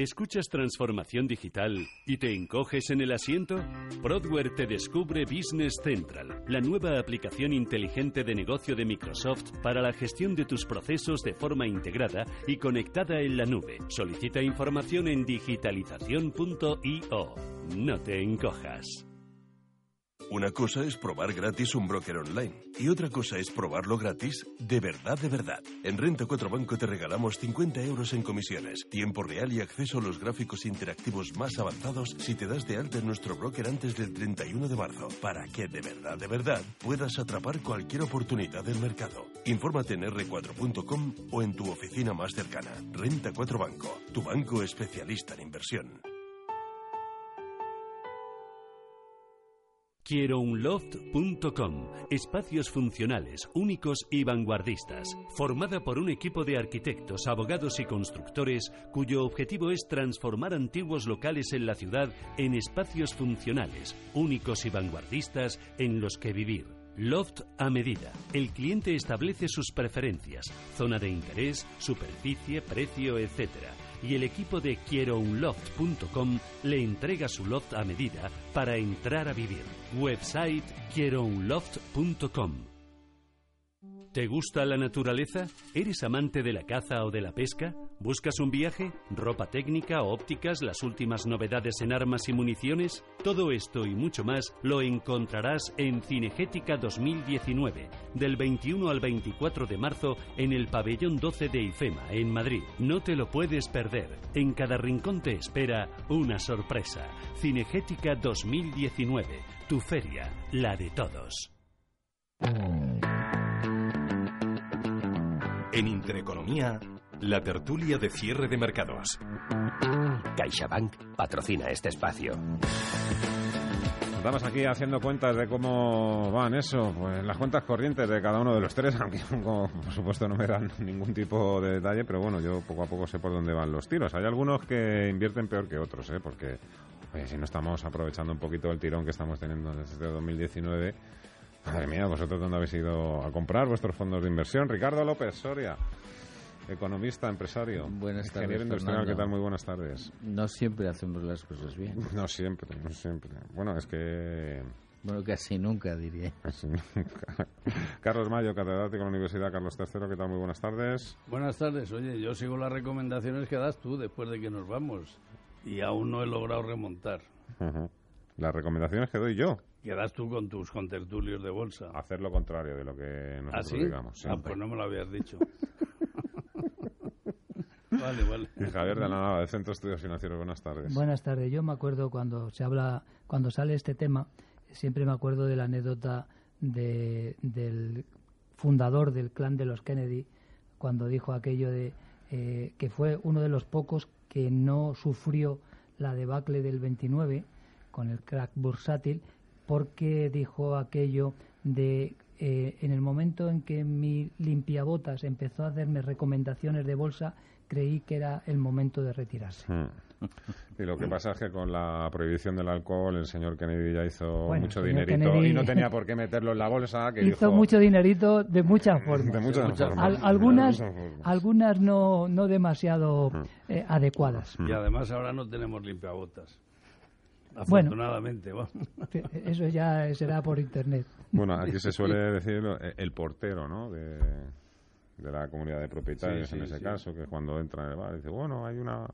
Speaker 2: ¿Escuchas transformación digital y te encoges en el asiento? Prodware te descubre Business Central, la nueva aplicación inteligente de negocio de Microsoft para la gestión de tus procesos de forma integrada y conectada en la nube. Solicita información en digitalización.io. No te encojas.
Speaker 49: Una cosa es probar gratis un broker online y otra cosa es probarlo gratis de verdad, de verdad. En Renta 4 Banco te regalamos 50 euros en comisiones, tiempo real y acceso a los gráficos interactivos más avanzados si te das de alta en nuestro broker antes del 31 de marzo, para que de verdad, de verdad puedas atrapar cualquier oportunidad del mercado. Infórmate en r4.com o en tu oficina más cercana. Renta 4 Banco, tu banco especialista en inversión.
Speaker 2: Quierounloft.com Espacios funcionales, únicos y vanguardistas. Formada por un equipo de arquitectos, abogados y constructores cuyo objetivo es transformar antiguos locales en la ciudad en espacios funcionales, únicos y vanguardistas en los que vivir. Loft a medida. El cliente establece sus preferencias, zona de interés, superficie, precio, etc y el equipo de quierounloft.com le entrega su loft a medida para entrar a vivir. Website quierounloft.com. ¿Te gusta la naturaleza? ¿Eres amante de la caza o de la pesca? ¿Buscas un viaje? ¿Ropa técnica, ópticas, las últimas novedades en armas y municiones? Todo esto y mucho más lo encontrarás en Cinegética 2019, del 21 al 24 de marzo en el pabellón 12 de IFEMA, en Madrid. No te lo puedes perder. En cada rincón te espera una sorpresa. Cinegética 2019, tu feria, la de todos.
Speaker 69: En Intereconomía, la tertulia de cierre de mercados.
Speaker 70: CaixaBank patrocina este espacio.
Speaker 6: Estamos aquí haciendo cuentas de cómo van eso, pues las cuentas corrientes de cada uno de los tres, aunque como, por supuesto no me dan ningún tipo de detalle, pero bueno, yo poco a poco sé por dónde van los tiros. Hay algunos que invierten peor que otros, ¿eh? porque oye, si no estamos aprovechando un poquito el tirón que estamos teniendo desde 2019, madre mía, vosotros dónde habéis ido a comprar vuestros fondos de inversión. Ricardo López Soria. Economista, empresario.
Speaker 71: Buenas tardes.
Speaker 6: Ingeniero industrial,
Speaker 71: Fernando.
Speaker 6: ¿qué tal? Muy buenas tardes.
Speaker 71: No siempre hacemos las cosas bien.
Speaker 6: No siempre, no siempre. Bueno, es que.
Speaker 71: Bueno, casi nunca diría.
Speaker 6: Casi nunca. Carlos Mayo, catedrático de la Universidad Carlos III, ¿qué tal? Muy buenas tardes.
Speaker 72: Buenas tardes. Oye, yo sigo las recomendaciones que das tú después de que nos vamos. Y aún no he logrado remontar.
Speaker 6: Las recomendaciones que doy yo.
Speaker 72: Que das tú con tus contertulios de bolsa.
Speaker 6: Hacer lo contrario de lo que nosotros
Speaker 72: ¿Ah, sí?
Speaker 6: digamos.
Speaker 72: Ah, pues no me lo habías dicho. vale, vale.
Speaker 6: Y Javier de la Nava, del Centro de Estudios Financieros, buenas tardes.
Speaker 73: Buenas tardes. Yo me acuerdo cuando se habla, cuando sale este tema, siempre me acuerdo de la anécdota de- del fundador del clan de los Kennedy, cuando dijo aquello de eh, que fue uno de los pocos que no sufrió la debacle del 29 con el crack bursátil, porque dijo aquello de eh, en el momento en que mi limpiabotas empezó a hacerme recomendaciones de bolsa, creí que era el momento de retirarse.
Speaker 6: Hmm. Y lo que pasa es que con la prohibición del alcohol el señor Kennedy ya hizo
Speaker 73: Bueno,
Speaker 6: mucho dinerito
Speaker 73: Kennedy-
Speaker 6: y no tenía por qué meterlo en la bolsa. Que
Speaker 73: Hizo
Speaker 6: dijo,
Speaker 73: mucho dinerito de muchas formas.
Speaker 6: De muchas formas.
Speaker 73: Al-
Speaker 6: De
Speaker 73: algunas,
Speaker 6: muchas formas.
Speaker 73: algunas no, no demasiado eh, adecuadas.
Speaker 72: Y además ahora no tenemos limpiabotas.
Speaker 73: Bueno.
Speaker 72: Afortunadamente, vamos.
Speaker 73: Eso ya será por internet.
Speaker 6: Bueno, aquí se suele decir eh, el portero, ¿no? De, de la comunidad de propietarios
Speaker 72: Sí,
Speaker 6: en ese
Speaker 72: sí.
Speaker 6: caso, que cuando entra en el bar dice, bueno, hay una,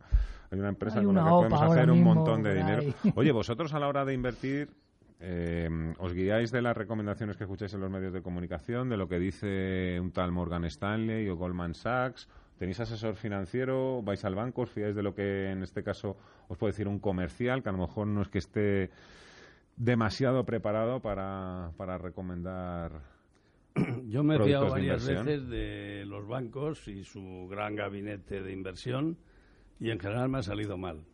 Speaker 6: hay una empresa
Speaker 73: Hay
Speaker 6: con la que podemos hacer un montón de dinero.
Speaker 73: ahí.
Speaker 6: Oye, vosotros a la hora de invertir, eh, ¿os guiáis de las recomendaciones que escucháis en los medios de comunicación, de lo que dice un tal Morgan Stanley o Goldman Sachs? ¿Tenéis asesor financiero? ¿Vais al banco? ¿Os fiáis de lo que en este caso os puede decir un comercial, que a lo mejor no es que esté demasiado preparado para, para recomendar
Speaker 72: Yo me he fiado varias veces de los bancos y su gran gabinete de inversión y en general me ha salido mal.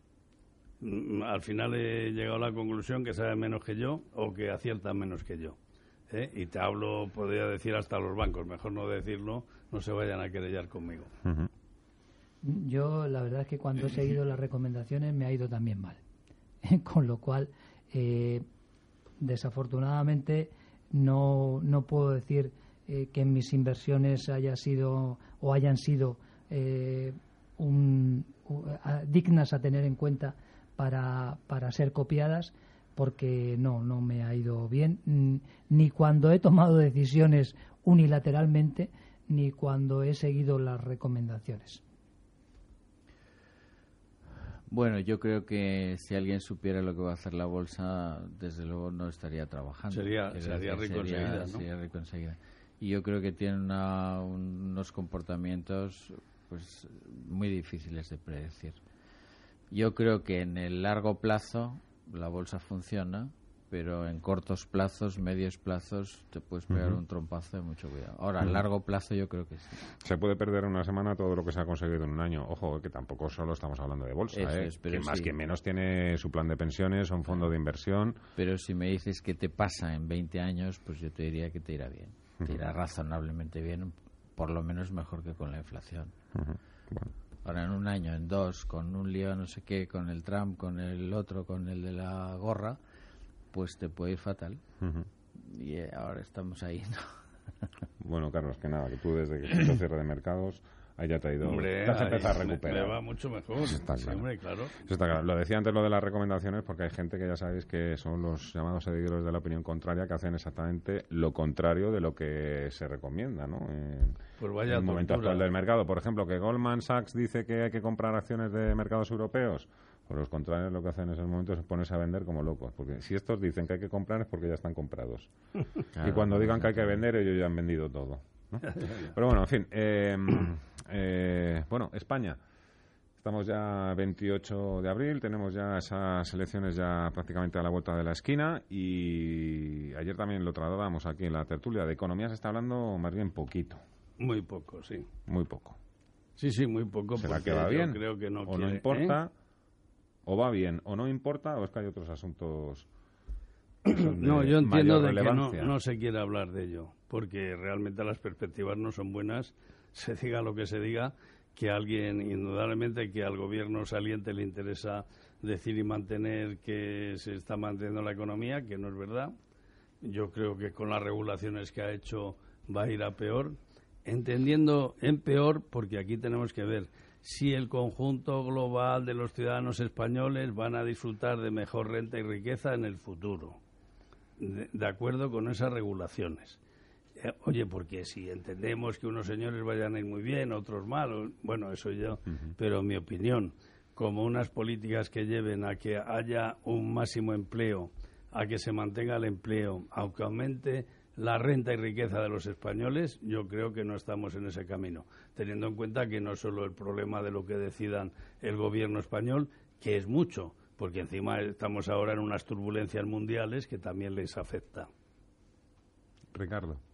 Speaker 72: Mm, Al final he llegado a la conclusión que saben menos que yo o que aciertan menos que yo. ¿Eh? Y te hablo, podría decir hasta los bancos, mejor no decirlo, no se vayan a querellar conmigo.
Speaker 73: Yo la verdad es que cuando he seguido las recomendaciones me ha ido también mal. Con lo cual, eh, desafortunadamente, no, no puedo decir eh, que mis inversiones haya sido o hayan sido eh, un, dignas a tener en cuenta para, para ser copiadas porque no, no me ha ido bien, ni cuando he tomado decisiones unilateralmente, ni cuando he seguido las recomendaciones.
Speaker 71: Bueno, yo creo que si alguien supiera lo que va a hacer la bolsa, desde luego no estaría trabajando.
Speaker 72: Sería, sería, rico
Speaker 71: enseguida, Y yo creo que tiene unos comportamientos pues muy difíciles de predecir. Yo creo que en el largo plazo la bolsa funciona, pero en cortos plazos, medios plazos, te puedes pegar un trompazo de mucho cuidado. Ahora, a largo plazo yo creo que sí.
Speaker 6: Se puede perder en una semana todo lo que se ha conseguido en un año. Ojo, que tampoco solo estamos hablando de bolsa, ¿eh? que más que menos tiene su plan de pensiones o un fondo de inversión.
Speaker 71: Pero si me dices que te pasa en 20 años, pues yo te diría que te irá bien. Te irá razonablemente bien, por lo menos mejor que con la inflación. Ahora en un año, en dos, con un lío no sé qué, con el Trump, con el otro, con el de la gorra, pues te puede ir fatal. Y eh, ahora estamos ahí, ¿no?
Speaker 6: bueno, Carlos, que nada, que tú desde que se cierre de mercados ya te ha ido
Speaker 72: hombre,
Speaker 6: a recuperar.
Speaker 72: va mucho mejor. está
Speaker 6: claro. Lo decía antes lo de las recomendaciones porque hay gente que ya sabéis que son los llamados seguidores de la opinión contraria que hacen exactamente lo contrario de lo que se recomienda, ¿no? En,
Speaker 72: pues vaya
Speaker 6: el momento actual del mercado. Por ejemplo, que Goldman Sachs dice que hay que comprar acciones de mercados europeos. Por los contrarios lo que hacen en esos momentos es ponerse a vender como locos. Porque si estos dicen que hay que comprar es porque ya están comprados. y cuando digan que hay que vender, ellos ya han vendido todo. Pero bueno, en fin. Eh, eh, bueno, España. Estamos ya 28 de abril, tenemos ya esas elecciones ya prácticamente a la vuelta de la esquina y ayer también lo tratábamos aquí en la tertulia. De economía se está hablando más bien poquito.
Speaker 72: Muy poco, sí.
Speaker 6: Muy poco.
Speaker 72: Sí, sí, muy poco.
Speaker 6: ¿Será que va bien?
Speaker 72: Creo que no
Speaker 6: o no importa, ¿eh? o va bien, o no importa, o es que hay otros asuntos
Speaker 72: no, yo entiendo de que no, no, se quiere hablar de ello, porque realmente las perspectivas no son buenas, se diga lo que se diga, que alguien, indudablemente que al gobierno saliente le interesa decir y mantener que se está manteniendo la economía, que no es verdad. Yo creo que con las regulaciones que ha hecho va a ir a peor, entendiendo en peor, porque aquí tenemos que ver si el conjunto global de los ciudadanos españoles van a disfrutar de mejor renta y riqueza en el futuro de, acuerdo con esas regulaciones. Eh, oye, porque si entendemos que unos señores vayan a ir muy bien, otros mal, bueno, eso yo, pero mi opinión, como unas políticas que lleven a que haya un máximo empleo, a que se mantenga el empleo, aunque aumente la renta y riqueza de los españoles, yo creo que no estamos en ese camino, teniendo en cuenta que no solo el problema de lo que decidan el gobierno español, que es mucho, porque encima estamos ahora en unas turbulencias mundiales que también les afecta.
Speaker 6: Ricardo.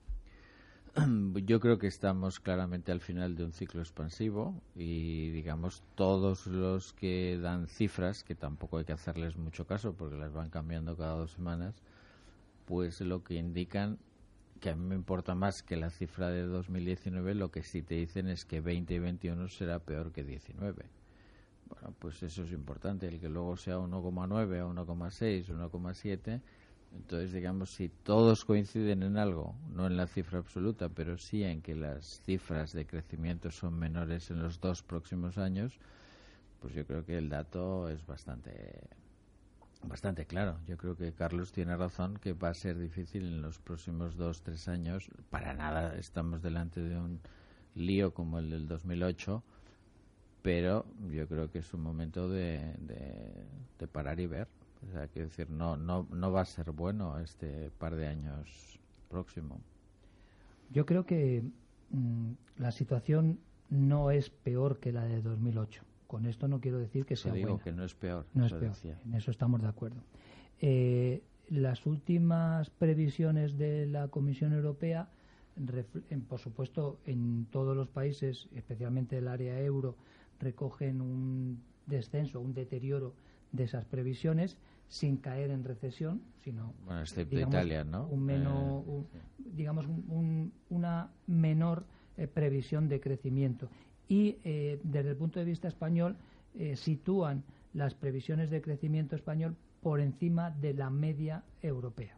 Speaker 71: Yo creo que estamos claramente al final de un ciclo expansivo y, digamos, todos los que dan cifras, que tampoco hay que hacerles mucho caso porque las van cambiando cada dos semanas, pues lo que indican, que a mí me importa más que la cifra de 2019, lo que sí te dicen es que 20 y 21 será peor que 19 bueno, pues eso es importante, el que luego sea 1,9 o 1,6, 1,7. Entonces, digamos, si todos coinciden en algo, no en la cifra absoluta, pero sí en que las cifras de crecimiento son menores en los dos próximos años, pues yo creo que el dato es bastante bastante claro. Yo creo que Carlos tiene razón que va a ser difícil en los próximos dos, tres años. Para nada estamos delante de un lío como el del 2008 pero yo creo que es un momento de, de, parar y ver. O sea, quiero decir, no, no, no va a ser bueno este par de años próximo.
Speaker 73: Yo creo que mm, la situación no es peor que la de 2008. Con esto no quiero decir que sea
Speaker 71: digo que no es peor.
Speaker 73: No es peor. En eso estamos de acuerdo. Eh, las últimas previsiones de la Comisión Europea, por supuesto, en todos los países, especialmente el área euro, recogen un descenso, un deterioro de esas previsiones sin caer en recesión, sino
Speaker 71: bueno, digamos, Italia, ¿no?
Speaker 73: Un menos, eh, digamos una menor eh, previsión de crecimiento y eh, desde el punto de vista español sitúan las previsiones de crecimiento español por encima de la media europea.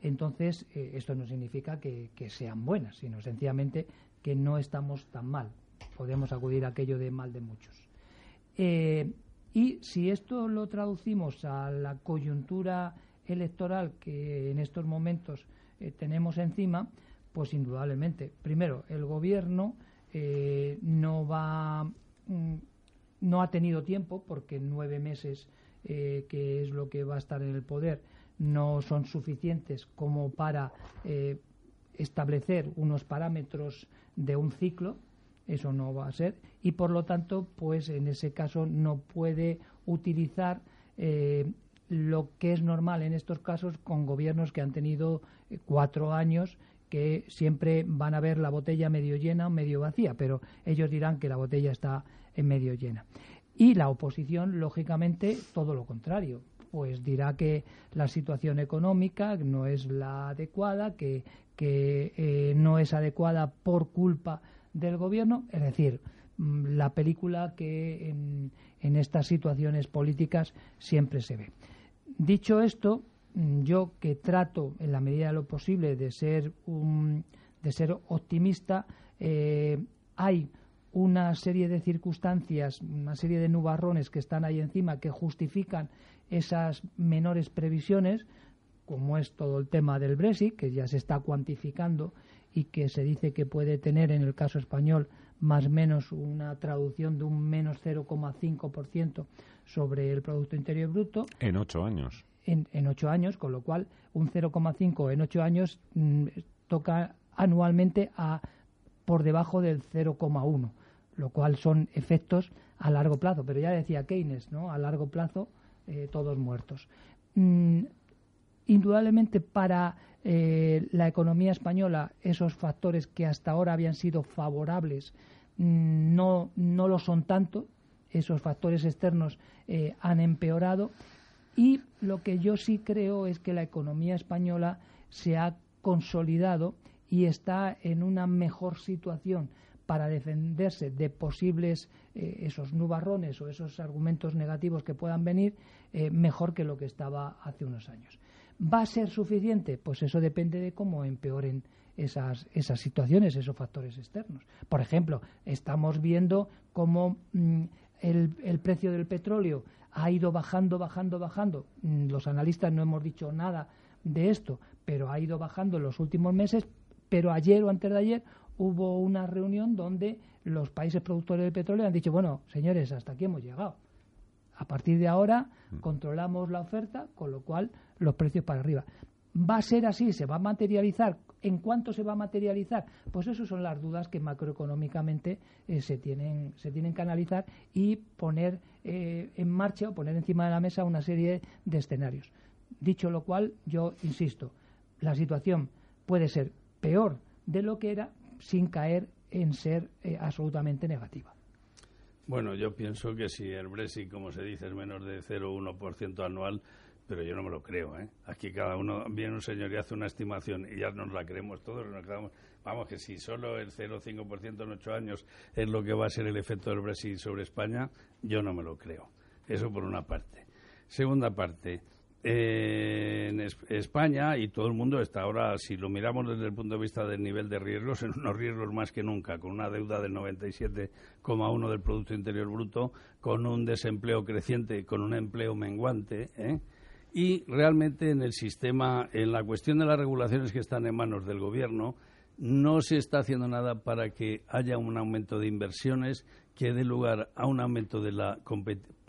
Speaker 73: Entonces, esto no significa que, que sean buenas, sino sencillamente que no estamos tan mal podemos acudir a aquello de mal de muchos. Eh, y si esto lo traducimos a la coyuntura electoral que en estos momentos eh, tenemos encima, pues indudablemente, primero, el gobierno eh, no va, mm, no ha tenido tiempo, porque nueve meses, que es lo que va a estar en el poder, no son suficientes como para establecer unos parámetros de un ciclo eso no va a ser y por lo tanto pues en ese caso no puede utilizar eh, lo que es normal en estos casos con gobiernos que han tenido eh, cuatro años que siempre van a ver la botella medio llena o medio vacía, pero ellos dirán que la botella está en medio llena. Y la oposición, lógicamente, todo lo contrario, pues dirá que la situación económica no es la adecuada, que, que eh, no es adecuada por culpa del gobierno, es decir, mm, la película que en, estas situaciones políticas siempre se ve. Dicho esto, mm, yo que trato en la medida de lo posible de ser un, de ser optimista, eh, hay una serie de circunstancias, una serie de nubarrones que están ahí encima que justifican esas menores previsiones, como es todo el tema del Brexit, que ya se está cuantificando y que se dice que puede tener en el caso español más o menos una traducción de un menos 0,5% sobre el Producto Interior Bruto.
Speaker 6: En ocho años.
Speaker 73: En, en ocho años, con lo cual un 0,5 en ocho años mm, toca anualmente a por debajo del 0,1, lo cual son efectos a largo plazo. Pero ya decía Keynes, ¿no? A largo plazo, eh, todos muertos. Mm, indudablemente para eh, la economía española, esos factores que hasta ahora habían sido favorables, mm, no, no lo son tanto, esos factores externos eh, han empeorado y lo que yo sí creo es que la economía española se ha consolidado y está en una mejor situación para defenderse de posibles eh, esos nubarrones o esos argumentos negativos que puedan venir mejor que lo que estaba hace unos años. ¿Va a ser suficiente? Pues eso depende de cómo empeoren esas, esas situaciones, esos factores externos. Por ejemplo, estamos viendo cómo mm, el, precio del petróleo ha ido bajando, bajando, bajando. Mm, los analistas no hemos dicho nada de esto, pero ha ido bajando en los últimos meses. Pero ayer o antes de ayer hubo una reunión donde los países productores de petróleo han dicho, bueno, señores, hasta aquí hemos llegado. A partir de ahora mm. controlamos la oferta, con lo cual los precios para arriba. ¿Va a ser así? ¿Se va a materializar? ¿En cuánto se va a materializar? Pues esas son las dudas que macroeconómicamente eh, se, tienen, se tienen que analizar y poner eh, en marcha o poner encima de la mesa una serie de escenarios. Dicho lo cual, yo insisto, la situación puede ser peor de lo que era sin caer en ser eh, absolutamente negativa.
Speaker 72: Bueno, yo pienso que si el Brexit, como se dice, es menos de 0,1% anual, pero yo no me lo creo. ¿eh? Aquí cada uno viene un señor y hace una estimación y ya nos la creemos todos. Nos quedamos, vamos, que si solo el 0,5% en ocho años es lo que va a ser el efecto del Brexit sobre España, yo no me lo creo. Eso por una parte. Segunda parte. En España y todo el mundo está ahora, si lo miramos desde el punto de vista del nivel de riesgos, en unos riesgos más que nunca, con una deuda del 97,1 del Producto Interior Bruto, con un desempleo creciente, con un empleo menguante, ¿eh? y realmente en el sistema, en la cuestión de las regulaciones que están en manos del Gobierno, no se está haciendo nada para que haya un aumento de inversiones que dé lugar a un aumento de la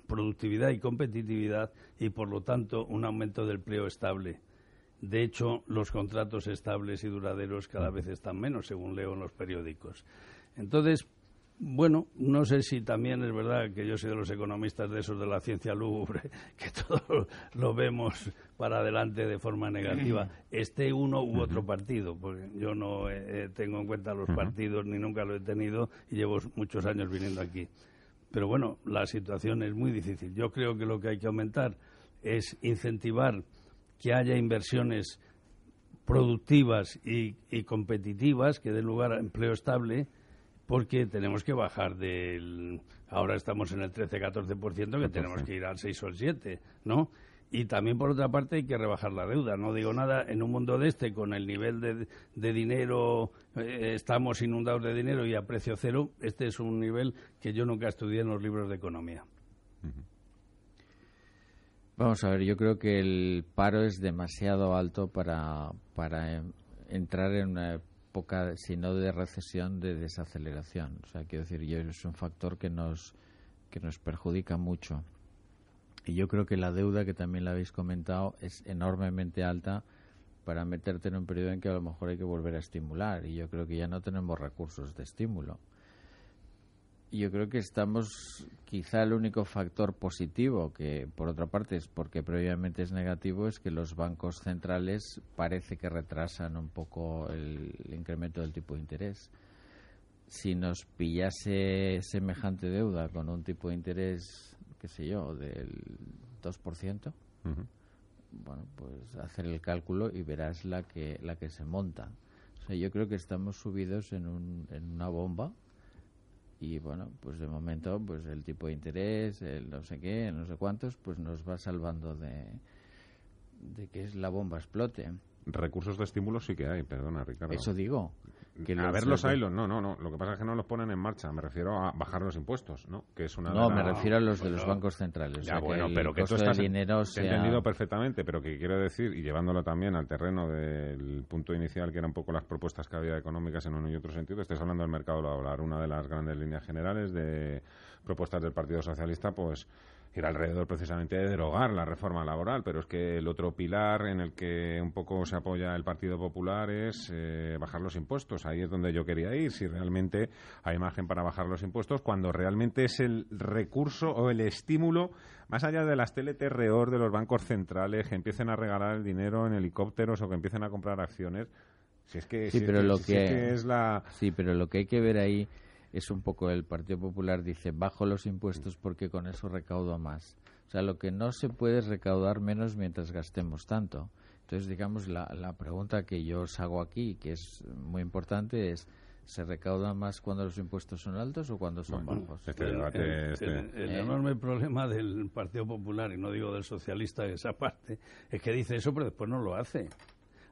Speaker 72: productividad y competitividad y, por lo tanto, un aumento del empleo estable. De hecho, los contratos estables y duraderos cada vez están menos, según leo en los periódicos. Entonces, bueno, no sé si también es verdad que yo soy de los economistas de esos de la ciencia lúgubre, que todo lo vemos para adelante de forma negativa, esté uno u otro partido, porque yo no tengo en cuenta los partidos ni nunca lo he tenido y llevo muchos años viniendo aquí. Pero bueno, la situación es muy difícil. Yo creo que lo que hay que aumentar es incentivar que haya inversiones productivas y, y competitivas que den lugar a empleo estable porque tenemos que bajar del... Ahora estamos en el 13-14%, que tenemos que ir al 6 o al 7, ¿no? Y también, por otra parte, hay que rebajar la deuda. No digo nada, en un mundo de este, con el nivel de, de dinero, eh, estamos inundados de dinero y a precio cero, este es un nivel que yo nunca estudié en los libros de economía.
Speaker 71: Vamos a ver, yo creo que el paro es demasiado alto para, para em, entrar en una época, si no de recesión, de desaceleración. O sea, quiero decir, yo es un factor que nos, que nos perjudica mucho. Y yo creo que la deuda, que también la habéis comentado, es enormemente alta para meterte en un periodo en que a lo mejor hay que volver a estimular. Y yo creo que ya no tenemos recursos de estímulo yo creo que estamos quizá el único factor positivo que por otra parte es porque previamente es negativo es que los bancos centrales parece que retrasan un poco el, incremento del tipo de interés si nos pillase semejante deuda con un tipo de interés qué sé yo del 2% bueno pues hacer el cálculo y verás la que la que se monta o sea yo creo que estamos subidos en, un, en una bomba y bueno, pues de momento pues el tipo de interés, el no sé qué, no sé cuántos, pues nos va salvando de, de que la bomba explote.
Speaker 6: Recursos de estímulo sí que hay, perdona, Ricardo.
Speaker 71: Eso digo.
Speaker 6: Que a ver los hay, no, no, no. Lo que pasa es que no los ponen en marcha. Me refiero a bajar los impuestos, ¿no? Que es una
Speaker 71: no, me refiero a los de los bancos centrales.
Speaker 6: Ya, bueno, pero que esto está dinero entendido perfectamente, pero que quiero decir, y llevándolo también al terreno del punto inicial, que eran un poco las propuestas que había económicas en uno y otro sentido, estés hablando del mercado laboral. Una de las grandes líneas generales de propuestas del Partido Socialista, pues alrededor precisamente de derogar la reforma laboral, pero es que el otro pilar en el que un poco se apoya el Partido Popular es eh, bajar los impuestos. Ahí es donde yo quería ir, si realmente hay margen para bajar los impuestos, cuando realmente es el recurso o el estímulo, más allá de las TLTROR de los bancos centrales, que empiecen a regalar el dinero en helicópteros o que empiecen a comprar acciones. Si es que,
Speaker 71: sí, pero lo
Speaker 6: que es la...
Speaker 71: Sí, pero lo que hay que ver ahí es un poco el Partido Popular dice bajo los impuestos porque con eso recaudo más. O sea, lo que no se puede es recaudar menos mientras gastemos tanto. Entonces, digamos, la, la pregunta que yo os hago aquí, que es muy importante, es ¿se recauda más cuando los impuestos son altos o cuando son bajos?
Speaker 6: Este debate,
Speaker 72: el,
Speaker 6: este...
Speaker 72: el, enorme problema del Partido Popular, y no digo del socialista esa parte, es que dice eso pero después no lo hace.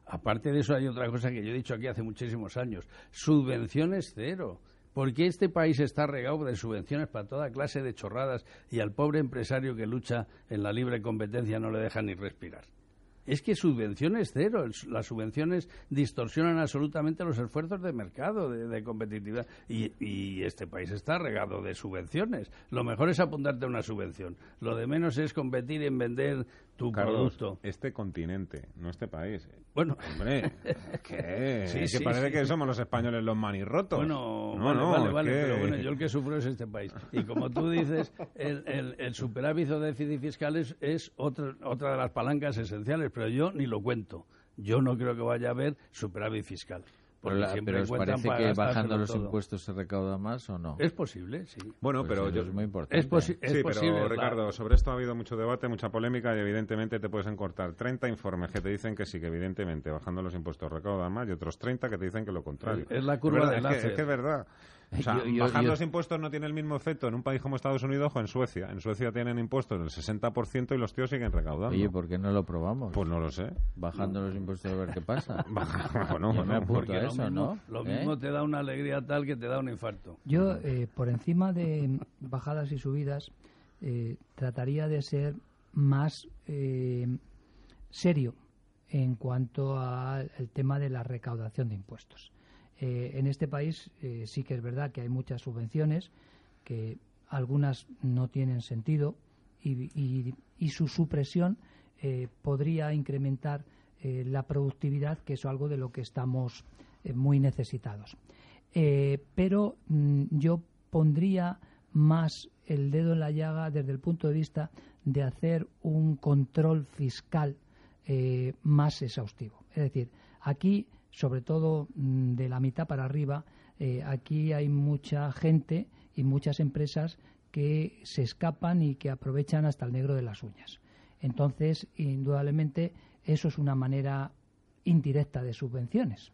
Speaker 72: Aparte de eso hay otra cosa que yo he dicho aquí hace muchísimos años, subvenciones cero porque este país está regado de subvenciones para toda clase de chorradas y al pobre empresario que lucha en la libre competencia no le deja ni respirar es que subvenciones cero. Las subvenciones distorsionan absolutamente los esfuerzos de mercado, de, competitividad. Y, este país está regado de subvenciones. Lo mejor es apuntarte a una subvención. Lo de menos es competir en vender tu producto.
Speaker 6: Este continente, no este país.
Speaker 72: Bueno,
Speaker 6: hombre, ¿qué? que parece que somos los españoles los manirrotos.
Speaker 72: Bueno, no, vale, no, vale, vale, pero bueno, yo el que sufro es este país. Y como tú dices, el, el, el superávit o déficit fiscal es, es otra, otra de las palancas esenciales pero yo ni lo cuento. Yo no creo que vaya a haber superávit fiscal.
Speaker 71: Pero, ¿os parece que bajando los impuestos se recauda más o no?
Speaker 72: Es posible, sí.
Speaker 6: Bueno, pues pero yo,
Speaker 71: es muy importante.
Speaker 72: Es, sí,
Speaker 6: pero Ricardo, sobre esto ha habido mucho debate, mucha polémica y evidentemente te puedes encortar 30 informes que te dicen que sí, que evidentemente bajando los impuestos recauda más y otros 30 que te dicen que lo contrario.
Speaker 72: Es la curva
Speaker 6: de
Speaker 72: es,
Speaker 6: que, es que es verdad. O sea, bajar los impuestos no tiene el mismo efecto en un país como Estados Unidos o en Suecia. En Suecia tienen impuestos del 60% y los tíos siguen recaudando.
Speaker 71: Oye, ¿por qué no lo probamos?
Speaker 6: Pues no lo sé.
Speaker 71: Bajando los impuestos a ver qué pasa.
Speaker 6: bueno,
Speaker 71: Yo me apunto a eso, ¿no?
Speaker 72: Lo mismo ¿Eh? te da una alegría tal que te da un infarto.
Speaker 73: Yo, eh, por encima de bajadas y subidas, eh, trataría de ser más serio en cuanto al tema de la recaudación de impuestos. Eh, en este país eh, sí que es verdad que hay muchas subvenciones, que algunas no tienen sentido y, su supresión eh, podría incrementar la productividad, que es algo de lo que estamos muy necesitados. pero mm, yo pondría más el dedo en la llaga desde el punto de vista de hacer un control fiscal más exhaustivo. Es decir, aquí sobre todo mm, de la mitad para arriba, eh, aquí hay mucha gente y muchas empresas que se escapan y que aprovechan hasta el negro de las uñas. Entonces, indudablemente, eso es una manera indirecta de subvenciones.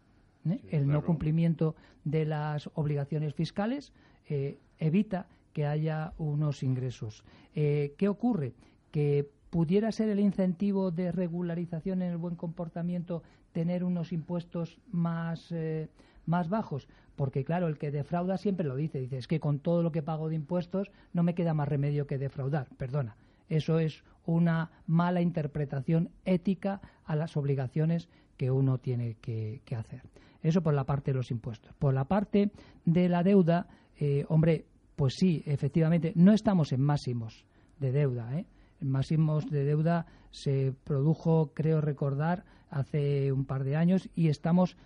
Speaker 73: ¿eh? el no cumplimiento de las obligaciones fiscales eh, evita que haya unos ingresos. ¿Qué ocurre? Que pudiera ser el incentivo de regularización en el buen comportamiento tener unos impuestos más, eh, más bajos, porque claro, el que defrauda siempre lo dice, dice, es que con todo lo que pago de impuestos no me queda más remedio que defraudar, perdona. Eso es una mala interpretación ética a las obligaciones que uno tiene que, hacer. Eso por la parte de los impuestos. Por la parte de la deuda, eh, hombre, pues sí, efectivamente, no estamos en máximos de deuda. ¿eh? En máximos de deuda se produjo, creo recordar, hace un par de años y estamos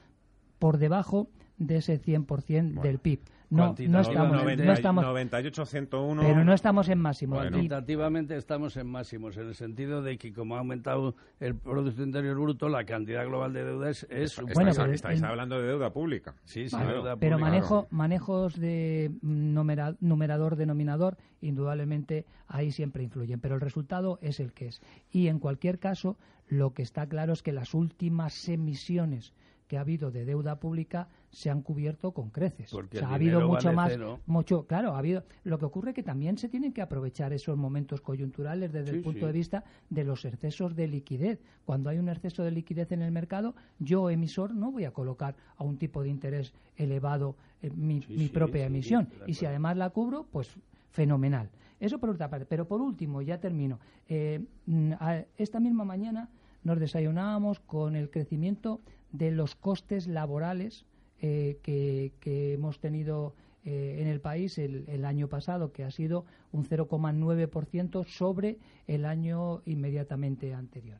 Speaker 73: por debajo de ese 100% del PIB. No, no estamos, no estamos
Speaker 6: 98, 101.
Speaker 73: Pero no estamos en máximos.
Speaker 72: Cuantitativamente estamos en máximos, en el sentido de que como ha aumentado el Producto Interior Bruto, la cantidad global de deuda es... es
Speaker 6: bueno, estáis, hablando de deuda pública.
Speaker 72: Sí, sí,
Speaker 73: deuda Pero manejo, manejos de numerador-denominador, indudablemente ahí siempre influyen. Pero el resultado es el que es. Y en cualquier caso, lo que está claro es que las últimas emisiones que ha habido de deuda pública se han cubierto con creces.
Speaker 72: Porque
Speaker 73: ha habido mucho más, mucho, claro, ha habido. Lo que ocurre es que también se tienen que aprovechar esos momentos coyunturales desde el punto de vista de los excesos de liquidez. Cuando hay un exceso de liquidez en el mercado, yo emisor no voy a colocar a un tipo de interés elevado en mi, propia emisión. y si además la cubro, pues fenomenal. Eso por otra parte. Pero por último, ya termino. Eh, mm, esta misma mañana nos desayunábamos con el crecimiento de los costes laborales eh, que, hemos tenido eh, en el país el, año pasado, que ha sido un 0,9% sobre el año inmediatamente anterior.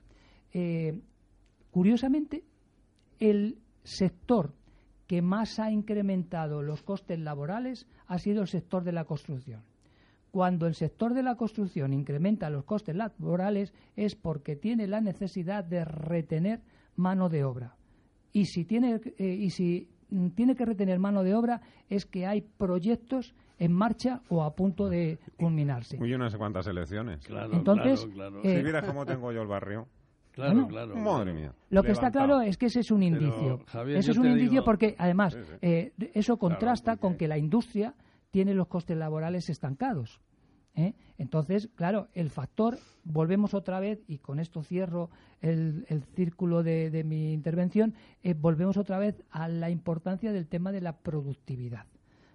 Speaker 73: Curiosamente, el sector que más ha incrementado los costes laborales ha sido el sector de la construcción. Cuando el sector de la construcción incrementa los costes laborales es porque tiene la necesidad de retener mano de obra y si tiene eh, y si tiene que retener mano de obra es que hay proyectos en marcha o a punto de culminarse.
Speaker 6: Uy, no sé cuántas elecciones.
Speaker 72: Claro,
Speaker 73: Entonces,
Speaker 72: claro,
Speaker 6: si mira cómo tengo yo el barrio.
Speaker 72: Claro, claro.
Speaker 6: Madre mía.
Speaker 73: Lo que está claro es que ese es un indicio. ese es un indicio porque, además, eh, eso contrasta con que la industria tiene los costes laborales estancados. ¿eh? Entonces, claro, el factor, volvemos otra vez, y con esto cierro el, círculo de, mi intervención, eh, volvemos otra vez a la importancia del tema de la productividad.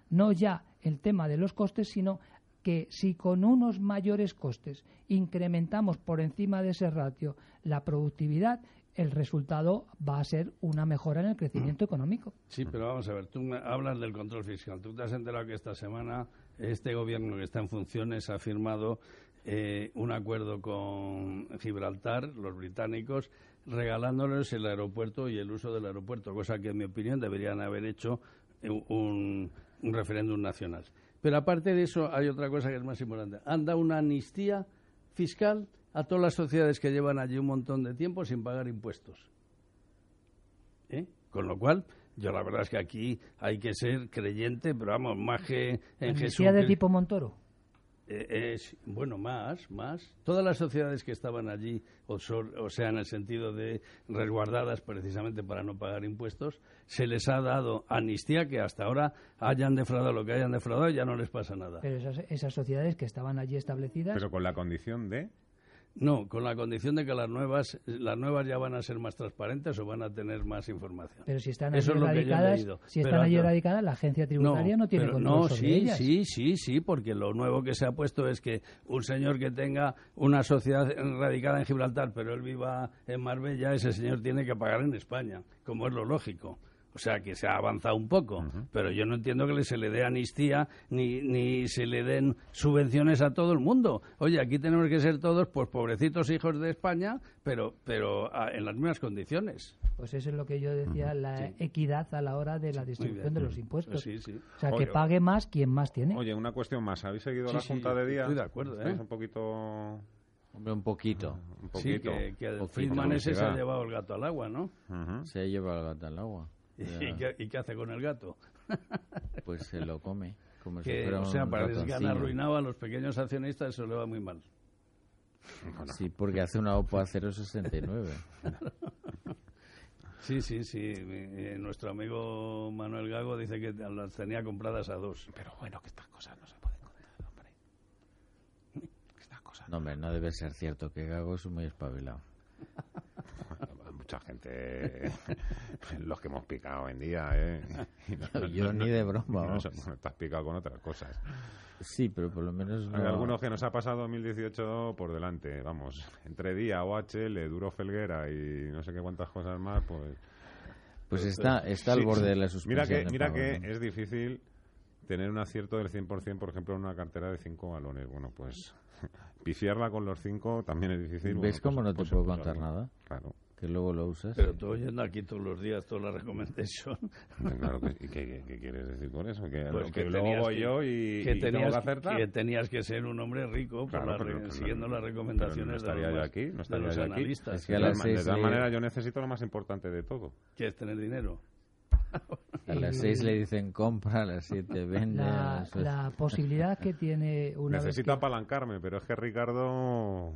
Speaker 73: No ya el tema de los costes, sino que si con unos mayores costes incrementamos por encima de ese ratio la productividad, el resultado va a ser una mejora en el crecimiento económico.
Speaker 72: Sí, pero vamos a ver, tú hablas del control fiscal. Tú te has enterado que esta semana este gobierno que está en funciones ha firmado eh, un acuerdo con Gibraltar, los británicos, regalándoles el aeropuerto y el uso del aeropuerto, cosa que en mi opinión deberían haber hecho un, referéndum nacional. Pero aparte de eso hay otra cosa que es más importante. Han dado una amnistía fiscal a todas las sociedades que llevan allí un montón de tiempo sin pagar impuestos. ¿Eh? Con lo cual, yo la verdad es que aquí hay que ser creyente, pero vamos, más que en Jesús.
Speaker 73: de tipo Montoro?
Speaker 72: Eh, es, bueno, más, más. Todas las sociedades que estaban allí, o, o, sea, en el sentido de resguardadas precisamente para no pagar impuestos, se les ha dado amnistía que hasta ahora hayan defraudado lo que hayan defraudado y ya no les pasa nada.
Speaker 73: Pero esas, esas sociedades que estaban allí establecidas.
Speaker 6: Pero con la condición de.
Speaker 72: No, con la condición de que las nuevas, las nuevas ya van a ser más transparentes o van a tener más información.
Speaker 73: Pero si están allí radicadas, si están allí radicadas, la agencia tributaria no, tiene control no,
Speaker 72: sí,
Speaker 73: ellas.
Speaker 72: Sí, sí, sí, porque lo nuevo que se ha puesto es que un señor que tenga una sociedad radicada en Gibraltar, pero él viva en Marbella, ese señor tiene que pagar en España, como es lo lógico. O sea que se ha avanzado un poco, pero yo no entiendo que se le dé amnistía ni, ni se le den subvenciones a todo el mundo. Oye, aquí tenemos que ser todos, pues pobrecitos hijos de España, pero, pero en las mismas condiciones.
Speaker 73: Pues eso es lo que yo decía, la equidad a la hora de la distribución de los impuestos.
Speaker 72: Sí, sí.
Speaker 73: O sea, que pague más quien más tiene.
Speaker 6: Oye, una cuestión más. ¿Habéis seguido la Junta de Día?
Speaker 72: Estoy de acuerdo, ¿eh?
Speaker 6: un poquito...
Speaker 71: Hombre, un poquito.
Speaker 72: un poquito. Sí, que, el Friedman ese se ha llevado el gato al agua, ¿no?
Speaker 71: Se ha llevado el gato al agua.
Speaker 72: ¿Y qué, hace con el gato?
Speaker 71: pues se lo come. Como
Speaker 72: o sea, parece que han arruinado a los pequeños accionistas, eso le va muy mal.
Speaker 71: Sí, porque hace una OPA 069.
Speaker 72: Sí, sí, sí. Eh, nuestro amigo Manuel Gago dice que las tenía compradas a dos.
Speaker 6: Pero bueno, que estas cosas no se pueden contar, hombre. Estas cosas
Speaker 71: no, hombre, no debe ser cierto que Gago es muy espabilado.
Speaker 6: mucha gente, los que hemos picado en día, ¿eh?
Speaker 71: yo ni de broma.
Speaker 6: No, estás picado con otras cosas.
Speaker 71: Sí, pero por lo menos
Speaker 6: Hay algunos que nos ha pasado 2018 por delante, vamos, entre día, OHL, Duro Felguera y no sé qué cuántas cosas más, pues...
Speaker 71: Pues está, está al borde de la suspensión.
Speaker 6: Mira que, mira que es difícil tener un acierto del 100%, por ejemplo, en una cartera de cinco balones. Bueno, pues pifiarla con los cinco también es difícil.
Speaker 71: ¿Ves
Speaker 6: bueno,
Speaker 71: cómo
Speaker 6: pues,
Speaker 71: no te
Speaker 6: pues,
Speaker 71: puedo
Speaker 6: pues,
Speaker 71: contar nada?
Speaker 6: Claro.
Speaker 71: Que luego lo usas.
Speaker 72: Pero tú oyendo aquí todos los días toda la recomendación.
Speaker 6: Claro, ¿y qué, qué quieres decir con eso? Que,
Speaker 72: Pues
Speaker 6: lo
Speaker 72: que
Speaker 6: que luego
Speaker 72: tenías
Speaker 6: voy yo y,
Speaker 72: que
Speaker 6: y tengo
Speaker 72: tenías,
Speaker 6: que acertar.
Speaker 72: que tenías que ser un hombre rico por
Speaker 6: Claro,
Speaker 72: la
Speaker 6: pero
Speaker 72: siguiendo
Speaker 6: no-
Speaker 72: las recomendaciones
Speaker 6: no estaría
Speaker 72: de
Speaker 6: yo
Speaker 72: los,
Speaker 6: aquí, no
Speaker 72: de
Speaker 6: estaría
Speaker 72: los
Speaker 6: yo aquí.
Speaker 72: analistas.
Speaker 71: que a
Speaker 6: de,
Speaker 71: las
Speaker 6: todas-
Speaker 71: seis
Speaker 6: de todas
Speaker 71: le-
Speaker 6: maneras, yo necesito lo más importante de todo.
Speaker 72: que es tener dinero.
Speaker 71: A las seis le dicen compra, a las siete vende. a
Speaker 73: La, la posibilidad que tiene una vez
Speaker 6: Necesito
Speaker 73: que-
Speaker 6: apalancarme, pero es que Ricardo...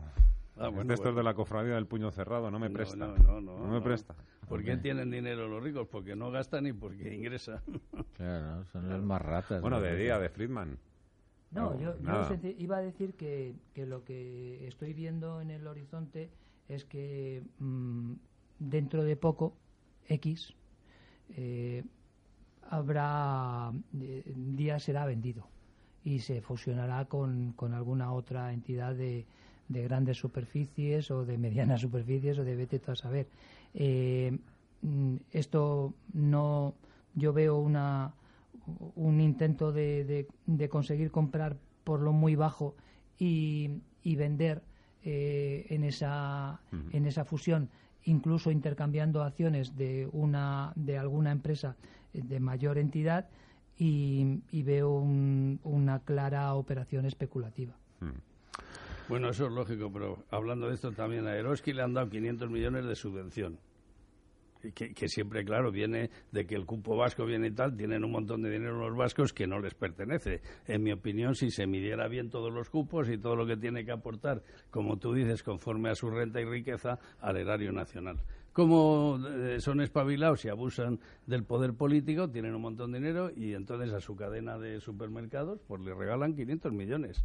Speaker 72: Ah,
Speaker 6: es
Speaker 72: bueno,
Speaker 6: de estos
Speaker 72: bueno.
Speaker 6: de la cofradía del puño cerrado, no me
Speaker 72: No,
Speaker 6: presta.
Speaker 72: no, no, no,
Speaker 6: me
Speaker 72: no.
Speaker 6: presta.
Speaker 72: ¿Por qué tienen dinero los ricos? Porque no gastan y porque ingresan.
Speaker 71: Claro, son los más ratas.
Speaker 6: Bueno, de día, de Friedman.
Speaker 73: No,
Speaker 6: No,
Speaker 73: yo, yo iba a decir que, que lo que estoy viendo en el horizonte es que mm, dentro de poco, X, eh, habrá, eh, día será vendido y se fusionará con, con alguna otra entidad de, de grandes superficies o de medianas superficies o de vete tú a saber. Eh, mm, esto no, yo veo una un intento de, de- de conseguir comprar por lo muy bajo y, y vender eh, en esa en esa fusión incluso intercambiando acciones de una de alguna empresa eh, de mayor entidad y, y veo un- una clara operación especulativa.
Speaker 72: Bueno, eso es lógico, pero hablando de esto también a Eroski le han dado 500 millones de subvención. Que, que siempre, claro, viene de que el cupo vasco viene y tal, tienen un montón de dinero los vascos que no les pertenece. En mi opinión, si se midiera bien todos los cupos y todo lo que tiene que aportar, como tú dices, conforme a su renta y riqueza, al erario nacional. Como eh, son espabilados y abusan del poder político, tienen un montón de dinero y entonces a su cadena de supermercados pues le regalan 500 millones.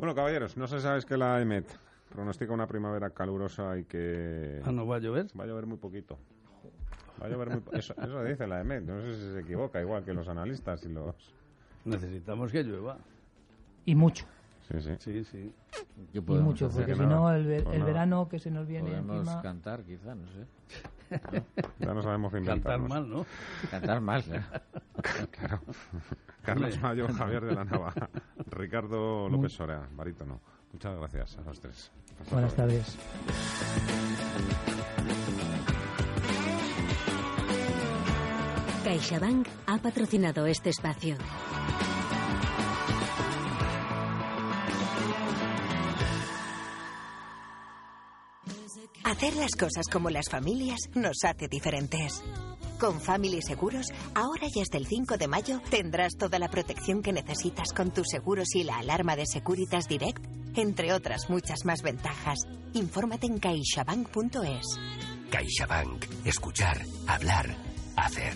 Speaker 6: Bueno, caballeros, no sé si sabes que la EMET pronostica una primavera calurosa y que...
Speaker 72: Ah, ¿no va a llover?
Speaker 6: Va a llover muy poquito. Va a llover muy po- eso, eso dice la EMET, no sé si se equivoca, igual que los analistas y los...
Speaker 72: Necesitamos que llueva.
Speaker 73: Y mucho.
Speaker 6: Sí, sí.
Speaker 72: Sí, sí.
Speaker 71: ¿Qué
Speaker 73: Y mucho, porque
Speaker 6: Que
Speaker 73: si no, el, ve-
Speaker 6: Pues
Speaker 73: el verano que se nos viene
Speaker 71: Podemos
Speaker 73: encima...
Speaker 71: cantar, quizá, no sé.
Speaker 6: Ya no sabemos qué
Speaker 72: Cantar mal, ¿no?
Speaker 71: Cantar mal, claro.
Speaker 6: Claro. Carlos. Mayo, Javier de la Nava, Ricardo López Sorea, barítono. Muchas gracias a los tres. Hasta
Speaker 73: Buenas tardes.
Speaker 74: CaixaBank ha patrocinado este espacio.
Speaker 75: Hacer las cosas como las familias nos hace diferentes. Con Family Seguros, ahora y hasta el 5 de mayo tendrás toda la protección que necesitas con tus seguros y la alarma de Securitas Direct, entre otras muchas más ventajas. Infórmate en caixabank.es.
Speaker 76: CaixaBank. Escuchar, hablar, hacer.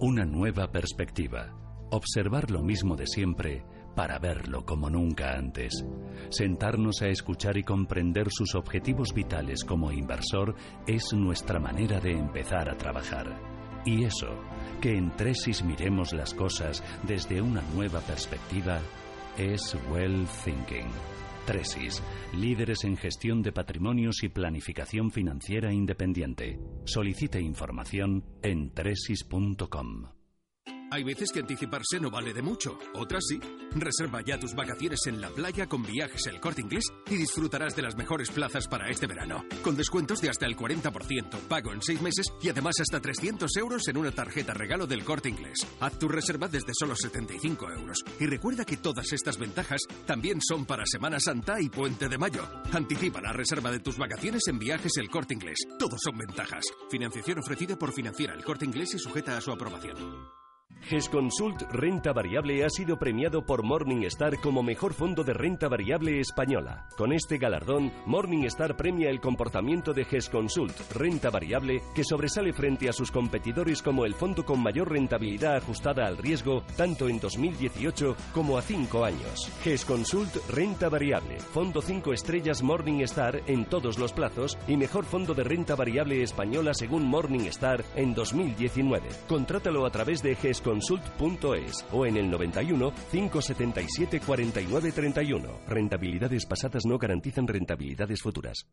Speaker 2: Una nueva perspectiva. Observar lo mismo de siempre para verlo como nunca antes. Sentarnos a escuchar y comprender sus objetivos vitales como inversor es nuestra manera de empezar a trabajar. Y eso, que en Tresis miremos las cosas desde una nueva perspectiva, es Well Thinking. Tresis, líderes en gestión de patrimonios y planificación financiera independiente. Solicite información en tresis.com.
Speaker 77: Hay veces que anticiparse no vale de mucho, otras sí. Reserva ya tus vacaciones en la playa con viajes El Corte Inglés y disfrutarás de las mejores plazas para este verano. Con descuentos de hasta el 40%, pago en seis meses y además hasta 300 euros en una tarjeta regalo del Corte Inglés. Haz tu reserva desde solo 75 euros. Y recuerda que todas estas ventajas también son para Semana Santa y Puente de Mayo. Anticipa la reserva de tus vacaciones en viajes El Corte Inglés. Todos son ventajas. Financiación ofrecida por Financiera El Corte Inglés y sujeta a su aprobación.
Speaker 70: GESConsult Renta Variable ha sido premiado por Morningstar como mejor fondo de renta variable española. Con este galardón, Morningstar premia el comportamiento de GESConsult Renta Variable que sobresale frente a sus competidores como el fondo con mayor rentabilidad ajustada al riesgo tanto en 2018 como a 5 años. GESConsult Renta Variable, fondo 5 estrellas Morningstar en todos los plazos y mejor fondo de renta variable española según Morningstar en 2019. Contrátalo a través de GESConsult consult.es o en el 91 577 49 31. Rentabilidades pasadas no garantizan rentabilidades futuras.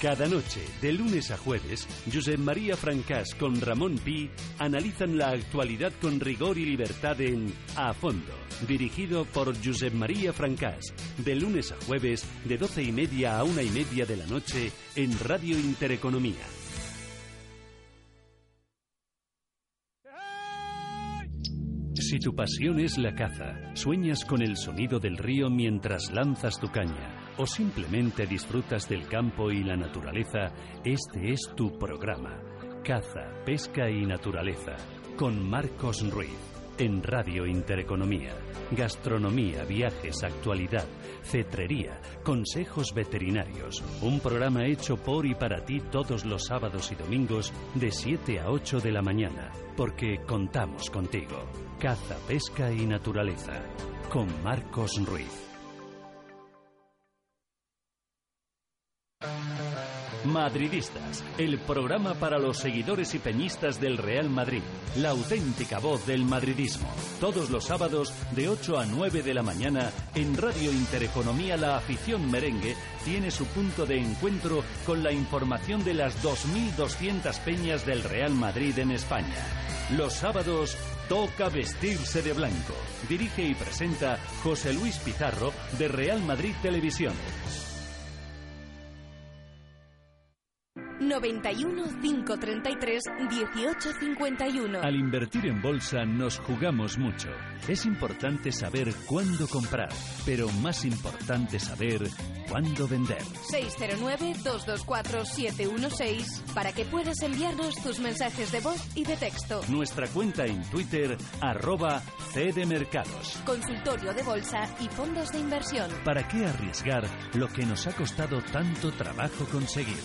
Speaker 2: Cada noche, de lunes a jueves, Josep María Francás con Ramón Pi analizan la actualidad con rigor y libertad en A Fondo, dirigido por Josep María Francás, de lunes a jueves, de doce y media a una y media de la noche, en Radio Intereconomía. Si tu pasión es la caza, sueñas con el sonido del río mientras lanzas tu caña, o simplemente disfrutas del campo y la naturaleza, este es tu programa. Caza, pesca y naturaleza, con Marcos Ruiz, en Radio Intereconomía. Gastronomía, viajes, actualidad, cetrería, consejos veterinarios. Un programa hecho por y para ti todos los sábados y domingos de 7 a 8 de la mañana, porque contamos contigo. Caza, pesca y naturaleza, con Marcos Ruiz. Madridistas, el programa para los seguidores y peñistas del Real Madrid, la auténtica voz del madridismo. Todos los sábados de 8 a 9 de la mañana en Radio Intereconomía la afición merengue tiene su punto de encuentro con la información de las 2.200 peñas del Real Madrid en España. Los sábados toca vestirse de blanco. Dirige y presenta José Luis Pizarro de Real Madrid Televisión.
Speaker 3: 91 533 1851.
Speaker 2: Al invertir en bolsa nos jugamos mucho. Es importante saber cuándo comprar, pero más importante saber cuándo vender.
Speaker 3: 609-224-716 para que puedas enviarnos tus mensajes de voz y de texto.
Speaker 2: Nuestra cuenta en Twitter, arroba Mercados.
Speaker 3: Consultorio de bolsa y fondos de inversión.
Speaker 2: ¿Para qué arriesgar lo que nos ha costado tanto trabajo conseguir?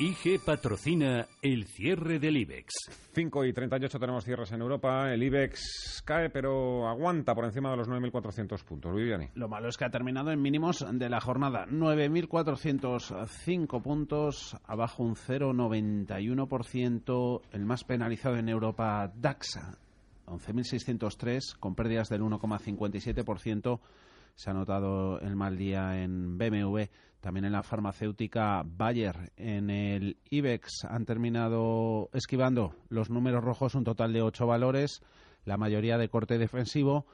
Speaker 2: IG patrocina el cierre del IBEX.
Speaker 6: 5 y 38 tenemos cierres en Europa. El IBEX cae, pero aguanta por encima de los 9.400 puntos. Viviani.
Speaker 16: Lo malo es que ha terminado en mínimos de la jornada. 9.405 puntos, abajo un 0,91%. El más penalizado en Europa, DAXA, 11.603, con pérdidas del 1,57%. Se ha notado el mal día en BMW también en la farmacéutica Bayer. En el IBEX han terminado esquivando los números rojos, un total de ocho valores, la mayoría de corte defensivo.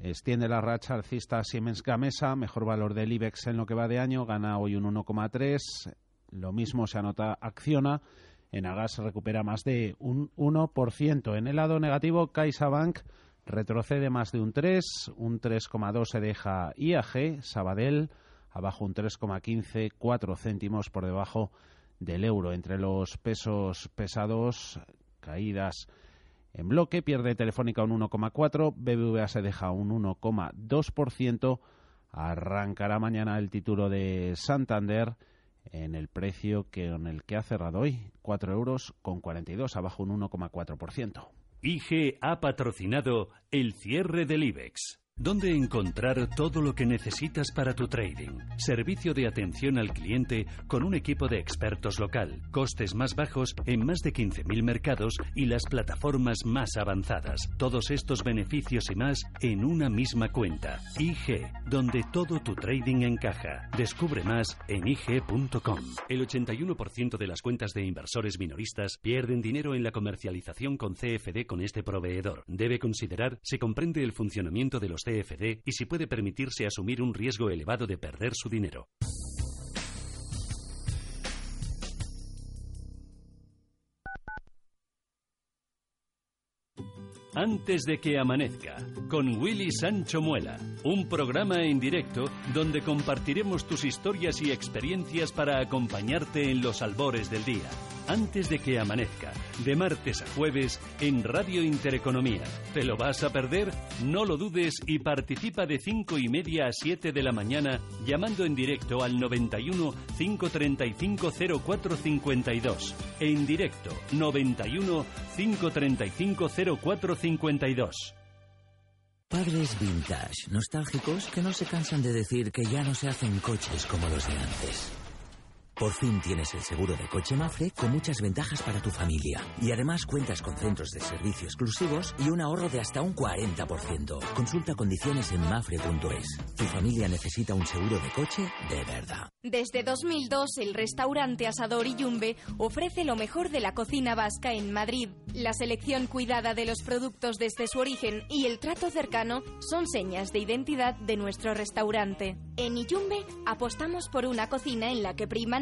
Speaker 16: Extiende la racha alcista Siemens Gamesa, mejor valor del IBEX en lo que va de año, gana hoy un 1,3. Lo mismo se anota Acciona. En Agas recupera más de un 1%. En el lado negativo, CaixaBank retrocede más de un 3, un 3,2 se deja IAG, Sabadell abajo un 3,15, 4 céntimos por debajo del euro. Entre los pesos pesados, caídas en bloque, pierde Telefónica un 1,4, BBVA se deja un 1,2%, arrancará mañana el título de Santander en el precio que, en el que ha cerrado hoy, 4 euros con 42, abajo un 1,4%.
Speaker 2: IG ha patrocinado el cierre del IBEX. ¿Dónde encontrar todo lo que necesitas para tu trading? Servicio de atención al cliente con un equipo de expertos local, costes más bajos en más de 15.000 mercados y las plataformas más avanzadas. Todos estos beneficios y más en una misma cuenta. IG, donde todo tu trading encaja. Descubre más en IG.com. El 81% de las cuentas de inversores minoristas pierden dinero en la comercialización con CFD con este proveedor. Debe considerar si comprende el funcionamiento de los CFD y si puede permitirse asumir un riesgo elevado de perder su dinero. Antes de que amanezca, con Willy Sancho Muela, un programa en directo donde compartiremos tus historias y experiencias para acompañarte en los albores del día. Antes de que amanezca, de martes a jueves en Radio Intereconomía. ¿Te lo vas a perder? No lo dudes y participa de 5 y media a 7 de la mañana llamando en directo al 91 535 0452. En directo 91 535 0452.
Speaker 26: Padres vintage, nostálgicos, que no se cansan de decir que ya no se hacen coches como los de antes. Por fin tienes el seguro de coche Mafre con muchas ventajas para tu familia. Y además cuentas con centros de servicio exclusivos y un ahorro de hasta un 40%. Consulta condiciones en mafre.es. Tu familia necesita un seguro de coche de verdad.
Speaker 3: Desde 2002, el restaurante Asador Yumbe ofrece lo mejor de la cocina vasca en Madrid. La selección cuidada de los productos desde su origen y el trato cercano son señas de identidad de nuestro restaurante. En Iyumbe apostamos por una cocina en la que priman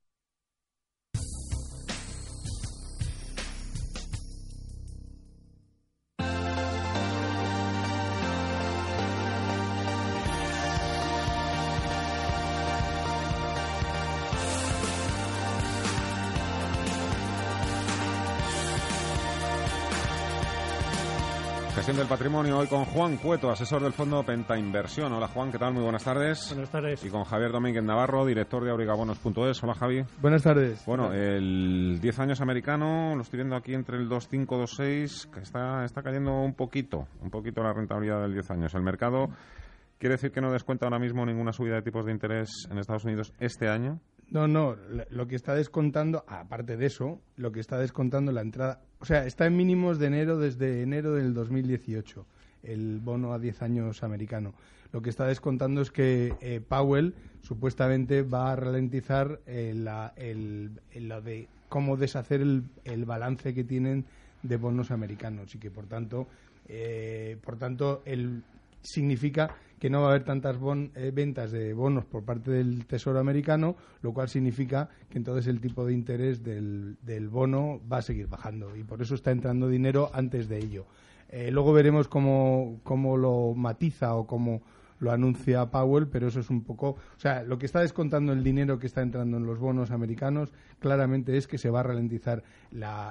Speaker 6: Del patrimonio hoy con Juan Cueto, asesor del fondo Penta Inversión. Hola Juan, ¿qué tal? Muy buenas tardes.
Speaker 78: Buenas tardes.
Speaker 6: Y con Javier Domínguez Navarro, director de abrigabonos.es. Hola Javi.
Speaker 78: Buenas tardes.
Speaker 6: Bueno, el 10 años americano, lo estoy viendo aquí entre el 2.5 2.6, que está, está cayendo un poquito, un poquito la rentabilidad del 10 años. El mercado quiere decir que no descuenta ahora mismo ninguna subida de tipos de interés en Estados Unidos este año.
Speaker 78: No, no, lo que está descontando, aparte de eso, lo que está descontando la entrada, o sea, está en mínimos de enero desde enero del 2018, el bono a 10 años americano. Lo que está descontando es que eh, Powell supuestamente va a ralentizar eh, la, el, lo de cómo deshacer el, el, balance que tienen de bonos americanos y que por tanto, eh, por tanto, el, significa que no va a haber tantas eh, ventas de bonos por parte del Tesoro americano, lo cual significa que entonces el tipo de interés del, bono va a seguir bajando y por eso está entrando dinero antes de ello. Eh, luego veremos cómo, lo matiza o cómo lo anuncia Powell, pero eso es un poco, o sea, lo que está descontando el dinero que está entrando en los bonos americanos claramente es que se va a ralentizar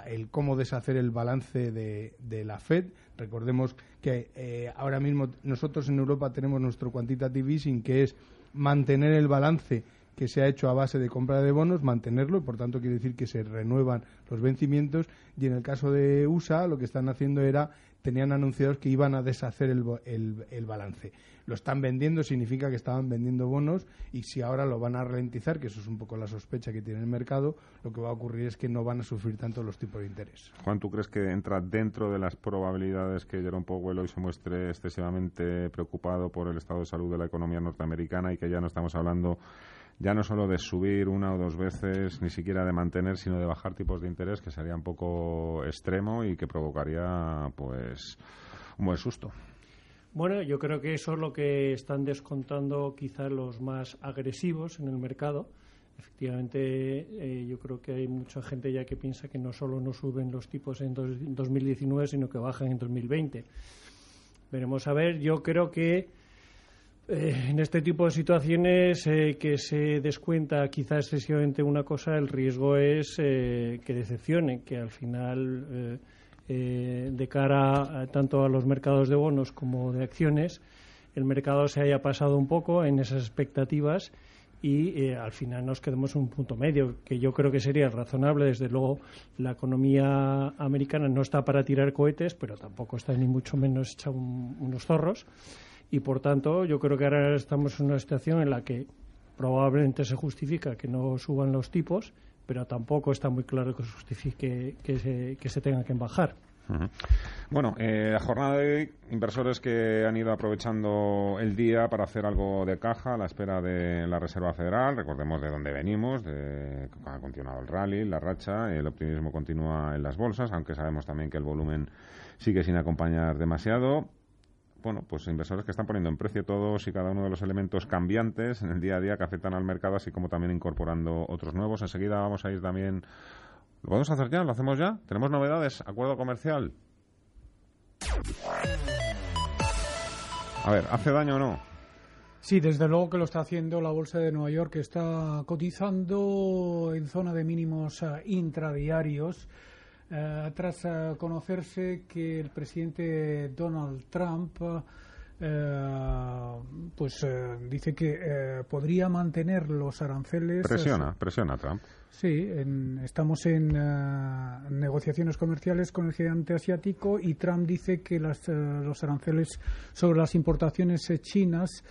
Speaker 78: el cómo deshacer el balance de la Fed. Recordemos que eh, ahora mismo nosotros en Europa tenemos nuestro quantitative easing, que es mantener el balance que se ha hecho a base de compra de bonos, mantenerlo, y por tanto quiere decir que se renuevan los vencimientos, y en el caso de USA lo que están haciendo era, tenían anunciados que iban a deshacer el, el, el balance lo están vendiendo significa que estaban vendiendo bonos y si ahora lo van a ralentizar, que eso es un poco la sospecha que tiene el mercado, lo que va a ocurrir es que no van a sufrir tanto los tipos de interés.
Speaker 6: Juan, ¿tú crees que entra dentro de las probabilidades que Jerome Powell hoy se muestre excesivamente preocupado por el estado de salud de la economía norteamericana y que ya no estamos hablando ya no solo de subir una o dos veces, ni siquiera de mantener, sino de bajar tipos de interés, que sería un poco extremo y que provocaría, pues, un buen susto.
Speaker 78: Bueno, yo creo que eso es lo que están descontando quizás los más agresivos en el mercado. Efectivamente, eh, yo creo que hay mucha gente ya que piensa que no solo no suben los tipos en 2019, sino que bajan en 2020. Veremos a ver. Yo creo que eh, en este tipo de situaciones eh, que se descuenta quizás excesivamente una cosa, el riesgo es que decepcione, que al final eh, de cara tanto a los mercados de bonos como de acciones, el mercado se haya pasado un poco en esas expectativas
Speaker 79: y eh, al final nos quedemos en un punto medio, que yo creo que sería razonable. Desde luego, la economía americana no está para tirar cohetes, pero tampoco está ni mucho menos hecha unos zorros. Y por tanto, yo creo que ahora estamos en una situación en la que probablemente se justifica que no suban los tipos, pero tampoco está muy claro que justifique que se, que tengan que bajar.
Speaker 6: Bueno, eh, jornada de inversores que han ido aprovechando el día para hacer algo de caja a la espera de la Reserva Federal. Recordemos de dónde venimos, de, ha continuado el rally, la racha, el optimismo continúa en las bolsas, aunque sabemos también que el volumen sigue sin acompañar demasiado bueno, pues inversores que están poniendo en precio todos y cada uno de los elementos cambiantes en el día a día que afectan al mercado, así como también incorporando otros nuevos. Enseguida vamos a ir también ¿Lo podemos hacer ya? ¿Lo hacemos ya? ¿Tenemos novedades? ¿Acuerdo comercial? A ver, ¿hace daño o no?
Speaker 7: Sí, desde luego que lo está haciendo la Bolsa de Nueva York, que está cotizando en zona de mínimos uh, intradiarios. Uh, tras uh, conocerse que el presidente Donald Trump pues dice que podría mantener los aranceles.
Speaker 6: Presiona, presiona Trump.
Speaker 7: Sí, estamos en eh, negociaciones comerciales con el gigante asiático y Trump dice que las, eh, los aranceles sobre las importaciones eh, chinas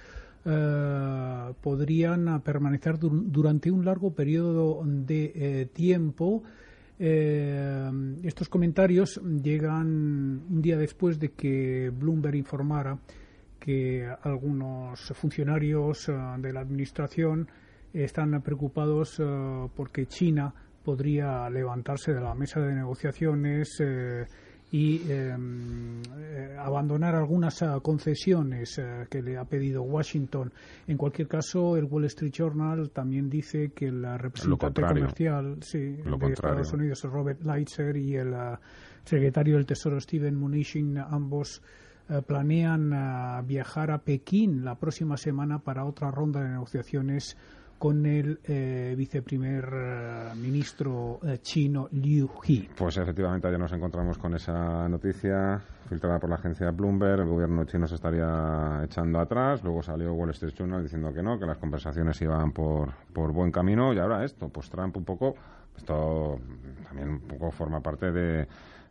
Speaker 7: podrían permanecer durante un largo periodo de tiempo. Estos comentarios llegan un día después de que Bloomberg informara que algunos funcionarios de la administración están preocupados eh, porque China podría levantarse de la mesa de negociaciones eh, y em, eh, abandonar algunas concesiones que le ha pedido Washington. En cualquier caso, el Wall Street Journal también dice que el representante comercial de Estados Unidos, Robert Lightser, y el secretario del Tesoro, Steven Mnuchin, ambos planean viajar a Pekín la próxima semana para otra ronda de negociaciones con el eh, viceprimer eh, ministro eh, chino Liu He.
Speaker 6: Pues efectivamente ayer nos encontramos con esa noticia filtrada por la agencia Bloomberg. El gobierno chino se estaría echando atrás. Luego salió Wall Street Journal diciendo que no, que las conversaciones iban por, por buen camino. Y ahora esto, pues Trump un poco, esto también un poco forma parte de,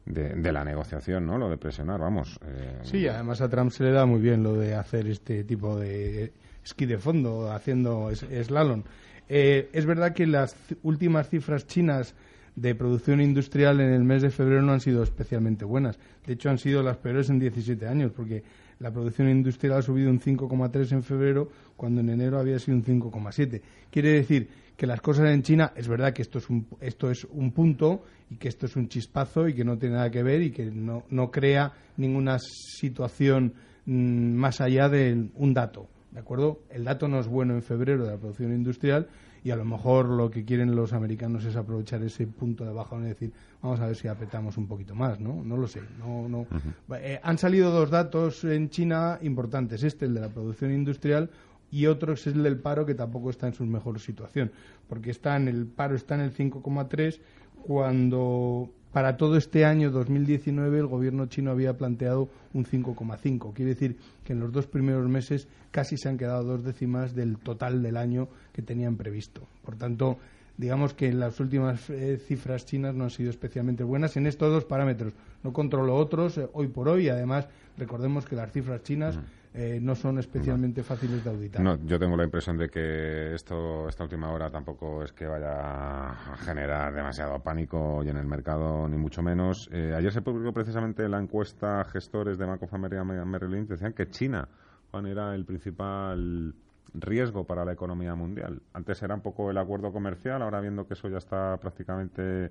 Speaker 6: de, la negociación, ¿no? Lo de presionar, vamos.
Speaker 78: Sí, además a Trump se le da muy bien lo de hacer este tipo de esquí de fondo, haciendo slalom. Eh, es verdad que las últimas cifras chinas de producción industrial en el mes de febrero no han sido especialmente buenas. De hecho, han sido las peores en 17 años, porque la producción industrial ha subido un 5,3 en febrero, cuando en enero había sido un 5,7. Quiere decir que las cosas en China, es verdad que esto es un, esto es un punto y que esto es un chispazo y que no tiene nada que ver y que no, no crea ninguna situación mm, más allá de un dato. ¿De acuerdo? El dato no es bueno en febrero de la producción industrial y a lo mejor lo que quieren los americanos es aprovechar ese punto de bajón y decir, vamos a ver si apretamos un poquito más, ¿no? No lo sé. No, no. Eh, han salido dos datos en China importantes. Este, el de la producción industrial, y otro es el del paro, que tampoco está en su mejor situación, porque está en el paro está en el 5,3 cuando para todo este año 2019 el gobierno chino había planteado un 5,5. Quiere decir que en los dos primeros meses casi se han quedado dos décimas del total del año que tenían previsto. Por tanto, digamos que las últimas eh, cifras chinas no han sido especialmente buenas en estos dos parámetros. No controlo otros eh, hoy por hoy. Además, recordemos que las cifras chinas eh, no son especialmente fáciles de auditar.
Speaker 6: No, yo tengo la impresión de que esto, esta última hora tampoco es que vaya a generar demasiado pánico y en el mercado, ni mucho menos. Eh, ayer se publicó precisamente la encuesta gestores de Banco of America Merrill. Decían que China, Juan, era el principal riesgo para la economía mundial. Antes era un poco el acuerdo comercial, ahora viendo que eso ya está prácticamente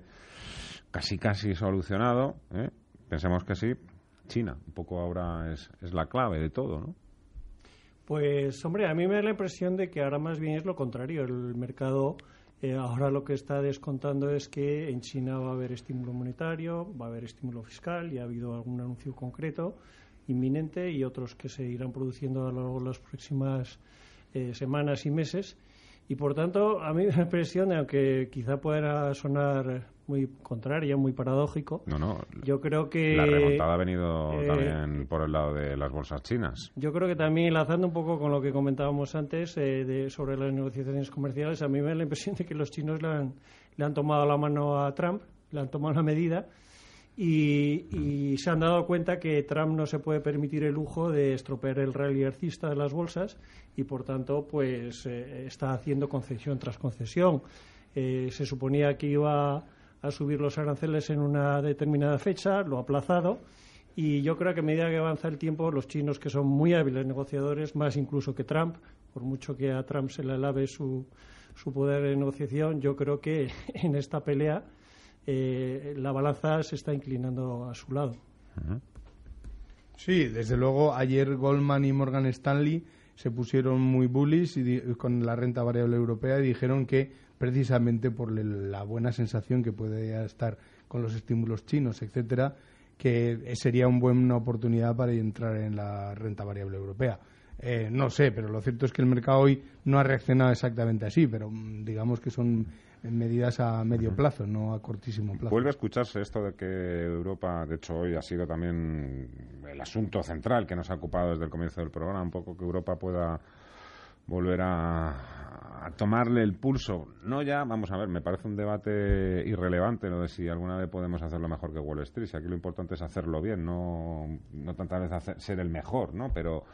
Speaker 6: casi casi solucionado, ¿eh? pensemos que sí, China. Un poco ahora es, es la clave de todo, ¿no?
Speaker 79: Pues, hombre, a mí me da la impresión de que ahora más bien es lo contrario. El mercado eh, ahora lo que está descontando es que en China va a haber estímulo monetario, va a haber estímulo fiscal y ha habido algún anuncio concreto inminente y otros que se irán produciendo a lo largo de las próximas eh, semanas y meses Y por tanto, a mí me impresión, aunque quizá pueda sonar muy contraria, muy paradójico.
Speaker 6: No, no.
Speaker 79: Yo creo que.
Speaker 6: La remontada ha venido
Speaker 79: eh,
Speaker 6: también por el lado de las bolsas chinas.
Speaker 79: Yo creo que también, enlazando un poco con lo que comentábamos antes eh, de, sobre las negociaciones comerciales, a mí me da la impresión de que los chinos le han, le han tomado la mano a Trump, le han tomado la medida. Y, y, se han dado cuenta que Trump no se puede permitir el lujo de estropear el rally alcista de las bolsas y por tanto pues eh, está haciendo concesión tras concesión. Eh, se suponía que iba a subir los aranceles en una determinada fecha, lo ha aplazado y yo creo que a medida que avanza el tiempo los chinos que son muy hábiles negociadores, más incluso que Trump, por mucho que a Trump se le alabe su, su poder de negociación, yo creo que en esta pelea eh, la balanza se está inclinando a su lado.
Speaker 78: Sí, desde luego ayer Goldman y Morgan Stanley se pusieron muy bullish y con la renta variable europea y dijeron que precisamente por la buena sensación que puede estar con los estímulos chinos, etcétera, que sería una buena oportunidad para entrar en la renta variable europea. Eh, no sé, pero lo cierto es que el mercado hoy no ha reaccionado exactamente así, pero mm, digamos que son medidas a medio plazo, no a cortísimo plazo.
Speaker 6: Vuelve a escucharse esto de que Europa, de hecho hoy ha sido también el asunto central que nos ha ocupado desde el comienzo del programa, un poco que Europa pueda volver a, a, tomarle el pulso. No ya, vamos a ver, me parece un debate irrelevante lo de si alguna vez podemos hacerlo mejor que Wall Street. Si aquí lo importante es hacerlo bien, no, no tantas veces hacer, ser el mejor, ¿no? Pero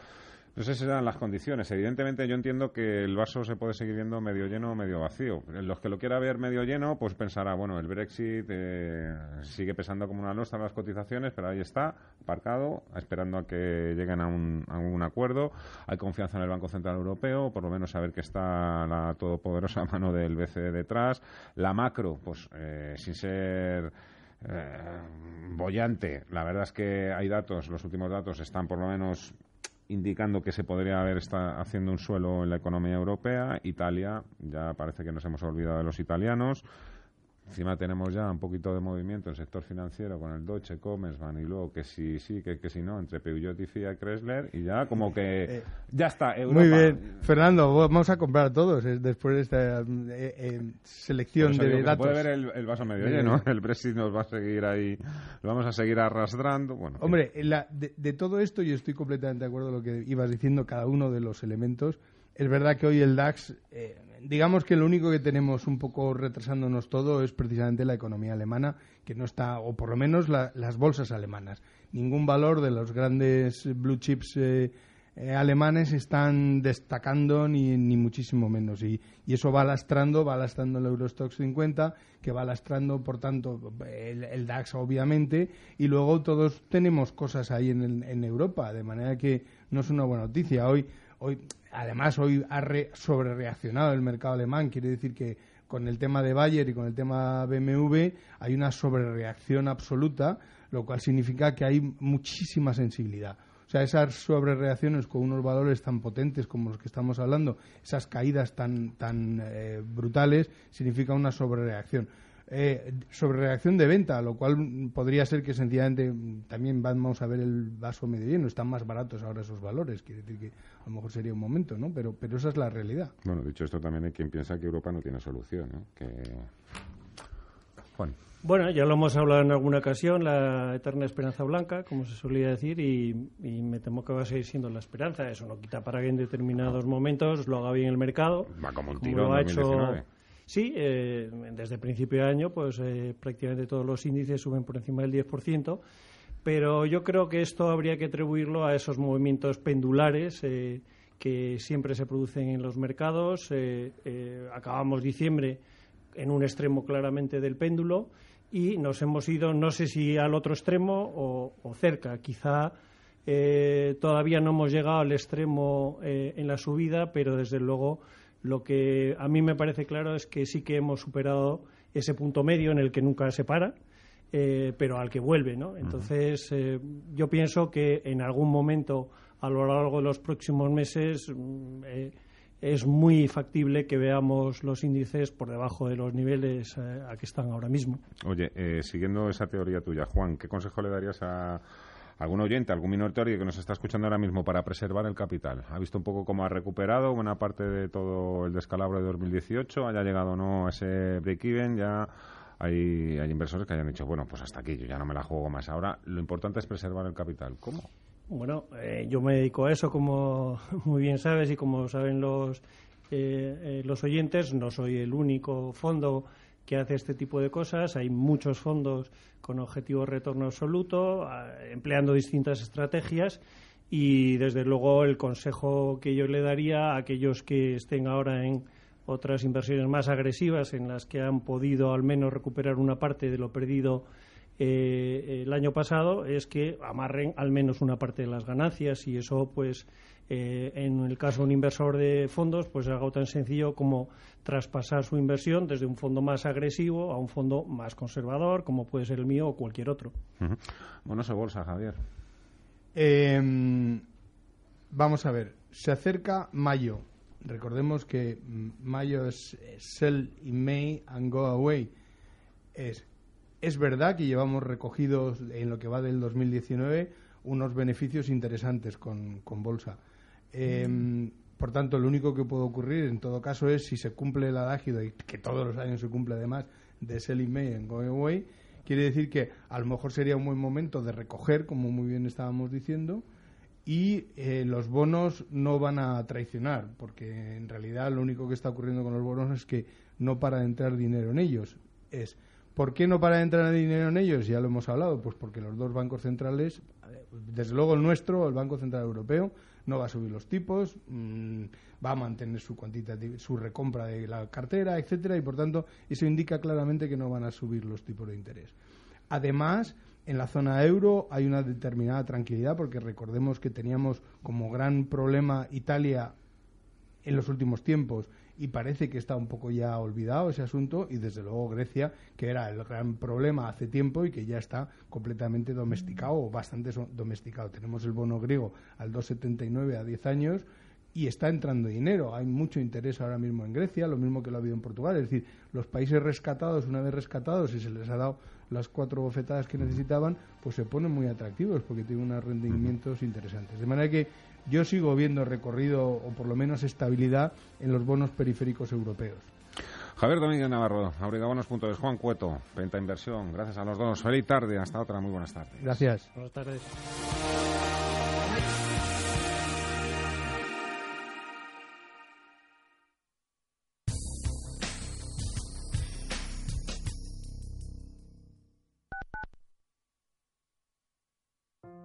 Speaker 6: no sé si serán las condiciones. Evidentemente, yo entiendo que el vaso se puede seguir viendo medio lleno o medio vacío. Los que lo quiera ver medio lleno, pues pensará, bueno, el Brexit eh, sigue pesando como una losa las cotizaciones, pero ahí está, aparcado, esperando a que lleguen a un, a un acuerdo. Hay confianza en el Banco Central Europeo, por lo menos saber que está la todopoderosa mano del BCE detrás. La macro, pues eh, sin ser. Eh, bollante. La verdad es que hay datos, los últimos datos están por lo menos indicando que se podría haber estado haciendo un suelo en la economía europea. Italia, ya parece que nos hemos olvidado de los italianos. Encima tenemos ya un poquito de movimiento en el sector financiero con el Deutsche Commerzbank y luego que sí, sí, que, que si no, entre Peugeot y Fiat Chrysler y ya como que
Speaker 78: Eh,
Speaker 6: ya está, Europa.
Speaker 78: Muy bien. Fernando, vamos a comprar todos eh, después de esta eh, eh, selección
Speaker 6: Por eso
Speaker 78: de datos.
Speaker 6: puede ver el, el vaso medio lleno. El Brexit nos va a seguir ahí, lo vamos a seguir arrastrando. Bueno,
Speaker 78: Hombre, la- de, de todo esto yo estoy completamente de acuerdo con lo que ibas diciendo, cada uno de los elementos. Es verdad que hoy el DAX, eh, digamos que lo único que tenemos un poco retrasándonos todo es precisamente la economía alemana, que no está, o por lo menos la- las bolsas alemanas. Ningún valor de los grandes blue chips eh, eh, alemanes están destacando ni, ni muchísimo menos. Y, y eso va lastrando, va lastrando el Eurostox 50, que va lastrando, por tanto, el, el DAX, obviamente. Y luego todos tenemos cosas ahí en, en Europa, de manera que no es una buena noticia. Hoy, hoy además, hoy ha re, sobrereaccionado el mercado alemán. Quiere decir que con el tema de Bayer y con el tema BMW hay una sobrereacción absoluta, lo cual significa que hay muchísima sensibilidad. O sea, esas sobrereacciones con unos valores tan potentes como los que estamos hablando, esas caídas tan, tan eh, brutales, significa una sobrereacción. Eh, sobrereacción de venta, lo cual podría ser que sencillamente también vamos a ver el vaso medio lleno. Están más baratos ahora esos valores, quiere decir que a lo mejor sería un momento, ¿no? Pero, pero esa es la realidad.
Speaker 6: bueno, dicho esto también hay quien piensa que Europa no tiene solución, ¿no? Que... Juan.
Speaker 79: Bueno, ya lo hemos hablado en alguna ocasión, la eterna esperanza blanca, como se solía decir, y, y me temo que va a seguir siendo la esperanza. Eso no quita para que en determinados momentos lo haga bien el mercado.
Speaker 6: Va como un
Speaker 79: como
Speaker 6: tiro
Speaker 79: lo ha
Speaker 6: en
Speaker 79: hecho
Speaker 6: 2019.
Speaker 79: Sí, eh, desde principio de año, pues eh, prácticamente todos los índices suben por encima del 10%, pero yo creo que esto habría que atribuirlo a esos movimientos pendulares eh, que siempre se producen en los mercados. Acabamos diciembre en un extremo claramente del péndulo y nos hemos ido, no sé si al otro extremo o, o cerca, quizá. todavía no hemos llegado al extremo en la subida, pero desde luego lo que a mí me parece claro es que sí que hemos superado ese punto medio en el que nunca se para, eh, pero al que vuelve, ¿no? Entonces, eh, yo pienso que en algún momento a lo largo de los próximos meses mm, eh, es muy factible que veamos los índices por debajo de los niveles eh, a que están ahora mismo.
Speaker 6: Oye, eh, siguiendo esa teoría tuya, Juan, ¿qué consejo le darías a, algún oyente, algún minoritario que nos está escuchando ahora mismo para preservar el capital. Ha visto un poco cómo ha recuperado buena parte de todo el descalabro de 2018, haya llegado no a ese break-even, ya hay, hay inversores que hayan dicho, bueno, pues hasta aquí, yo ya no me la juego más. Ahora lo importante es preservar el capital. ¿Cómo?
Speaker 79: Bueno, eh, yo me dedico a eso, como muy bien sabes y como saben los, eh, eh, los oyentes. No soy el único fondo que hace este tipo de cosas. Hay muchos fondos con objetivo de retorno absoluto, empleando distintas estrategias. Y desde luego el consejo que yo le daría a aquellos que estén ahora en otras inversiones más agresivas, en las que han podido al menos recuperar una parte de lo perdido eh, el año pasado es que amarren al menos una parte de las ganancias y eso pues eh, en el caso de un inversor de fondos pues es algo tan sencillo como traspasar su inversión desde un fondo más agresivo a un fondo más conservador como puede ser el mío o cualquier otro.
Speaker 6: Bueno, eso bolsa, Javier.
Speaker 78: Em, vamos a ver, se acerca mayo. Recordemos que mm, mayo es sell in May and go away. Es es verdad que llevamos recogidos en lo que va del 2019 unos beneficios interesantes con, bolsa. Em, por tanto, lo único que puede ocurrir en todo caso es si se cumple el adagio, y que todos los años se cumple además, de selling May en Going Away, quiere decir que a lo mejor sería un buen momento de recoger, como muy bien estábamos diciendo, y eh, los bonos no van a traicionar, porque en realidad lo único que está ocurriendo con los bonos es que no para de entrar dinero en ellos. Es ¿Por qué no para de entrar dinero en ellos? Ya lo hemos hablado, pues porque los dos bancos centrales, desde luego el nuestro, el Banco Central Europeo, no va a subir los tipos, mm, va a mantener su su recompra de la cartera, etcétera, y por tanto eso indica claramente que no van a subir los tipos de interés. Además, en la zona euro hay una determinada tranquilidad porque recordemos que teníamos como gran problema Italia en los últimos tiempos y parece que está un poco ya olvidado ese asunto y desde luego Grecia, que era el gran problema hace tiempo y que ya está completamente domesticado o bastante domesticado. Tenemos el bono griego al 2,79 a 10 años y está entrando dinero. Hay mucho interés ahora mismo en Grecia, lo mismo que lo ha habido en Portugal. Es decir, los países rescatados, una vez rescatados y se les ha dado las cuatro bofetadas que necesitaban, pues se ponen muy atractivos porque tienen unos rendimientos interesantes. De manera que yo sigo viendo recorrido o por lo menos estabilidad en los bonos periféricos europeos.
Speaker 6: Javier Domínguez Navarro, abrigabonos.es, Juan Cueto, Venta Inversión. Gracias a los dos. Feliz tarde. Hasta otra. Muy buenas tardes.
Speaker 78: Gracias.
Speaker 79: Buenas tardes.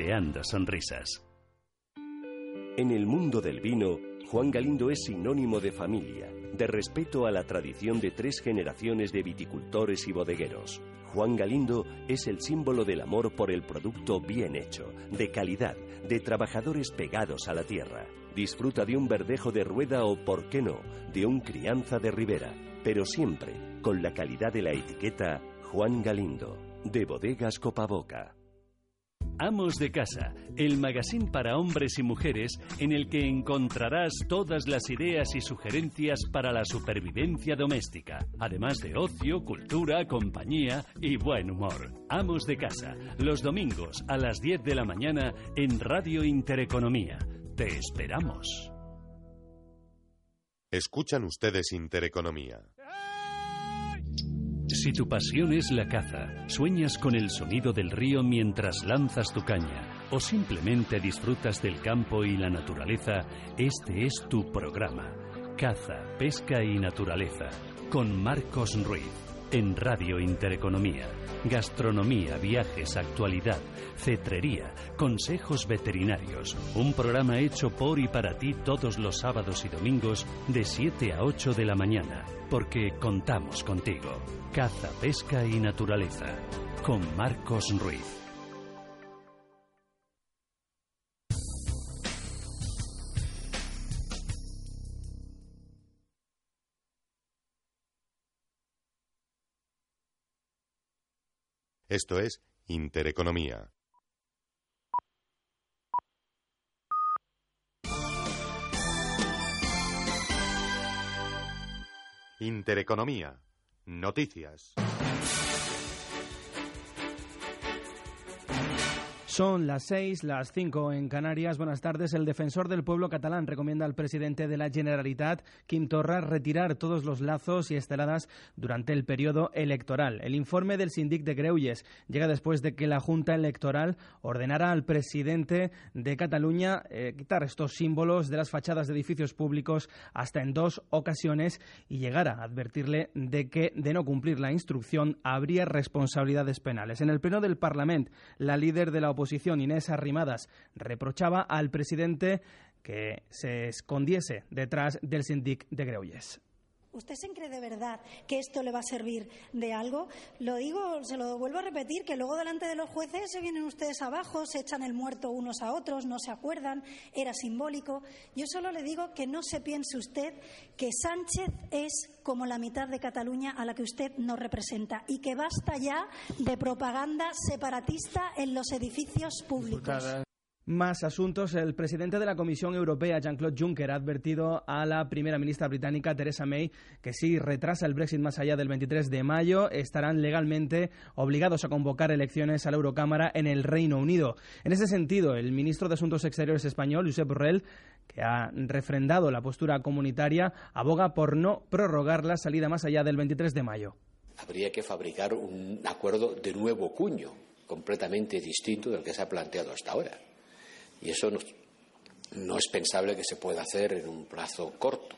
Speaker 2: creando sonrisas.
Speaker 70: En el mundo del vino, Juan Galindo es sinónimo de familia, de respeto a la tradición de tres generaciones de viticultores y bodegueros. Juan Galindo es el símbolo del amor por el producto bien hecho, de calidad, de trabajadores pegados a la tierra. Disfruta de un verdejo de rueda o, por qué no, de un crianza de ribera, pero siempre con la calidad de la etiqueta Juan Galindo, de Bodegas Copaboca.
Speaker 2: Amos de Casa, el magazine para hombres y mujeres en el que encontrarás todas las ideas y sugerencias para la supervivencia doméstica, además de ocio, cultura, compañía y buen humor. Amos de Casa, los domingos a las 10 de la mañana en Radio Intereconomía. Te esperamos.
Speaker 80: Escuchan ustedes Intereconomía.
Speaker 2: Si tu pasión es la caza, sueñas con el sonido del río mientras lanzas tu caña, o simplemente disfrutas del campo y la naturaleza, este es tu programa. Caza, pesca y naturaleza, con Marcos Ruiz, en Radio Intereconomía. Gastronomía, viajes, actualidad, cetrería, consejos veterinarios. Un programa hecho por y para ti todos los sábados y domingos de 7 a 8 de la mañana, porque contamos contigo. Caza, pesca y naturaleza, con Marcos Ruiz.
Speaker 80: Esto es Intereconomía. Intereconomía. Noticias.
Speaker 30: Son las seis, las cinco en Canarias. Buenas tardes. El defensor del pueblo catalán recomienda al presidente de la Generalitat, Quim Torra, retirar todos los lazos y esteladas durante el periodo electoral. El informe del Sindic de Greuyes llega después de que la Junta Electoral ordenara al presidente de Cataluña eh, quitar estos símbolos de las fachadas de edificios públicos hasta en dos ocasiones y llegara a advertirle de que, de no cumplir la instrucción, habría responsabilidades penales. En el pleno del Parlamento, la líder de la oposición Inés Arrimadas, reprochaba al presidente que se escondiese detrás del sindic de Greuyes.
Speaker 81: ¿Usted se cree de verdad que esto le va a servir de algo? Lo digo, se lo vuelvo a repetir, que luego delante de los jueces se vienen ustedes abajo, se echan el muerto unos a otros, no se acuerdan, era simbólico. Yo solo le digo que no se piense usted que Sánchez es como la mitad de Cataluña a la que usted no representa y que basta ya de propaganda separatista en los edificios públicos.
Speaker 30: Más asuntos. El presidente de la Comisión Europea, Jean-Claude Juncker, ha advertido a la primera ministra británica, Theresa May, que si retrasa el Brexit más allá del 23 de mayo, estarán legalmente obligados a convocar elecciones a la Eurocámara en el Reino Unido. En ese sentido, el ministro de Asuntos Exteriores español, Josep Borrell, que ha refrendado la postura comunitaria, aboga por no prorrogar la salida más allá del 23 de mayo.
Speaker 62: Habría que fabricar un acuerdo de nuevo cuño, completamente distinto del que se ha planteado hasta ahora y eso no, es pensable que se pueda hacer en un plazo corto,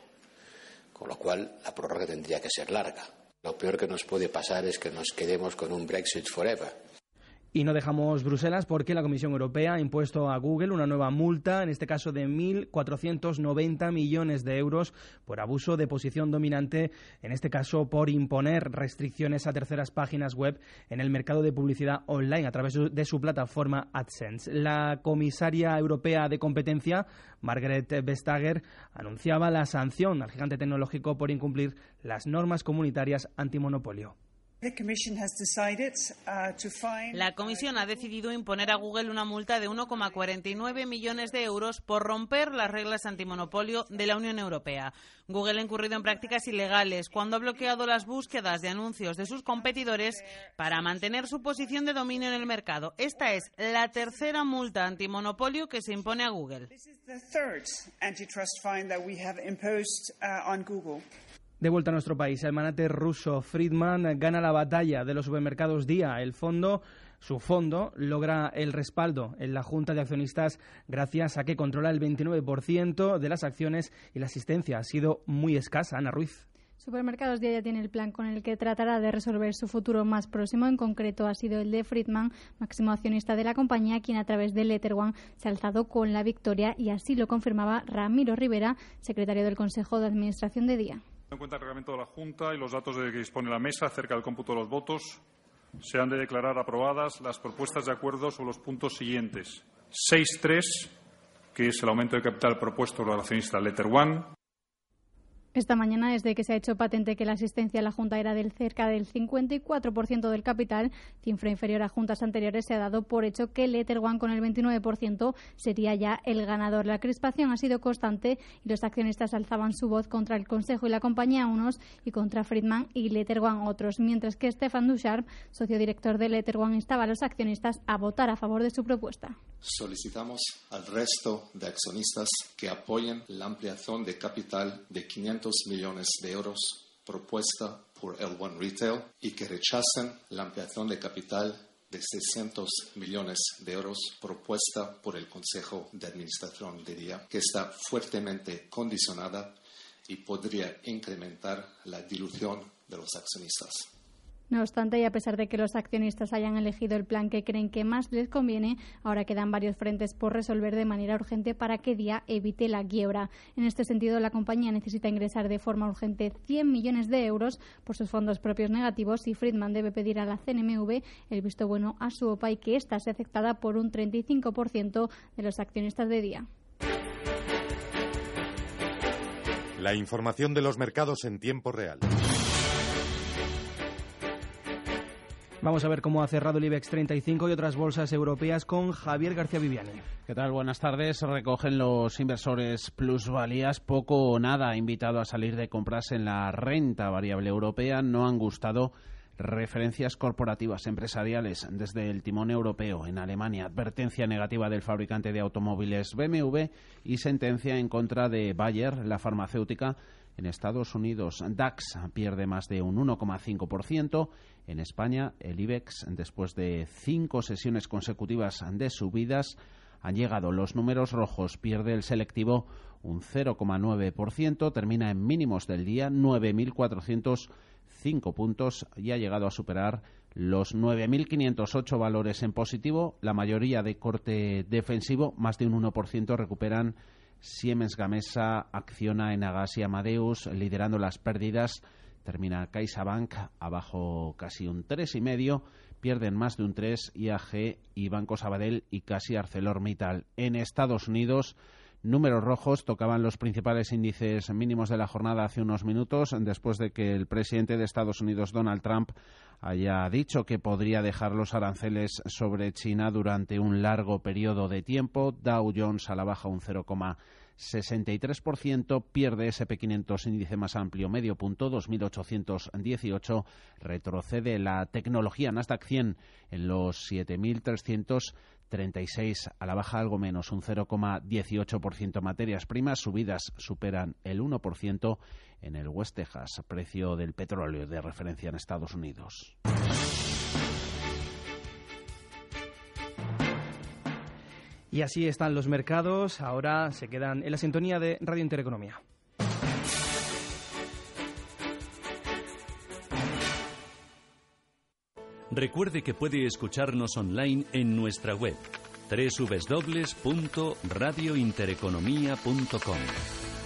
Speaker 62: con lo cual la prórroga tendría que ser larga. Lo peor que nos puede pasar es que nos quedemos con un Brexit forever
Speaker 30: y no dejamos Bruselas porque la Comisión Europea ha impuesto a Google una nueva multa, en este caso de 1.490 millones de euros por abuso de posición dominante, en este caso por imponer restricciones a terceras páginas web en el mercado de publicidad online a través de su plataforma AdSense. La comisaria europea de competencia, Margaret Vestager, anunciaba la sanción al gigante tecnológico por incumplir las normas comunitarias antimonopolio.
Speaker 8: Uh, la Comisión ha decidido imponer a Google una multa de 1,49 millones de euros por romper las reglas antimonopolio de la Unión Europea. Google ha incurrido en prácticas ilegales cuando ha bloqueado las búsquedas de anuncios de sus competidores para mantener su posición de dominio en el mercado. Esta es la tercera multa antimonopolio que se impone a Google.
Speaker 30: De vuelta a nuestro país, el manate ruso Friedman gana la batalla de los supermercados Día. El fondo, su fondo, logra el respaldo en la Junta de Accionistas gracias a que controla el 29% de las acciones y la asistencia ha sido muy escasa. Ana Ruiz.
Speaker 17: Supermercados Día ya tiene el plan con el que tratará de resolver su futuro más próximo. En concreto ha sido el de Friedman, máximo accionista de la compañía, quien a través de Letter One se ha alzado con la victoria y así lo confirmaba Ramiro Rivera, secretario del Consejo de Administración de Día
Speaker 82: en cuenta el reglamento de la Junta y los datos de que dispone la mesa acerca del cómputo de los votos, se han de declarar aprobadas las propuestas de acuerdo sobre los puntos siguientes. 6.3, que es el aumento de capital propuesto por el accionista Letter One.
Speaker 17: Esta mañana, desde que se ha hecho patente que la asistencia a la Junta era del cerca del 54% del capital, cifra inferior a juntas anteriores, se ha dado por hecho que Letter One con el 29% sería ya el ganador. La crispación ha sido constante y los accionistas alzaban su voz contra el Consejo y la compañía unos y contra Friedman y Letter One otros, mientras que Stefan Ducharp, socio director de Letter One, instaba a los accionistas a votar a favor de su propuesta.
Speaker 19: Solicitamos al resto de accionistas que apoyen la ampliación de capital de 500 millones de euros propuesta por el One Retail y que rechacen la ampliación de capital de 600 millones de euros propuesta por el Consejo de Administración de Día, que está fuertemente condicionada y podría incrementar la dilución de los accionistas.
Speaker 17: No obstante, y a pesar de que los accionistas hayan elegido el plan que creen que más les conviene, ahora quedan varios frentes por resolver de manera urgente para que Día evite la quiebra. En este sentido, la compañía necesita ingresar de forma urgente 100 millones de euros por sus fondos propios negativos y Friedman debe pedir a la CNMV el visto bueno a su OPA y que ésta sea aceptada por un 35% de los accionistas de Día.
Speaker 80: La información de los mercados en tiempo real.
Speaker 30: Vamos a ver cómo ha cerrado el IBEX 35 y otras bolsas europeas con Javier García Viviani.
Speaker 16: ¿Qué tal? Buenas tardes. Recogen los inversores plusvalías poco o nada invitado a salir de compras en la renta variable europea. No han gustado referencias corporativas empresariales desde el timón europeo en Alemania, advertencia negativa del fabricante de automóviles BMW y sentencia en contra de Bayer, la farmacéutica en Estados Unidos, DAX pierde más de un 1,5%. En España, el IBEX, después de cinco sesiones consecutivas de subidas, han llegado los números rojos. Pierde el selectivo un 0,9%, termina en mínimos del día, 9.405 puntos y ha llegado a superar los 9.508 valores en positivo, la mayoría de corte defensivo, más de un 1% recuperan Siemens Gamesa, Acciona, Enagas y Amadeus, liderando las pérdidas. Termina CaixaBank abajo casi un 3,5. Pierden más de un 3 IAG y Banco Sabadell y casi ArcelorMittal. En Estados Unidos, números rojos tocaban los principales índices mínimos de la jornada hace unos minutos, después de que el presidente de Estados Unidos, Donald Trump, haya dicho que podría dejar los aranceles sobre China durante un largo periodo de tiempo. Dow Jones a la baja un 0,63%, pierde SP500 índice más amplio medio punto, 2.818, retrocede la tecnología Nasdaq 100 en los 7.336 a la baja algo menos, un 0,18%. Materias primas subidas superan el 1% en el West Texas, precio del petróleo de referencia en Estados Unidos.
Speaker 30: Y así están los mercados. Ahora se quedan en la sintonía de Radio Intereconomía.
Speaker 2: Recuerde que puede escucharnos online en nuestra web www.radiointereconomía.com.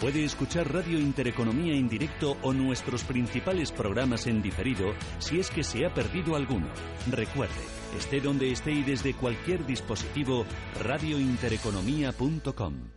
Speaker 2: Puede escuchar Radio Intereconomía en directo o nuestros principales programas en diferido si es que se ha perdido alguno. Recuerde, esté donde esté y desde cualquier dispositivo, radiointereconomía.com.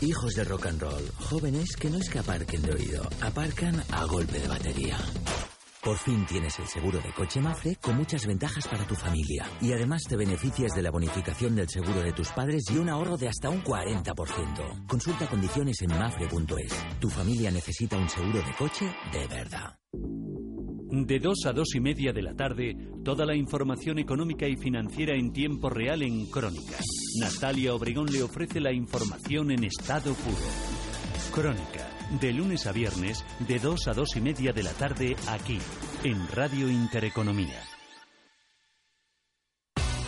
Speaker 26: Hijos de rock and roll, jóvenes que no es que aparquen de oído, aparcan a golpe de batería. Por fin tienes el seguro de coche Mafre con muchas ventajas para tu familia. Y además te beneficias de la bonificación del seguro de tus padres y un ahorro de hasta un 40%. Consulta condiciones en mafre.es. Tu familia necesita un seguro de coche de verdad.
Speaker 2: De 2 a 2 y media de la tarde, toda la información económica y financiera en tiempo real en Crónica. Natalia Obregón le ofrece la información en estado puro. Crónica, de lunes a viernes, de 2 a 2 y media de la tarde, aquí, en Radio Intereconomía.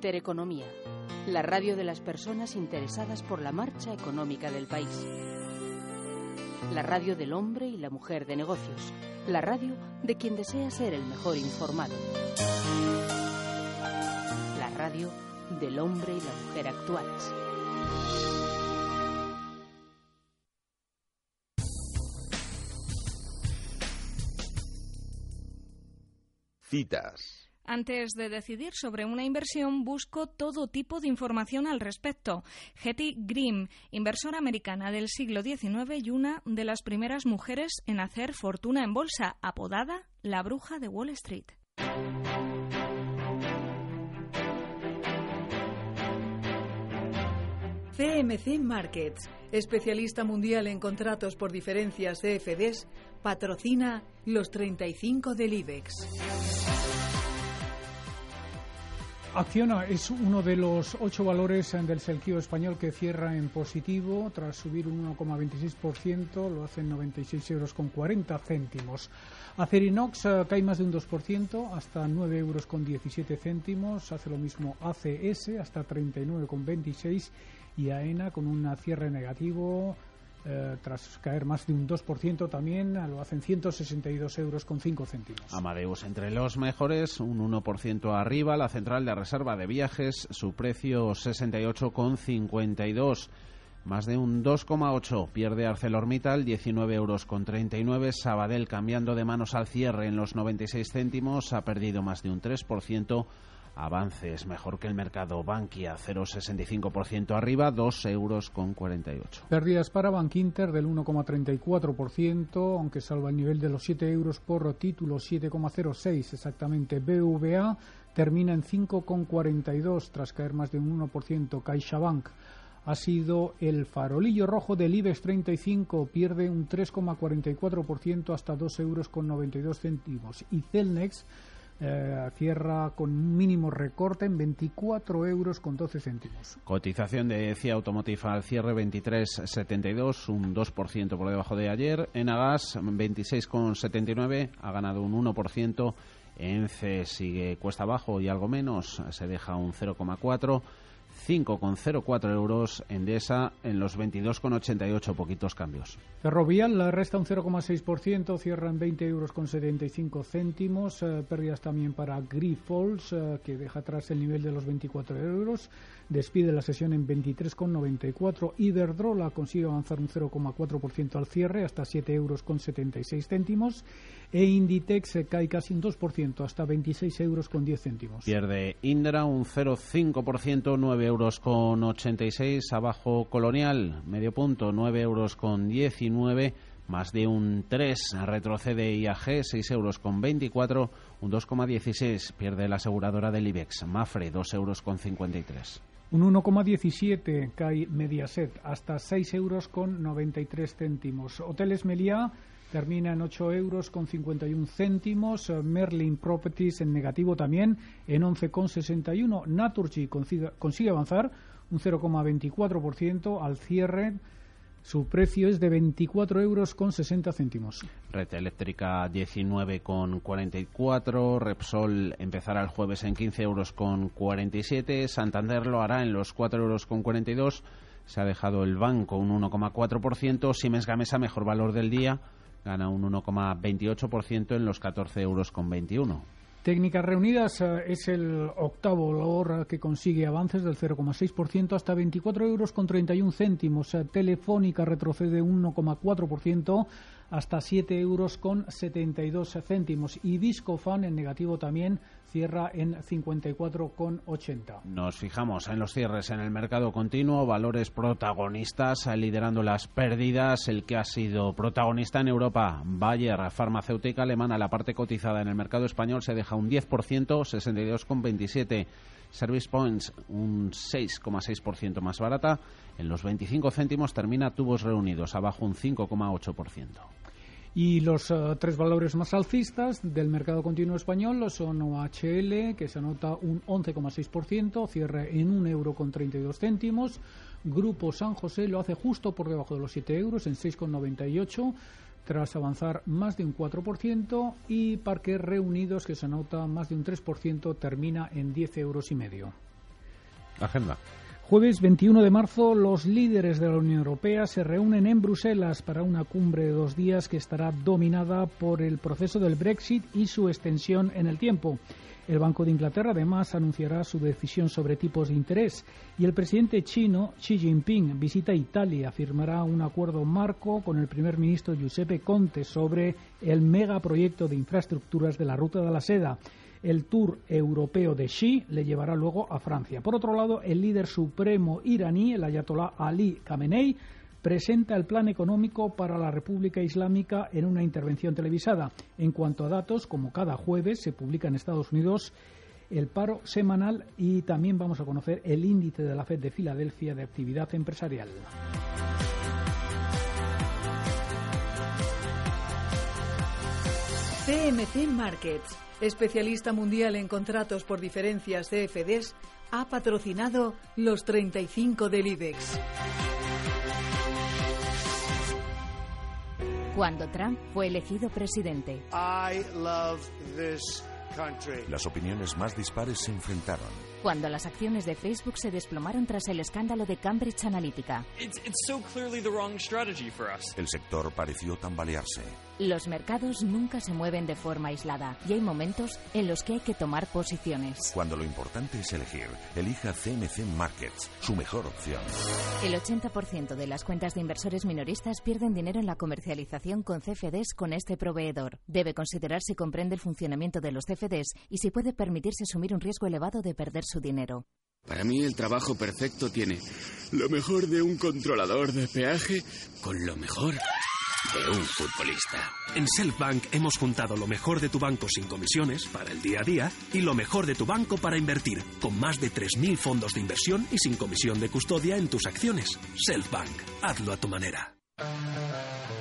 Speaker 83: Intereconomía, la radio de las personas interesadas por la marcha económica del país. La radio del hombre y la mujer de negocios. La radio de quien desea ser el mejor informado. La radio del hombre y la mujer actuales.
Speaker 80: Citas.
Speaker 84: Antes de decidir sobre una inversión, busco todo tipo de información al respecto. Hetty Grimm, inversora americana del siglo XIX y una de las primeras mujeres en hacer fortuna en bolsa, apodada la bruja de Wall Street.
Speaker 73: CMC Markets, especialista mundial en contratos por diferencias CFDs, patrocina los 35 del IBEX.
Speaker 7: Acciona es uno de los ocho valores del selquío español que cierra en positivo. Tras subir un 1,26%, lo hacen 96 euros con 40 céntimos. Acerinox eh, cae más de un 2% hasta 9 euros con 17 céntimos, hace lo mismo ACS hasta 39,26 y AENA con un cierre negativo eh, tras caer más de un 2% también, lo hacen 162 euros con 5 céntimos.
Speaker 16: Amadeus entre los mejores, un 1% arriba, la central de reserva de viajes, su precio 68,52 más de un 2,8 pierde ArcelorMittal, 19 euros con 39. Sabadell cambiando de manos al cierre en los 96 céntimos, ha perdido más de un 3% avances mejor que el mercado Bankia, 0,65% arriba, 2 euros con 48.
Speaker 7: Pérdidas para Bankinter del 1,34%, aunque salva el nivel de los 7 euros por título, 7,06 exactamente. BVA termina en 5,42 tras caer más de un 1%. CaixaBank ha sido el farolillo rojo del IBEX 35, pierde un 3,44% hasta 2 euros con 92 céntimos. Y Celnex eh, cierra con mínimo recorte en 24 euros con 12 céntimos.
Speaker 16: Cotización de CIA Automotive al cierre 23,72, un 2% por debajo de ayer. En Agas 26,79, ha ganado un 1%. ENCE sigue cuesta abajo y algo menos, se deja un 0,4. 5,04 euros, Endesa en los 22,88, poquitos cambios.
Speaker 7: Ferrovial la resta un 0,6%, cierra en 20 euros con 75 céntimos, eh, pérdidas también para Grifols, eh, que deja atrás el nivel de los 24 euros, despide la sesión en 23,94, Iberdrola consigue avanzar un 0,4% al cierre hasta 7 euros con 76 céntimos, e Inditex cae casi un 2% hasta 26 euros con 10 céntimos.
Speaker 16: Pierde Indra un 0,5%, 9 euros con 86, abajo Colonial, medio punto, 9 euros con 19, más de un 3, retrocede IAG, 6 euros con 24, un 2,16, pierde la aseguradora del IBEX, Mafre, 2 euros con 53.
Speaker 7: Un 1,17 cae Mediaset hasta 6 euros con 93 céntimos. Hoteles Meliá termina en 8 euros con 51 céntimos. Merlin Properties en negativo también en 11,61. Naturgy consigue, consigue avanzar un 0,24% al cierre. Su precio es de 24 euros con 60 céntimos.
Speaker 16: Red Eléctrica 19 con 44. Repsol empezará el jueves en 15 euros con 47. Santander lo hará en los 4 euros con 42. Se ha dejado el banco un 1,4%. Siemens Gamesa mejor valor del día gana un 1,28% en los 14 euros con 21.
Speaker 7: Técnicas Reunidas es el octavo valor que consigue avances del 0,6% hasta 24 euros con 31 céntimos. Telefónica retrocede un 1,4% hasta 7 euros con 72 céntimos. Y Viscofan en negativo también cierra en 54,80.
Speaker 16: Nos fijamos en los cierres en el mercado continuo, valores protagonistas liderando las pérdidas. El que ha sido protagonista en Europa, Bayer, farmacéutica alemana, la parte cotizada en el mercado español se deja un 10%, 62,27. Service Points un 6,6% más barata. En los 25 céntimos termina Tubos Reunidos, abajo un 5,8%.
Speaker 7: Y los eh, tres valores más alcistas del mercado continuo español son OHL, que se anota un 11,6%, cierre en un euro con 32 céntimos. Grupo San José lo hace justo por debajo de los 7 euros, en 6,98 tras avanzar más de un 4% y Parques Reunidos, que se anota más de un 3%, termina en 10 euros y medio.
Speaker 6: Agenda.
Speaker 7: Jueves 21 de marzo, los líderes de la Unión Europea se reúnen en Bruselas para una cumbre de dos días que estará dominada por el proceso del Brexit y su extensión en el tiempo. El Banco de Inglaterra además anunciará su decisión sobre tipos de interés y el presidente chino Xi Jinping visita Italia, firmará un acuerdo marco con el primer ministro Giuseppe Conte sobre el megaproyecto de infraestructuras de la Ruta de la Seda. El tour europeo de Xi le llevará luego a Francia. Por otro lado, el líder supremo iraní, el ayatolá Ali Khamenei, presenta el plan económico para la República Islámica en una intervención televisada. En cuanto a datos, como cada jueves se publica en Estados Unidos el paro semanal y también vamos a conocer el índice de la FED de Filadelfia de actividad empresarial.
Speaker 73: CMC Markets, especialista mundial en contratos por diferencias CFDs, ha patrocinado los 35 del IBEX.
Speaker 85: Cuando Trump fue elegido presidente.
Speaker 80: Las opiniones más dispares se enfrentaron.
Speaker 85: Cuando las acciones de Facebook se desplomaron tras el escándalo de Cambridge Analytica.
Speaker 80: El sector pareció tambalearse.
Speaker 85: Los mercados nunca se mueven de forma aislada y hay momentos en los que hay que tomar posiciones.
Speaker 80: Cuando lo importante es elegir, elija CMC Markets, su mejor opción.
Speaker 85: El 80% de las cuentas de inversores minoristas pierden dinero en la comercialización con CFDs con este proveedor. Debe considerar si comprende el funcionamiento de los CFDs y si puede permitirse asumir un riesgo elevado de perder su dinero.
Speaker 86: Para mí el trabajo perfecto tiene lo mejor de un controlador de peaje con lo mejor de un futbolista.
Speaker 11: En Selfbank hemos juntado lo mejor de tu banco sin comisiones para el día a día y lo mejor de tu banco para invertir, con más de 3.000 fondos de inversión y sin comisión de custodia en tus acciones. Selfbank, hazlo a tu manera.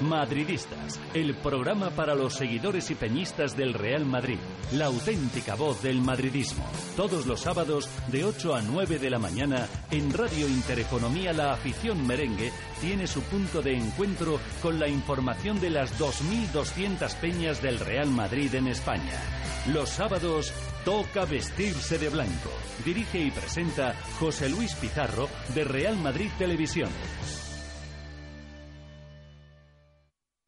Speaker 2: Madridistas, el programa para los seguidores y peñistas del Real Madrid, la auténtica voz del madridismo. Todos los sábados de 8 a 9 de la mañana en Radio Intereconomía La afición merengue tiene su punto de encuentro con la información de las 2.200 peñas del Real Madrid en España. Los sábados toca vestirse de blanco. Dirige y presenta José Luis Pizarro de Real Madrid Televisión.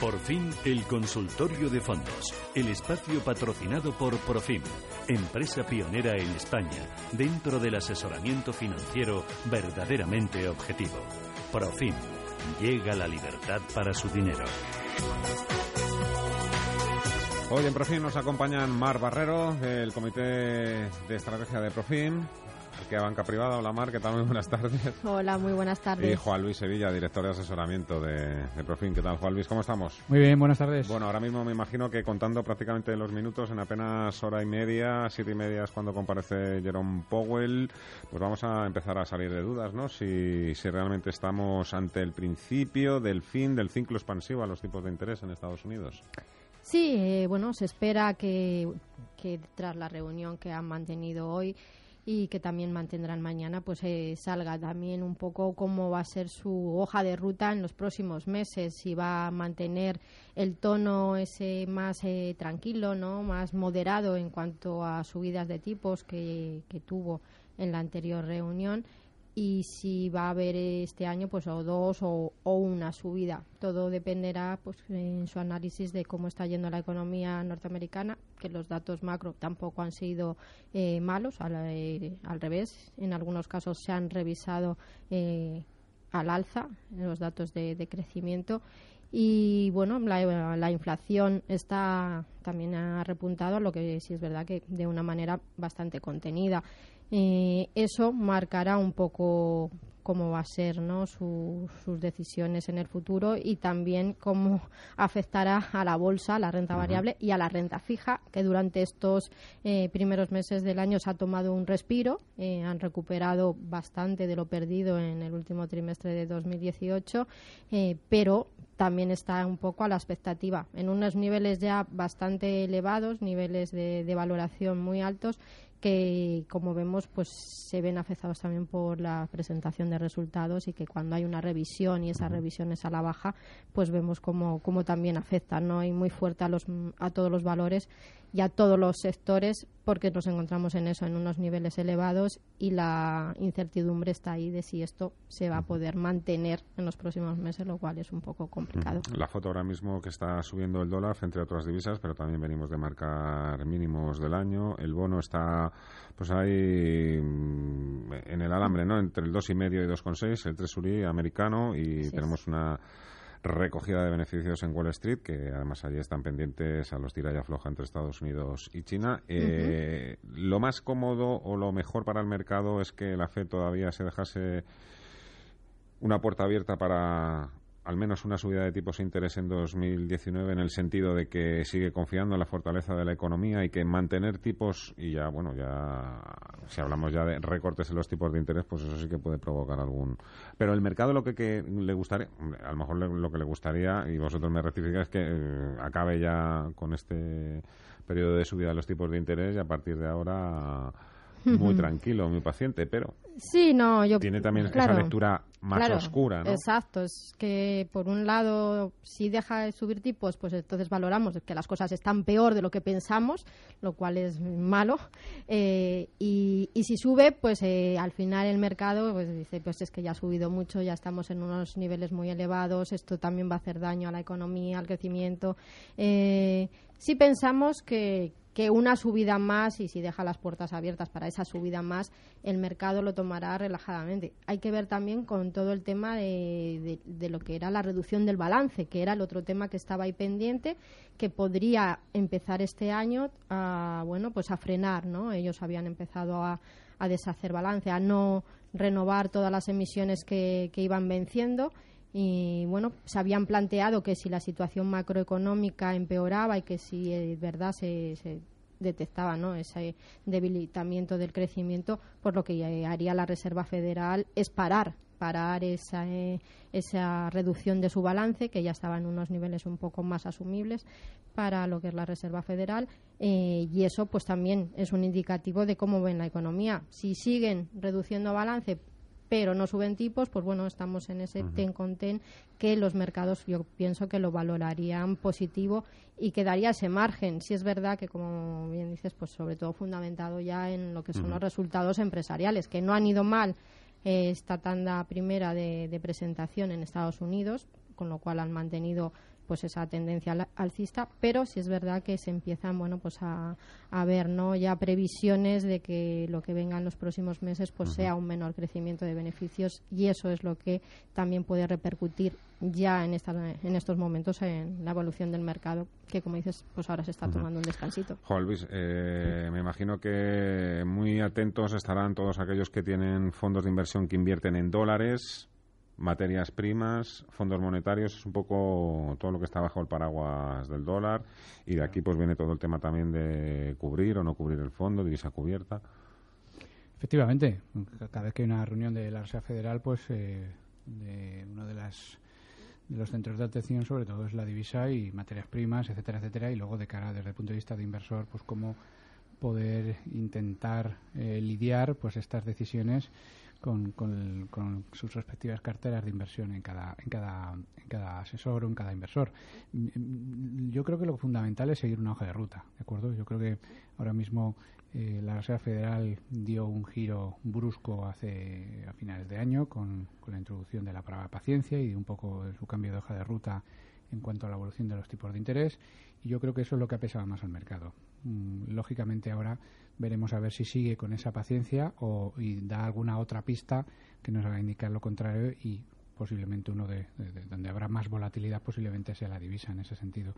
Speaker 2: Por fin, el consultorio de fondos, el espacio patrocinado por Profim, empresa pionera en España dentro del asesoramiento financiero verdaderamente objetivo. Profim, llega la libertad para su dinero.
Speaker 6: Hoy en Profim nos acompañan Mar Barrero, del Comité de Estrategia de Profim, que a Banca Privada. Hola Mar, ¿qué tal? Muy buenas tardes.
Speaker 66: Hola, muy buenas tardes.
Speaker 6: Y Juan Luis Sevilla, director de asesoramiento de, de, Profin. ¿Qué tal, Juan Luis? ¿Cómo estamos?
Speaker 87: Muy bien, buenas tardes.
Speaker 6: Bueno, ahora mismo me imagino que contando prácticamente los minutos, en apenas hora y media, siete y media es cuando comparece Jerome Powell, pues vamos a empezar a salir de dudas, ¿no? Si, si realmente estamos ante el principio del fin del ciclo expansivo a los tipos de interés en Estados Unidos.
Speaker 66: Sí, eh, bueno, se espera que, que tras la reunión que han mantenido hoy, y que también mantendrán mañana, pues eh, salga también un poco cómo va a ser su hoja de ruta en los próximos meses, si va a mantener el tono ese más eh, tranquilo, no, más moderado en cuanto a subidas de tipos que, que tuvo en la anterior reunión y si va a haber este año pues o dos o, o, una subida. Todo dependerá pues en su análisis de cómo está yendo la economía norteamericana, que los datos macro tampoco han sido eh, malos, al, eh, al, revés, en algunos casos se han revisado eh, al alza los datos de, de crecimiento y bueno, la, la, inflación está también ha repuntado, lo que sí es verdad que de una manera bastante contenida. Eh, eso marcará un poco cómo va a ser ¿no? sus decisiones en el futuro y también cómo afectará a la bolsa, a la renta variable y a la renta fija, que durante estos eh, primeros meses del año se ha tomado un respiro, eh, han recuperado bastante de lo perdido en el último trimestre de 2018, eh, pero también está un poco a la expectativa, en unos niveles ya bastante elevados, niveles de, de valoración muy altos, que como vemos pues se ven afectados también por la presentación de resultados y que cuando hay una revisión y esa revisión es a la baja pues vemos como, como también afecta no y muy fuerte a los a todos los valores y a todos los sectores porque nos encontramos en eso, en unos niveles elevados y la incertidumbre está ahí de si esto se va a poder mantener en los próximos meses, lo cual es un poco complicado.
Speaker 6: La foto ahora mismo que está subiendo el dólar entre otras divisas, pero también venimos de marcar mínimos del año. El bono está pues ahí mm, en el alambre, ¿no? Entre el 2,5 y 2,6, el tresurí americano y tenemos una recogida de beneficios en Wall Street, que además allí están pendientes a los tira y afloja entre Estados Unidos y China. Eh, lo más cómodo o lo mejor para el mercado es que la Fed todavía se dejase una puerta abierta para al menos una subida de tipos de interés en 2019 en el sentido de que sigue confiando en la fortaleza de la economía y que mantener tipos y ya bueno ya si hablamos ya de recortes en los tipos de interés pues eso sí que puede provocar algún pero el mercado lo que, le gustaría a lo mejor lo que le gustaría y vosotros me rectificáis es que eh, acabe ya con este periodo de subida de los tipos de interés y a partir de ahora muy tranquilo, muy paciente, pero
Speaker 66: sí, no, yo,
Speaker 6: tiene también esa lectura más oscura, ¿no?
Speaker 66: Exacto, es que por un lado, si deja de subir tipos, pues entonces valoramos que las cosas están peor de lo que pensamos, lo cual es malo, eh, y, y, si sube, pues eh, al final el mercado pues dice, pues es que ya ha subido mucho, ya estamos en unos niveles muy elevados, esto también va a hacer daño a la economía, al crecimiento. Eh, si pensamos que, que una subida más, y si deja las puertas abiertas para esa subida más, el mercado lo tomará relajadamente. Hay que ver también con todo el tema de, lo que era la reducción del balance, que era el otro tema que estaba ahí pendiente, que podría empezar este año a, bueno, pues a frenar, ¿no? Ellos habían empezado a, deshacer balance, a no renovar todas las emisiones que, iban venciendo y bueno, se habían planteado que si la situación macroeconómica empeoraba y que si es eh, verdad se, detectaba ¿no? ese debilitamiento del crecimiento, por lo que haría la Reserva Federal es parar parar esa, eh, esa reducción de su balance, que ya estaba en unos niveles un poco más asumibles para lo que es la Reserva Federal, eh, y eso pues también es un indicativo de cómo ven la economía. Si siguen reduciendo balance pero no suben tipos, pues bueno, estamos en ese ten con ten que los mercados yo pienso que lo valorarían positivo y que daría ese margen. Si es verdad que, como bien dices, pues sobre todo fundamentado ya en lo que son los resultados empresariales, que no han ido mal eh, esta tanda primera de presentación en Estados Unidos, con lo cual han mantenido pues esa tendencia alcista, pero sí es verdad que se empiezan bueno pues a, ver no ya previsiones de que lo que venga en los próximos meses pues sea un menor crecimiento de beneficios y eso es lo que también puede repercutir ya en en estos momentos en la evolución del mercado que como dices pues ahora se está tomando un descansito.
Speaker 6: Juan Luis, eh, me imagino que muy atentos estarán todos aquellos que tienen fondos de inversión que invierten en dólares materias primas, fondos monetarios, es un poco todo lo que está bajo el paraguas del dólar. Y de aquí pues viene todo el tema también de cubrir o no cubrir el fondo, divisa cubierta.
Speaker 87: Efectivamente, cada vez que hay una reunión de la Reserva Federal, pues eh, de uno de las de los centros de atención sobre todo es la divisa y materias primas, etcétera, etcétera, y luego de cara desde el punto de vista de inversor, pues cómo poder intentar eh, lidiar pues estas decisiones con, con, sus respectivas carteras de inversión en cada, en, cada, asesor o en cada inversor. Mm, yo creo que lo fundamental es seguir una hoja de ruta, ¿de acuerdo? Yo creo que ahora mismo eh, la Reserva Federal dio un giro brusco hace a finales de año con, con la introducción de la palabra paciencia y un poco su cambio de hoja de ruta en cuanto a la evolución de los tipos de interés y yo creo que eso es lo que ha pesado más al mercado. Mm, lógicamente ahora veremos a ver si sigue con esa paciencia o y da alguna otra pista que nos haga indicar lo contrario y posiblemente uno de, donde habrá más volatilidad posiblemente sea la divisa en ese sentido.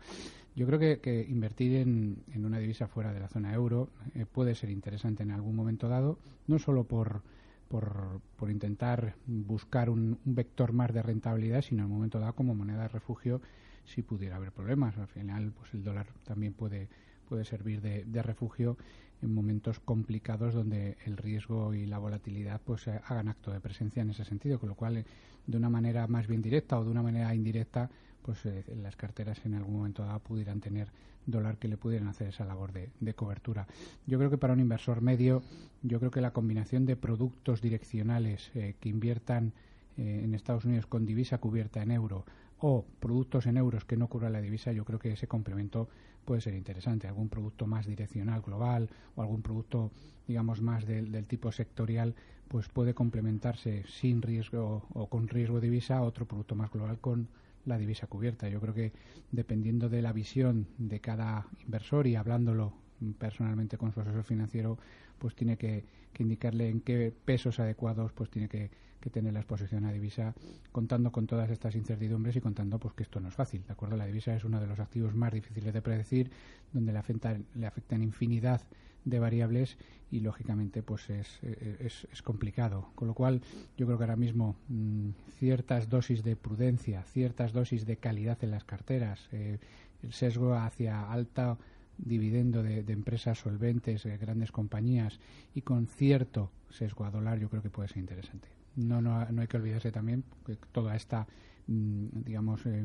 Speaker 87: Yo creo que, invertir en, una divisa fuera de la zona euro eh, puede ser interesante en algún momento dado, no solo por, por, por intentar buscar un, un, vector más de rentabilidad, sino en un momento dado como moneda de refugio si pudiera haber problemas. Al final, pues el dólar también puede puede servir de, refugio en momentos complicados donde el riesgo y la volatilidad pues hagan acto de presencia en ese sentido, con lo cual eh, de una manera más bien directa o de una manera indirecta pues eh, las carteras en algún momento dado pudieran tener dólar que le pudieran hacer esa labor de, de, cobertura. Yo creo que para un inversor medio, yo creo que la combinación de productos direccionales eh, que inviertan eh, en Estados Unidos con divisa cubierta en euro o productos en euros que no cubran la divisa, yo creo que ese complemento puede ser interesante. Algún producto más direccional global o algún producto, digamos, más del, del tipo sectorial, pues puede complementarse sin riesgo o con riesgo de divisa a otro producto más global con la divisa cubierta. Yo creo que dependiendo de la visión de cada inversor y hablándolo personalmente con su asesor financiero, pues tiene que, que indicarle en qué pesos adecuados pues tiene que, que, tener la exposición a divisa, contando con todas estas incertidumbres y contando pues que esto no es fácil, ¿de acuerdo? La divisa es uno de los activos más difíciles de predecir, donde le afectan, le afectan infinidad de variables y lógicamente pues es, es, complicado. Con lo cual yo creo que ahora mismo mmm, ciertas dosis de prudencia, ciertas dosis de calidad en las carteras, eh, el sesgo hacia alta dividendo de, empresas solventes, grandes compañías y con cierto sesgo a dólar yo creo que puede ser interesante. No, no, no hay que olvidarse también que toda esta, mmm, digamos, eh,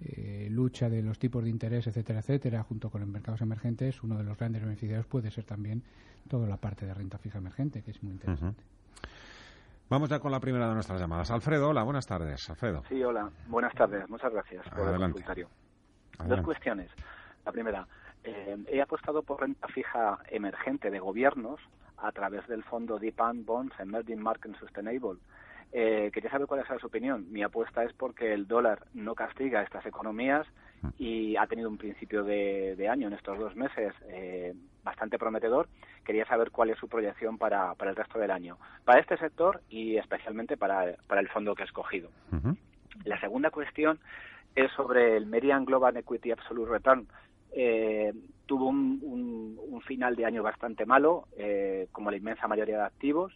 Speaker 87: eh, lucha de los tipos de interés, etcétera, etcétera, junto con los mercados emergentes, uno de los grandes beneficiarios puede ser también toda la parte de renta fija emergente, que es muy interesante. Uh -huh.
Speaker 6: Vamos ya con la primera de nuestras llamadas. Alfredo, hola, buenas tardes. Alfredo.
Speaker 88: Sí, hola, buenas tardes. Muchas gracias por
Speaker 6: Adelante.
Speaker 88: el consultorio.
Speaker 6: Adelante.
Speaker 88: Dos cuestiones. La primera, eh, he apostado por renta fija emergente de gobiernos a través del fondo Deep Bonds Emerging Market Sustainable. Eh, quería saber cuál es su opinión. Mi apuesta es porque el dólar no castiga a estas economías y ha tenido un principio de, de año en estos dos meses eh, bastante prometedor. Quería saber cuál es su proyección para, para, el resto del año, para este sector y especialmente para, para el fondo que he escogido. Uh -huh. La segunda cuestión es sobre el Median Global Equity Absolute Return. Eh, tuvo un, un, un, final de año bastante malo, eh, como la inmensa mayoría de activos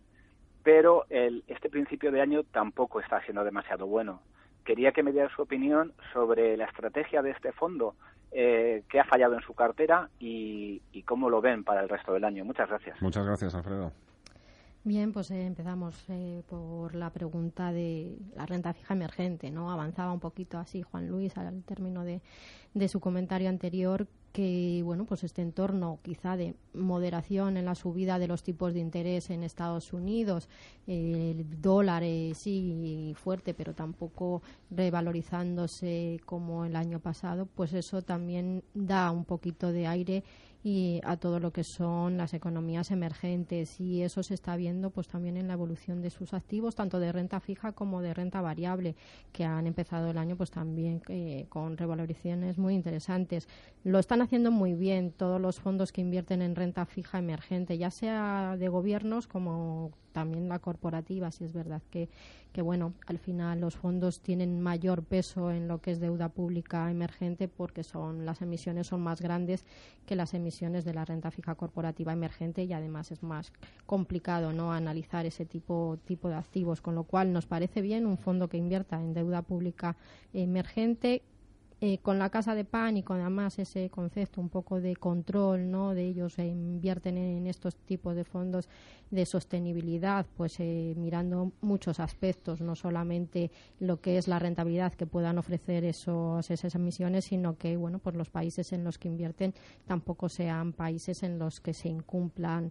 Speaker 88: pero el, este principio de año tampoco está siendo demasiado bueno. Quería que me diera su opinión sobre la estrategia de este fondo, eh, qué ha fallado en su cartera y, y, cómo lo ven para el resto del año. Muchas gracias.
Speaker 6: Muchas gracias, Alfredo.
Speaker 66: Bien, pues eh, empezamos eh, por la pregunta de la renta fija emergente, ¿no? Avanzaba un poquito así Juan Luis al término de, de su comentario anterior que bueno pues este entorno quizá de moderación en la subida de los tipos de interés en Estados Unidos el dólar sí fuerte pero tampoco revalorizándose como el año pasado pues eso también da un poquito de aire y a todo lo que son las economías emergentes. Y eso se está viendo pues también en la evolución de sus activos tanto de renta fija como de renta variable que han empezado el año pues también eh, con revalorizaciones muy interesantes. Lo están haciendo muy bien todos los fondos que invierten en renta fija emergente ya sea de gobiernos como también la corporativa, si es verdad que, que, bueno, al final los fondos tienen mayor peso en lo que es deuda pública emergente porque son las emisiones son más grandes que las emisiones de la renta fija corporativa emergente y además es más complicado no analizar ese tipo tipo de activos, con lo cual nos parece bien un fondo que invierta en deuda pública emergente eh, con la casa de pan y con además ese concepto un poco de control no de ellos eh, invierten en estos tipos de fondos de sostenibilidad pues eh, mirando muchos aspectos no solamente lo que es la rentabilidad que puedan ofrecer esos esas emisiones sino que bueno pues los países en los que invierten tampoco sean países en los que se incumplan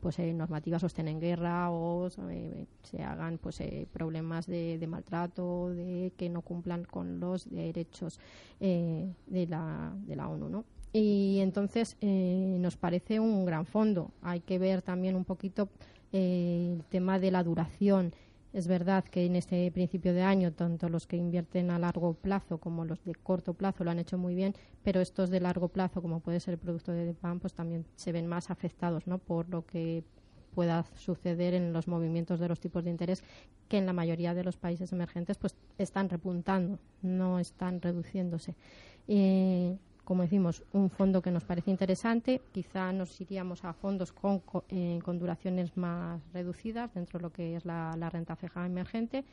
Speaker 66: pues normativas o guerra o se hagan pues problemas de, de maltrato de que no cumplan con los derechos eh, de, la, de la ONU, ¿no? Y entonces eh, nos parece un gran fondo. Hay que ver también un poquito eh, el tema de la duración. Es verdad que en este principio de año, tanto los que invierten a largo plazo como los de corto plazo lo han hecho muy bien, pero estos de largo plazo, como puede ser el producto de PAN, pues también se ven más afectados ¿no? por lo que pueda suceder en los movimientos de los tipos de interés que en la mayoría de los países emergentes pues están repuntando, no están reduciéndose. Eh, como decimos, un fondo que nos parece interesante, quizá nos iríamos a fondos con, eh, con duraciones más reducidas dentro de lo que es la, la renta fija emergente.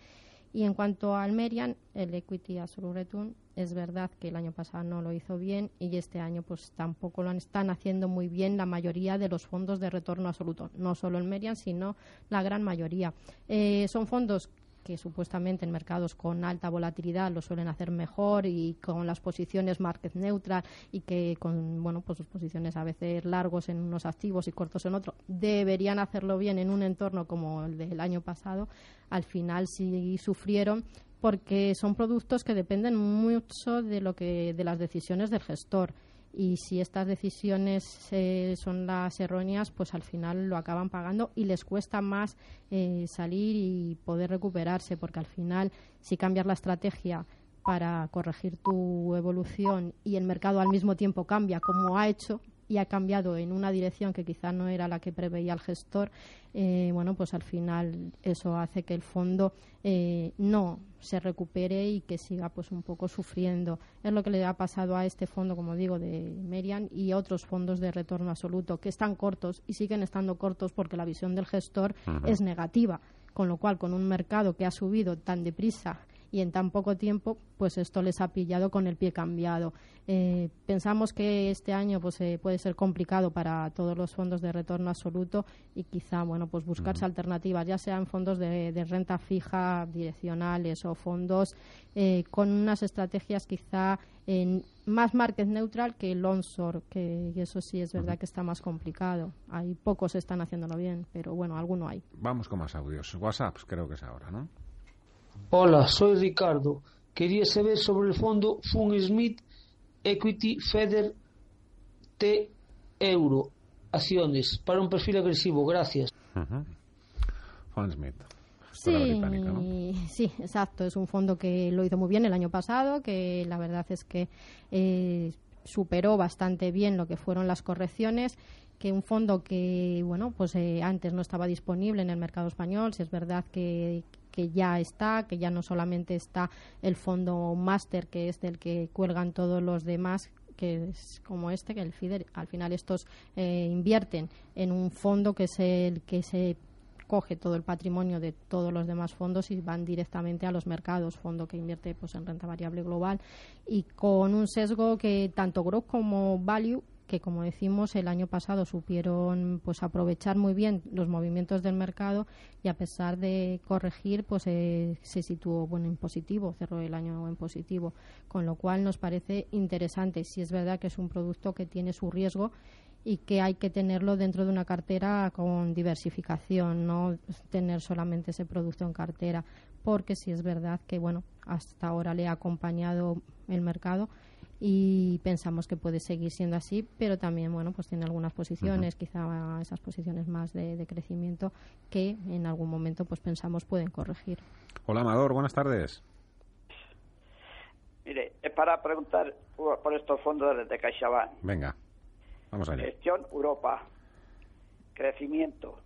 Speaker 66: Y en cuanto al Merian, el Equity Absolute Return, es verdad que el año pasado no lo hizo bien y este año pues tampoco lo están haciendo muy bien la mayoría de los fondos de retorno absoluto. No solo el Merian, sino la gran mayoría. Eh, son fondos que supuestamente en mercados con alta volatilidad lo suelen hacer mejor y con las posiciones market neutral y que con bueno pues sus posiciones a veces largos en unos activos y cortos en otros deberían hacerlo bien en un entorno como el del año pasado al final sí sufrieron porque son productos que dependen mucho de lo que de las decisiones del gestor y si estas decisiones eh, son las erróneas, pues al final lo acaban pagando y les cuesta más eh, salir y poder recuperarse, porque al final si cambias la estrategia para corregir tu evolución y el mercado al mismo tiempo cambia como ha hecho, y ha cambiado en una dirección que quizá no era la que preveía el gestor, eh, bueno, pues al final eso hace que el fondo eh, no se recupere y que siga pues un poco sufriendo. Es lo que le ha pasado a este fondo, como digo, de Merian y otros fondos de retorno absoluto que están cortos y siguen estando cortos porque la visión del gestor es negativa. Con lo cual, con un mercado que ha subido tan deprisa y en tan poco tiempo, pues esto les ha pillado con el pie cambiado. Eh, pensamos que este año pues eh, puede ser complicado para todos los fondos de retorno absoluto y quizá bueno pues buscarse alternativas, ya sean fondos de, renta fija direccionales o fondos eh, con unas estrategias quizá en más market neutral que el onshore, que eso sí es verdad que está más complicado. Hay pocos están haciéndolo bien, pero bueno, alguno hay.
Speaker 6: Vamos con más audios. WhatsApp creo que es ahora, ¿no?
Speaker 89: Hola, soy Ricardo. Quería saber sobre el fondo Fun Smith Equity Feder T Euro acciones para un perfil agresivo. Gracias.
Speaker 6: Fun Smith.
Speaker 66: Sí, sí, exacto. Es un fondo que lo hizo muy bien el año pasado, que la verdad es que eh, superó bastante bien lo que fueron las correcciones que un fondo que bueno pues eh, antes no estaba disponible en el mercado español si es verdad que, que ya está, que ya no solamente está el fondo máster, que es del que cuelgan todos los demás, que es como este, que el FIDER, al final estos eh, invierten en un fondo que es el que se coge todo el patrimonio de todos los demás fondos y van directamente a los mercados, fondo que invierte pues en renta variable global y con un sesgo que tanto growth como value que como decimos el año pasado supieron pues aprovechar muy bien los movimientos del mercado y a pesar de corregir pues eh, se situó bueno en positivo cerró el año en positivo con lo cual nos parece interesante. Si es verdad que es un producto que tiene su riesgo y que hay que tenerlo dentro de una cartera con diversificación, no tener solamente ese producto en cartera, porque si es verdad que bueno, hasta ahora le ha acompañado el mercado y pensamos que puede seguir siendo así, pero también, bueno, pues tiene algunas posiciones, quizá esas posiciones más de, crecimiento que en algún momento pues pensamos pueden corregir.
Speaker 6: Hola Amador, buenas tardes.
Speaker 90: Mire, es para preguntar por estos fondos de CaixaBank.
Speaker 6: Venga, vamos allá.
Speaker 90: Gestión Europa, crecimiento,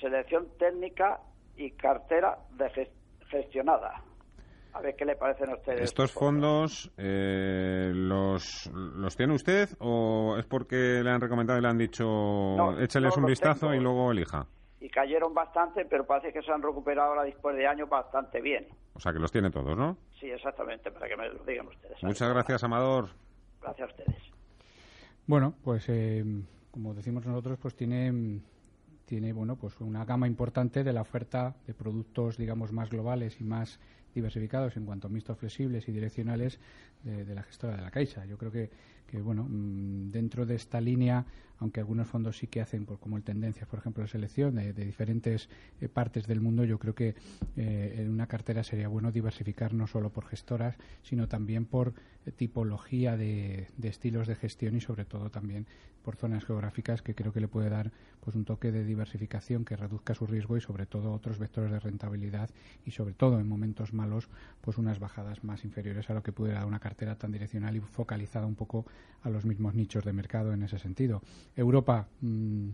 Speaker 90: selección técnica y cartera de gestionada. A ver qué le parecen a ustedes.
Speaker 6: ¿Estos fondos eh, los, los tiene usted o es porque le han recomendado y le han dicho échales un vistazo y luego elija?
Speaker 90: Y cayeron bastante, pero parece que se han recuperado ahora después de años bastante bien.
Speaker 6: O sea que los tiene todos, ¿no?
Speaker 90: Sí, exactamente, para que me lo digan ustedes.
Speaker 6: Muchas gracias, Amador.
Speaker 90: Gracias a ustedes.
Speaker 87: Bueno, pues eh, como decimos nosotros, pues tiene tiene bueno pues una gama importante de la oferta de productos digamos más globales y más diversificados en cuanto a mixtos flexibles y direccionales de, la gestora de la Caixa. Yo creo que, que, bueno, mm, dentro de esta línea, aunque algunos fondos sí que hacen, por, como el por ejemplo, de selección de, diferentes eh, partes del mundo, yo creo que eh, en una cartera sería bueno diversificar no solo por gestoras, sino también por eh, tipología de, de, estilos de gestión y sobre todo también por zonas geográficas que creo que le puede dar pues un toque de diversificación que reduzca su riesgo y sobre todo otros vectores de rentabilidad y sobre todo en momentos malos pues unas bajadas más inferiores a lo que pudiera dar una cartera tan direccional y focalizada un poco a los mismos nichos de mercado en ese sentido. Europa, mm,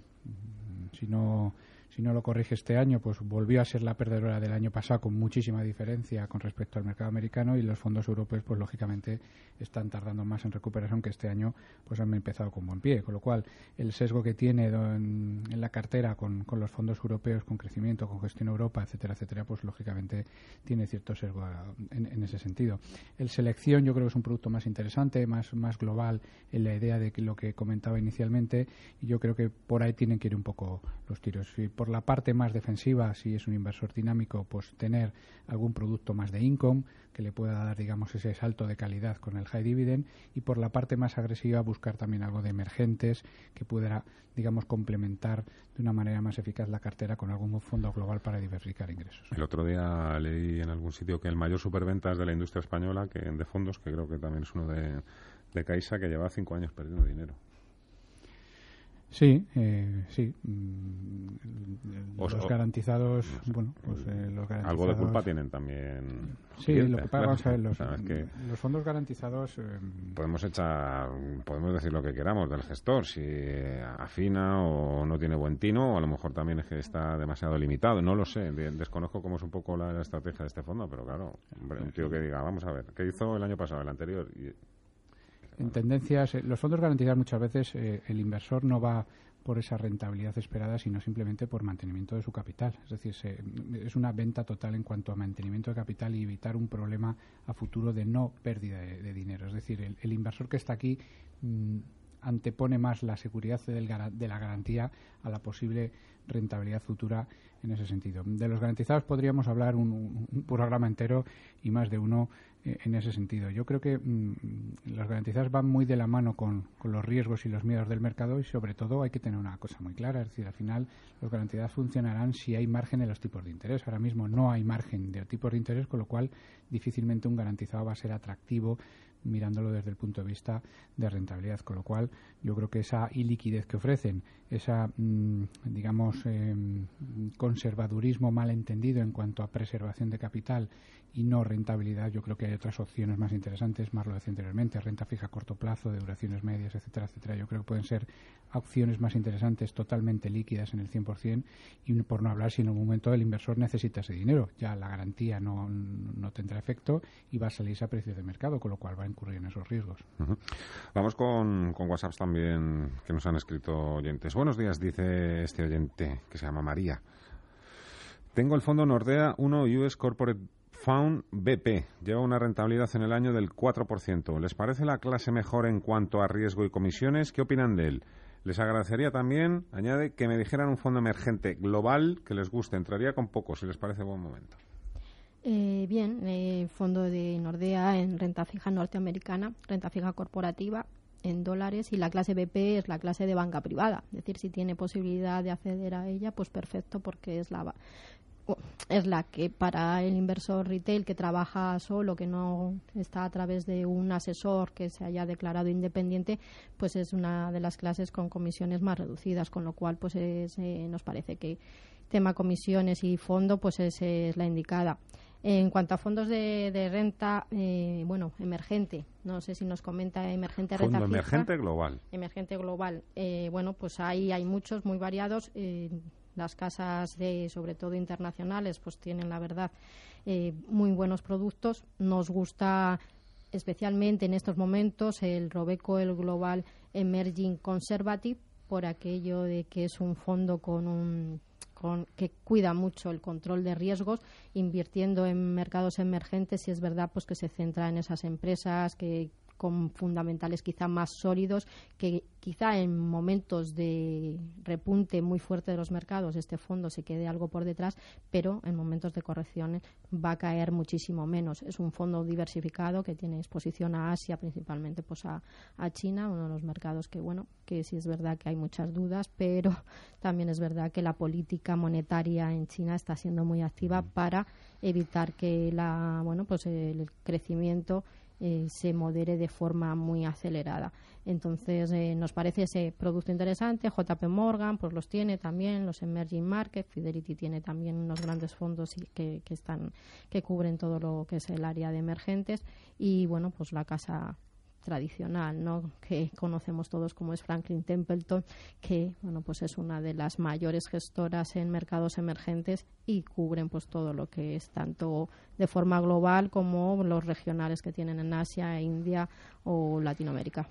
Speaker 87: si no si no lo corrige este año, pues volvió a ser la perdedora del año pasado con muchísima diferencia con respecto al mercado americano y los fondos europeos, pues lógicamente están tardando más en recuperación que este año, pues han empezado con buen pie. Con lo cual, el sesgo que tiene en, la cartera con, los fondos europeos, con crecimiento, con gestión Europa, etcétera, etcétera, pues lógicamente tiene cierto sesgo en, ese sentido. El selección yo creo que es un producto más interesante, más, más global en la idea de lo que comentaba inicialmente y yo creo que por ahí tienen que ir un poco los tiros la parte más defensiva, si es un inversor dinámico, pues tener algún producto más de income que le pueda dar, digamos, ese salto de calidad con el high dividend y por la parte más agresiva buscar también algo de emergentes que pudiera, digamos, complementar de una manera más eficaz la cartera con algún fondo global para diversificar ingresos.
Speaker 6: El otro día leí en algún sitio que el mayor superventas de la industria española, que de fondos, que creo que también es uno de, de Caixa, que lleva cinco años perdiendo dinero.
Speaker 87: Sí, eh, sí. Mm, los garantizados, bueno, pues eh, los garantizados...
Speaker 6: Algo de culpa tienen también.
Speaker 87: Sí, lo que pasa, vamos a ver, los, los fondos garantizados... Eh,
Speaker 6: podemos echar, podemos decir lo que queramos del gestor, si afina o no tiene buen tino, o a lo mejor también es que está demasiado limitado, no lo sé, desconozco cómo es un poco la, estrategia de este fondo, pero claro, un tío que diga, vamos a ver, ¿qué hizo el año pasado, el anterior? Y,
Speaker 87: en tendencias, eh, los fondos garantizados muchas veces eh, el inversor no va por esa rentabilidad esperada, sino simplemente por mantenimiento de su capital. Es decir, es una venta total en cuanto a mantenimiento de capital y evitar un problema a futuro de no pérdida de, dinero. Es decir, el, inversor que está aquí mm, antepone más la seguridad de la garantía a la posible rentabilidad futura en ese sentido. De los garantizados podríamos hablar un, programa entero y más de uno en ese sentido. Yo creo que mm, los garantizados van muy de la mano con, los riesgos y los miedos del mercado y sobre todo hay que tener una cosa muy clara, es decir, al final los garantizados funcionarán si hay margen en los tipos de interés. Ahora mismo no hay margen de tipos de interés, con lo cual difícilmente un garantizado va a ser atractivo mirándolo desde el punto de vista de rentabilidad. Con lo cual, yo creo que esa iliquidez que ofrecen, esa, mm, digamos, em, conservadurismo mal entendido en cuanto a preservación de capital y no rentabilidad, yo creo que hay otras opciones más interesantes, más lo decía anteriormente, renta fija a corto plazo, de duraciones medias, etcétera, etcétera. Yo creo que pueden ser opciones más interesantes, totalmente líquidas en el 100%, y por no hablar si en un momento el inversor necesita ese dinero. Ya la garantía no, no tendrá efecto y va a salirse a precio de mercado, con lo cual va a incurrir en esos riesgos.
Speaker 6: Vamos con, con WhatsApps también que nos han escrito oyentes. Buenos días, dice este oyente que se llama María. Tengo el fondo Nordea 1 US Corporate Found BP lleva una rentabilidad en el año del 4%. ¿Les parece la clase mejor en cuanto a riesgo y comisiones? ¿Qué opinan de él? Les agradecería también, añade, que me dijeran un fondo emergente global que les guste. Entraría con poco, si les parece buen momento.
Speaker 66: Eh, bien, eh, fondo de Nordea en renta fija norteamericana, renta fija corporativa en dólares y la clase BP es la clase de banca privada. Es decir, si tiene posibilidad de acceder a ella, pues perfecto porque es la es la que para el inversor retail que trabaja solo, que no está a través de un asesor que se haya declarado independiente, pues es una de las clases con comisiones más reducidas, con lo cual pues eh, nos parece que tema comisiones y fondo pues es, es la indicada. En cuanto a fondos de, renta, eh, bueno, emergente, no sé si nos comenta emergente
Speaker 6: Fondo emergente global.
Speaker 66: Emergente global. Eh, bueno, pues ahí hay muchos muy variados las casas de sobre todo internacionales pues tienen la verdad eh, muy buenos productos. Nos gusta especialmente en estos momentos el Robeco el Global Emerging Conservative por aquello de que es un fondo con un con, que cuida mucho el control de riesgos, invirtiendo en mercados emergentes y es verdad pues que se centra en esas empresas que con fundamentales quizá más sólidos que quizá en momentos de repunte muy fuerte de los mercados este fondo se quede algo por detrás, pero en momentos de corrección va a caer muchísimo menos. Es un fondo diversificado que tiene exposición a Asia, principalmente pues a, a China, uno de los mercados que bueno, que sí es verdad que hay muchas dudas, pero también es verdad que la política monetaria en China está siendo muy activa para evitar que la bueno, pues el crecimiento eh, se modere de forma muy acelerada. Entonces, eh, nos parece ese producto interesante. JP Morgan, pues los tiene también, los Emerging Markets. Fidelity tiene también unos grandes fondos que, que, están, que cubren todo lo que es el área de emergentes. Y bueno, pues la casa tradicional, ¿no? que conocemos todos como es Franklin Templeton, que bueno, pues es una de las mayores gestoras en mercados emergentes y cubren pues todo lo que es tanto de forma global como los regionales que tienen en Asia, India o Latinoamérica.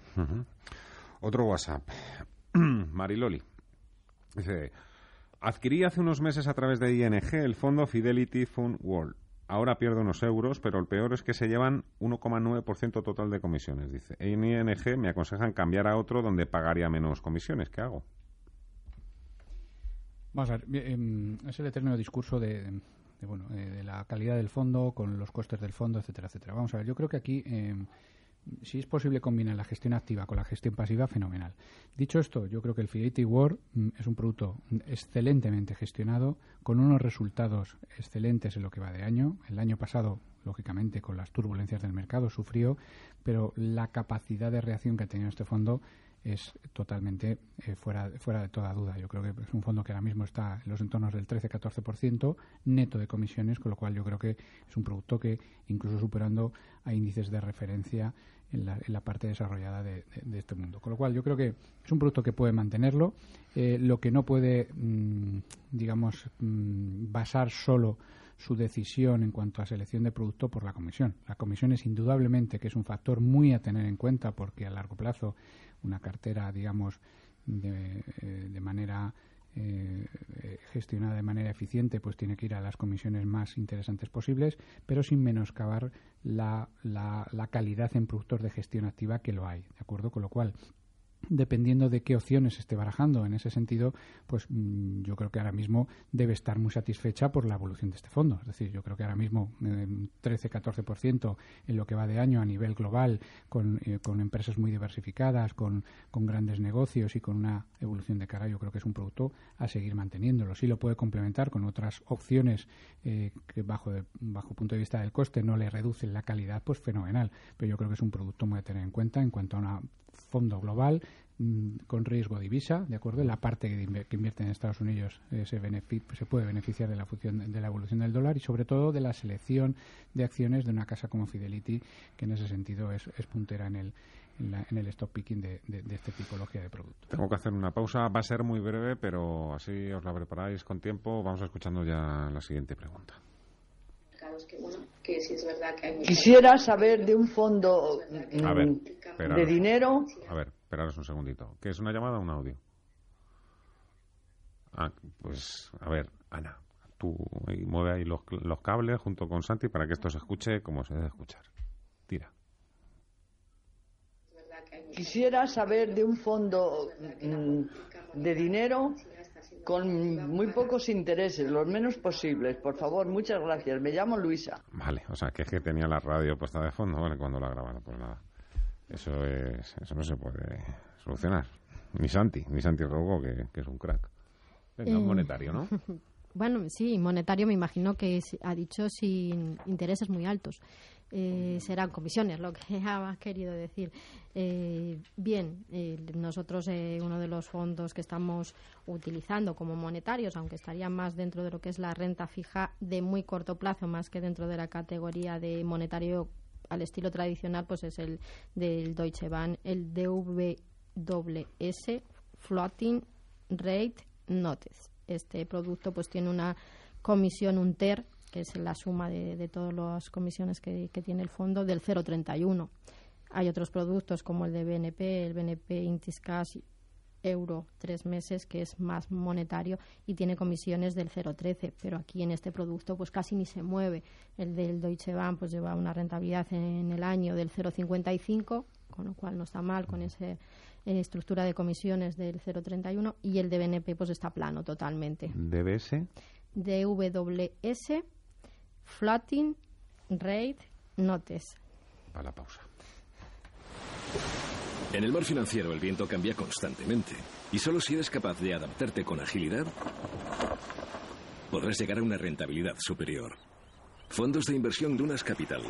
Speaker 6: Otro WhatsApp. Mariloli. Dice, adquirí hace unos meses a través de ING el fondo Fidelity Fund World ahora pierdo unos euros, pero el peor es que se llevan 1,9% total de comisiones, dice. En ING me aconsejan cambiar a otro donde pagaría menos comisiones. ¿Qué hago?
Speaker 87: Vamos a ver, em, es el eterno discurso de, bueno, eh, de la calidad del fondo con los costes del fondo, etcétera, etcétera. Vamos a ver, yo creo que aquí em, si es posible combinar la gestión activa con la gestión pasiva, fenomenal. Dicho esto, yo creo que el Fidelity World mm, es un producto excelentemente gestionado, con unos resultados excelentes en lo que va de año. El año pasado, lógicamente, con las turbulencias del mercado, sufrió, pero la capacidad de reacción que ha tenido este fondo es totalmente eh, fuera, fuera de toda duda. Yo creo que es un fondo que ahora mismo está en los entornos del 13-14% neto de comisiones, con lo cual yo creo que es un producto que, incluso superando a índices de referencia en la, parte desarrollada de, este mundo. Con lo cual yo creo que es un producto que puede mantenerlo. Eh, lo que no puede, mm, digamos, mm, basar solo su decisión en cuanto a selección de producto por la comisión. La comisión es indudablemente que es un factor muy a tener en cuenta porque a largo plazo una cartera, digamos, de, eh, manera eh, gestionada de manera eficiente, pues tiene que ir a las comisiones más interesantes posibles, pero sin menoscabar la, la, la calidad en productos de gestión activa que lo hay, ¿de acuerdo? Con lo cual, dependiendo de qué opciones esté barajando. En ese sentido, pues mm, yo creo que ahora mismo debe estar muy satisfecha por la evolución de este fondo. Es decir, yo creo que ahora mismo 13-14% en lo que va de año a nivel global, con, eh, con empresas muy diversificadas, con, con, grandes negocios y con una evolución de cara, yo creo que es un producto a seguir manteniéndolo. Sí lo puede complementar con otras opciones eh, que bajo, de, bajo punto de vista del coste no le reducen la calidad, pues fenomenal. Pero yo creo que es un producto muy a tener en cuenta en cuanto a una fondo global mm, con riesgo divisa, ¿de acuerdo? La parte que, invierte en Estados Unidos eh, se, se, puede beneficiar de la, función, de la evolución del dólar y sobre todo de la selección de acciones de una casa como Fidelity, que en ese sentido es, puntera en el, en, el stock picking de, de, esta tipología de producto.
Speaker 6: Tengo que hacer una pausa, va a ser muy breve, pero así os la preparáis con tiempo. Vamos escuchando ya la siguiente pregunta.
Speaker 91: Quisiera saber de un fondo mm, de dinero.
Speaker 6: A ver, esperaros un segundito. ¿Qué es una llamada o un audio? Ah, pues, a ver, Ana, tú mueve ahí los, los cables junto con Santi para que esto se escuche como se debe escuchar. Tira.
Speaker 91: Quisiera saber de un fondo mm, de dinero con muy pocos intereses, los menos posibles. Por favor, muchas gracias. Me llamo Luisa.
Speaker 6: Vale, o sea, que es que tenía la radio puesta de fondo, ¿vale? Cuando la grabaron, pues nada. Eso es, eso no se puede solucionar. Ni Santi, ni Santi Rogo, que, es un crack. Venga, eh, monetario, ¿no?
Speaker 66: Bueno, sí, monetario me imagino que ha dicho sin intereses muy altos. Eh, serán comisiones, lo que ha querido decir. Eh, bien, eh, nosotros uno de los fondos que estamos utilizando como monetarios, aunque estaría más dentro de lo que es la renta fija de muy corto plazo, más que dentro de la categoría de monetario al estilo tradicional, pues es el del Deutsche Bank, el DWS Floating Rate Notes. Este producto pues tiene una comisión, un TER, que es la suma de, todas las comisiones que, tiene el fondo, del 0,31. Hay otros productos como el de BNP, el BNP Intiscas euro tres meses, que es más monetario y tiene comisiones del 0,13, pero aquí en este producto pues casi ni se mueve. El del Deutsche Bank pues lleva una rentabilidad en el año del 0,55, con lo cual no está mal con esa eh, estructura de comisiones del 0,31 y el de BNP pues está plano totalmente.
Speaker 6: ¿DBS?
Speaker 66: DWS Floating Rate Notes.
Speaker 6: Para la pausa.
Speaker 11: En el mar financiero el viento cambia constantemente y solo si eres capaz de adaptarte con agilidad podrás llegar a una rentabilidad superior. Fondos de inversión Dunas Capital,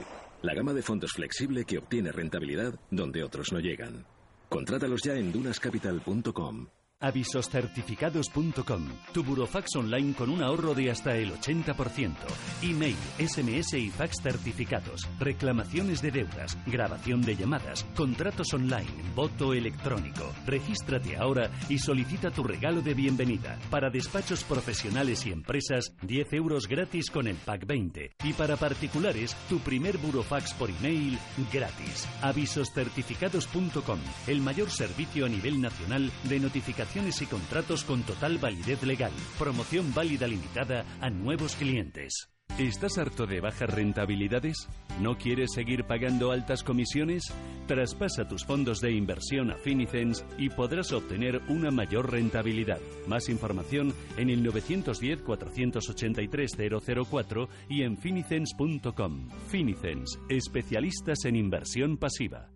Speaker 11: la gama de fondos flexible que obtiene rentabilidad donde otros no llegan. Contrátalos ya en dunascapital.com.
Speaker 2: Avisoscertificados.com, tu burofax online con un ahorro de hasta el 80%. Email, SMS y fax certificados, reclamaciones de deudas, grabación de llamadas, contratos online, voto electrónico. Regístrate ahora y solicita tu regalo de bienvenida. Para despachos profesionales y empresas, 10 euros gratis con el pack 20. Y para particulares, tu primer burofax por email gratis. Avisoscertificados.com, el mayor servicio a nivel nacional de notificación y contratos con total validez legal. Promoción válida limitada a nuevos clientes. ¿Estás harto de bajas rentabilidades? ¿No quieres seguir pagando altas comisiones? Traspasa tus fondos de inversión a Finicens y podrás obtener una mayor rentabilidad. Más información en el 910-483-004 y en finicens.com. Finicens, especialistas en inversión pasiva.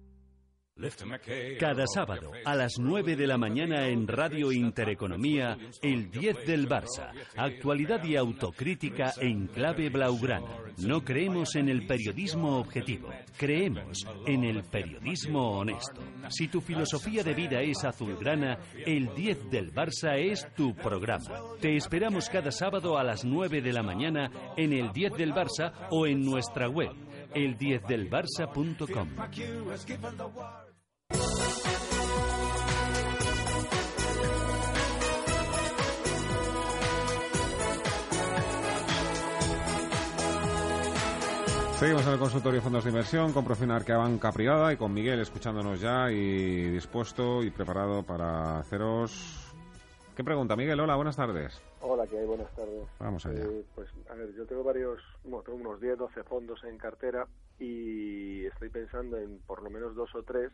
Speaker 2: Cada sábado a las 9 de la mañana en Radio Intereconomía, el 10 del Barça. Actualidad y autocrítica en clave blaugrana. No creemos en el periodismo objetivo, creemos en el periodismo honesto. Si tu filosofía de vida es azulgrana, el 10 del Barça es tu programa. Te esperamos cada sábado a las 9 de la mañana en el 10 del Barça o en nuestra web, el10delbarça.com.
Speaker 6: Seguimos en el consultorio de fondos de inversión con Profina que Banca Privada y con Miguel escuchándonos ya y dispuesto y preparado para haceros... ¿Qué pregunta, Miguel? Hola, buenas tardes.
Speaker 92: Hola, ¿qué hay? Buenas tardes.
Speaker 6: Vamos allá.
Speaker 92: Eh, pues, a ver, yo tengo varios, bueno, tengo unos 10, 12 fondos en cartera y estoy pensando en por lo menos dos o tres,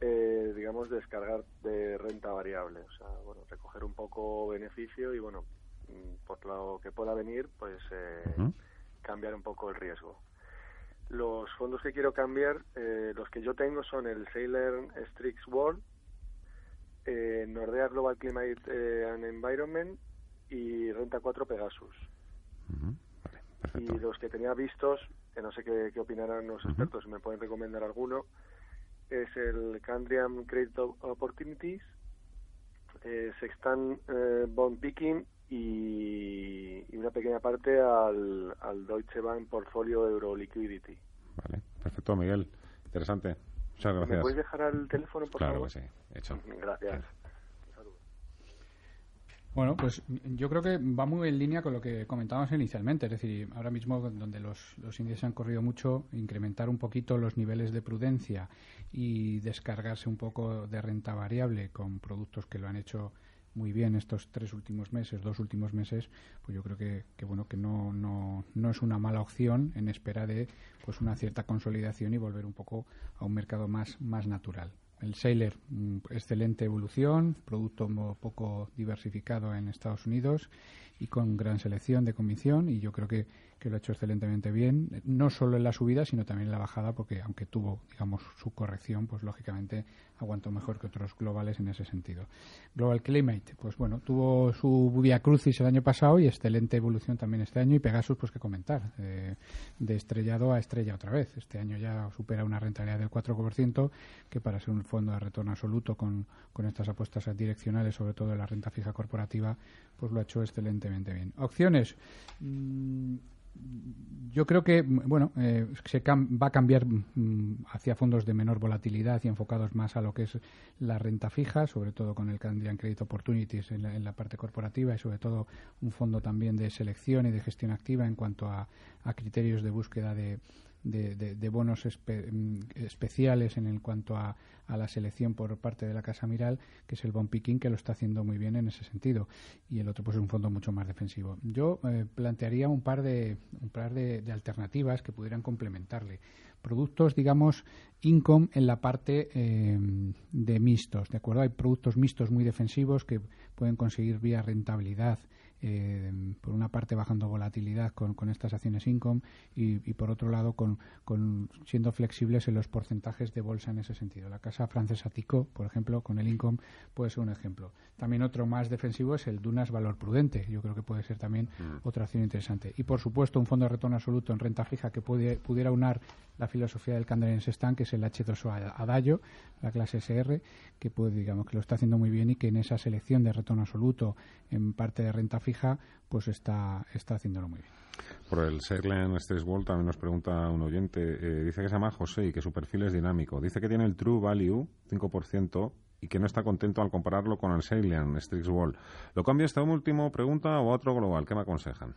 Speaker 92: eh, digamos, descargar de renta variable. O sea, bueno, recoger un poco beneficio y, bueno, mm, por lo que pueda venir, pues... Eh, cambiar un poco el riesgo. Los fondos que quiero cambiar, eh, los que yo tengo son el Sailor Strix World, eh, Nordea Global Climate eh, and Environment y Renta 4 Pegasus. y los que tenía vistos, que no sé qué, qué opinarán los expertos, si me pueden recomendar alguno, es el Candriam Credit Opportunities, Sextan Bond Picking y, una pequeña parte al, al Deutsche Bank Portfolio Euro Liquidity.
Speaker 6: Vale, perfecto, Miguel. Interesante. Muchas gracias.
Speaker 92: ¿Me puedes dejar el teléfono, por
Speaker 6: claro
Speaker 92: favor?
Speaker 6: que sí, hecho.
Speaker 92: Gracias.
Speaker 87: Bueno, pues yo creo que va muy en línea con lo que comentábamos inicialmente. Es decir, ahora mismo donde los, los índices han corrido mucho, incrementar un poquito los niveles de prudencia y descargarse un poco de renta variable con productos que lo han hecho muy bien estos tres últimos meses, dos últimos meses, pues yo creo que, que bueno que no, no, no es una mala opción en espera de pues una cierta consolidación y volver un poco a un mercado más, más natural. El Sailor, mm, excelente evolución, producto poco diversificado en Estados Unidos y con gran selección de comisión y yo creo que, que, lo ha hecho excelentemente bien, no solo en la subida sino también en la bajada porque aunque tuvo digamos su corrección pues lógicamente aguantó mejor que otros globales en ese sentido. Global Climate, pues bueno, tuvo su Via Crucis el año pasado y excelente evolución también este año y Pegasus pues que comentar, eh, de estrellado a estrella otra vez. Este año ya supera una rentabilidad del 4% que para ser un fondo de retorno absoluto con, con estas apuestas direccionales, sobre todo en la renta fija corporativa, pues lo ha hecho excelentemente bien. Opciones. Mmm, yo creo que bueno eh, se va a cambiar mm, hacia fondos de menor volatilidad y enfocados más a lo que es la renta fija, sobre todo con el Canadian Credit Opportunities en la, en la parte corporativa y sobre todo un fondo también de selección y de gestión activa en cuanto a, a criterios de búsqueda de, de, de, bonos mm, especiales en el cuanto a, a, la selección por parte de la Casa Miral, que es el Bond Picking, que lo está haciendo muy bien en ese sentido. Y el otro, pues, es un fondo mucho más defensivo. Yo eh, plantearía un par, de, un par de, de alternativas que pudieran complementarle productos, digamos, income en la parte eh, de mixtos, ¿de acuerdo? Hay productos mixtos muy defensivos que pueden conseguir vía rentabilidad eh, por una parte bajando volatilidad con, con estas acciones income y, y por otro lado con, con, siendo flexibles en los porcentajes de bolsa en ese sentido. La casa francesa Tico, por ejemplo, con el income puede ser un ejemplo. También otro más defensivo es el Dunas Valor Prudente. Yo creo que puede ser también mm. otra acción interesante. Y por supuesto un fondo de retorno absoluto en renta fija que puede, pudiera unar la filosofía del Canadiense Stan, que es el H2O Adagio, la clase SR, que puede, digamos, que lo está haciendo muy bien y que en esa selección de retorno absoluto en parte de renta fija, pues está, está haciéndolo muy bien.
Speaker 6: Por el Sherland Stress World también nos pregunta un oyente, eh, dice que se llama José y que su perfil es dinámico. Dice que tiene el True Value, 5%, y que no está contento al compararlo con el Sailing Strix World. ¿Lo cambia esta última pregunta o a otro global? ¿Qué me aconsejan?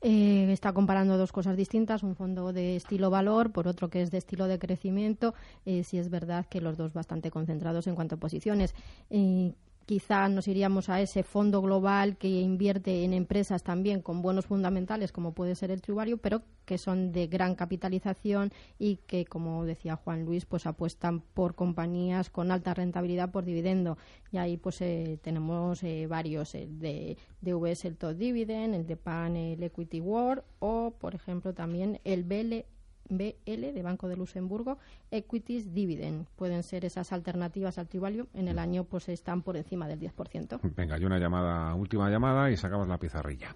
Speaker 66: Eh, está comparando dos cosas distintas, un fondo de estilo valor, por otro que es de estilo de crecimiento. Eh, sí es verdad que los dos bastante concentrados en cuanto a posiciones. Eh, quizá nos iríamos a ese fondo global que invierte en empresas también con buenos fundamentales, como puede ser el Trivario, pero que son de gran capitalización y que, como decía Juan Luis, pues apuestan por compañías con alta rentabilidad por dividendo. Y ahí pues eh, tenemos eh, varios, el de DVS, el Top Dividend, el de PAN, el Equity World o, por ejemplo, también el BL BL de Banco de Luxemburgo, Equities Dividend. Pueden ser esas alternativas al Trivalio. En el año pues están por encima del 10%.
Speaker 6: Venga, hay una llamada, última llamada y sacamos la pizarrilla.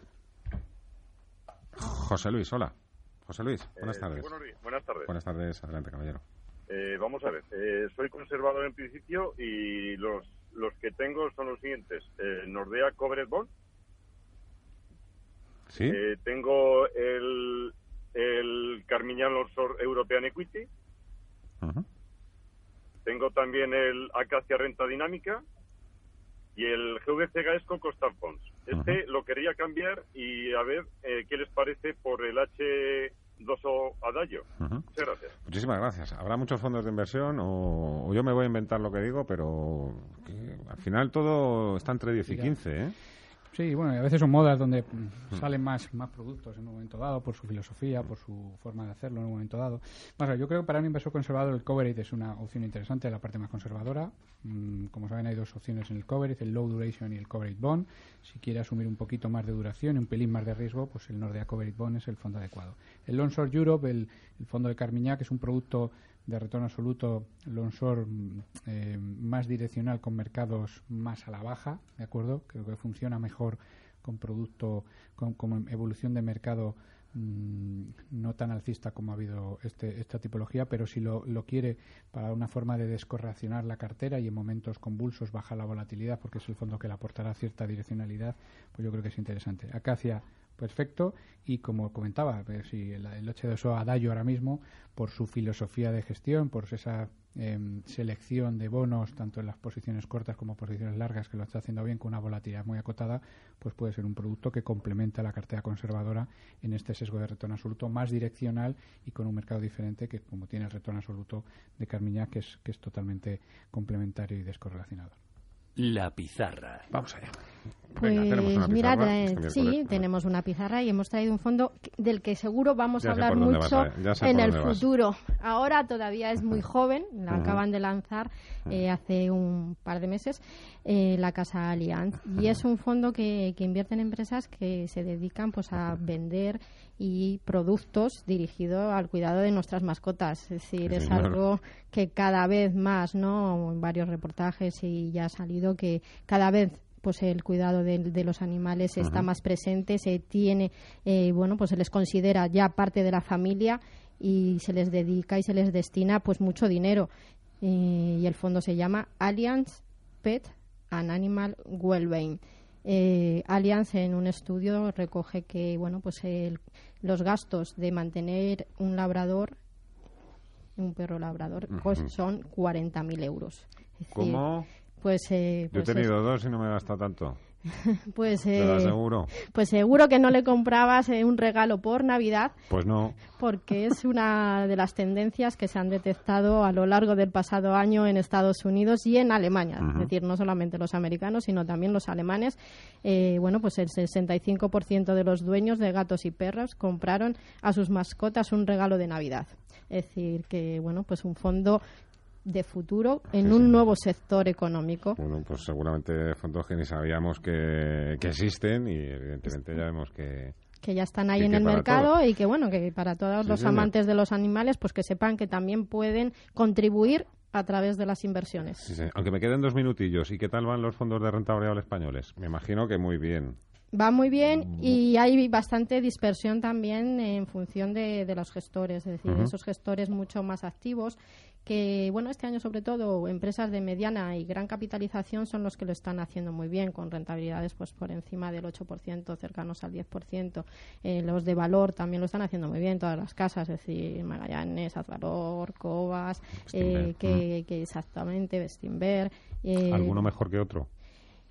Speaker 6: José Luis, hola. José Luis, buenas
Speaker 93: Eh,
Speaker 6: tardes.
Speaker 93: buenos días, buenas tardes.
Speaker 6: Buenas tardes, adelante, caballero.
Speaker 93: Eh, vamos a ver, eh, soy conservador en principio y los, los que tengo son los siguientes. Eh, Nordea Covered Bond.
Speaker 6: ¿Sí?
Speaker 93: Eh, tengo el, el Carmiñán Lorsor European Equity. Tengo también el Acacia Renta Dinámica y el GVC Gaesco Costa Funds. Este lo quería cambiar y a ver eh, qué les parece por el H2O Adagio.
Speaker 6: Ajá.
Speaker 93: Muchas gracias.
Speaker 6: Muchísimas gracias. Habrá muchos fondos de inversión o, o yo me voy a inventar lo que digo, pero que al final todo está entre 10 y
Speaker 87: Mira.
Speaker 6: 15, ¿eh?
Speaker 87: Sí, bueno, y a veces son modas donde mm, salen más, más productos en un momento dado por su filosofía, por su forma de hacerlo en un momento dado. Bueno, yo creo que para un inversor conservador el coverage es una opción interesante, la parte más conservadora. Mm, como saben, hay dos opciones en el coverage, el low duration y el coverage bond. Si quiere asumir un poquito más de duración y un pelín más de riesgo, pues el Nordea Coverage Bond es el fondo adecuado. El Longshore Europe, el, el fondo de Carmiñac, es un producto de retorno absoluto Longshore mm, eh, más direccional con mercados más a la baja, ¿de acuerdo? Creo que funciona mejor con producto, con, con evolución de mercado mm, no tan alcista como ha habido este, esta tipología, pero si lo, lo quiere para una forma de descorrelacionar la cartera y en momentos convulsos baja la volatilidad porque es el fondo que le aportará cierta direccionalidad, pues yo creo que es interesante. Acacia perfecto y como comentaba, si el, el H2O Adagio ahora mismo, por su filosofía de gestión, por esa em, selección de bonos, tanto en las posiciones cortas como posiciones largas, que lo está haciendo bien con una volatilidad muy acotada, pues puede ser un producto que complementa la cartera conservadora en este sesgo de retorno absoluto más direccional y con un mercado diferente que como tiene el retorno absoluto de Carmiñac, que es, que es totalmente complementario y descorrelacionado.
Speaker 2: La pizarra.
Speaker 6: Vamos allá.
Speaker 66: Pues
Speaker 6: Venga, tenemos una pizarra este
Speaker 66: sí, tenemos una pizarra y hemos traído un fondo que- del que seguro vamos
Speaker 6: Ya
Speaker 66: a hablar mucho
Speaker 6: eh,
Speaker 66: en el
Speaker 6: vas.
Speaker 66: futuro. Ahora todavía es muy joven, la acaban de lanzar eh, hace un par de meses eh, la casa Allianz y es un fondo que, que invierte en empresas que se dedican pues a vender y productos dirigidos al cuidado de nuestras mascotas. Es decir,
Speaker 94: Sí,
Speaker 66: es algo que cada vez más, ¿no? En varios reportajes y ya ha salido que cada vez pues el cuidado de, de los animales está más presente, se tiene, eh, bueno, pues se les considera ya parte de la familia y se les dedica y se les destina pues mucho dinero. Eh, y el fondo se llama Allianz Pet and Animal Wellbeing. Eh, Allianz en un estudio recoge que bueno pues el- los gastos de mantener un labrador un perro labrador pues
Speaker 6: Ujú.
Speaker 66: son 40.000 euros Es decir,
Speaker 6: ¿Cómo?
Speaker 66: pues eh,
Speaker 6: Yo he
Speaker 66: pues es-
Speaker 6: tenido dos y no me he gastado tanto.
Speaker 66: pues
Speaker 6: ¿Te lo
Speaker 66: eh,
Speaker 6: aseguro?
Speaker 66: pues seguro que no le comprabas eh, un regalo por Navidad
Speaker 6: Pues no.
Speaker 66: porque es una de las tendencias que se han detectado a lo largo del pasado año en Estados Unidos y en Alemania. Es decir, no solamente los americanos, sino también los alemanes. Eh, bueno, pues el 65% de los dueños de gatos y perros compraron a sus mascotas un regalo de Navidad. Es decir, que, bueno, pues un fondo de futuro en un nuevo sector económico.
Speaker 6: Bueno, pues seguramente fondos que ni sabíamos que, que existen y evidentemente ya vemos que...
Speaker 66: que ya están ahí
Speaker 6: Y
Speaker 66: en el mercado y que bueno que para todos
Speaker 6: Sí,
Speaker 66: los
Speaker 6: señor.
Speaker 66: amantes de los animales pues que sepan que también pueden contribuir a través de las inversiones.
Speaker 6: Sí, sí. Aunque me queden dos minutillos. ¿Y qué tal van los fondos de renta variable españoles? Me imagino que muy bien.
Speaker 66: Va muy
Speaker 6: Mm.
Speaker 66: bien y hay bastante dispersión también en función de, de los gestores, es decir,
Speaker 6: Ujú.
Speaker 66: esos gestores mucho más activos que, bueno, este año sobre todo empresas de mediana y gran capitalización son los que lo están haciendo muy bien, con rentabilidades pues por encima del 8%, cercanos al 10%. Eh, los de valor también lo están haciendo muy bien, todas las casas, es decir, Magallanes, Azvalor, Cobas, eh, que, que exactamente, Bestinver. eh,
Speaker 6: ¿Alguno mejor que otro?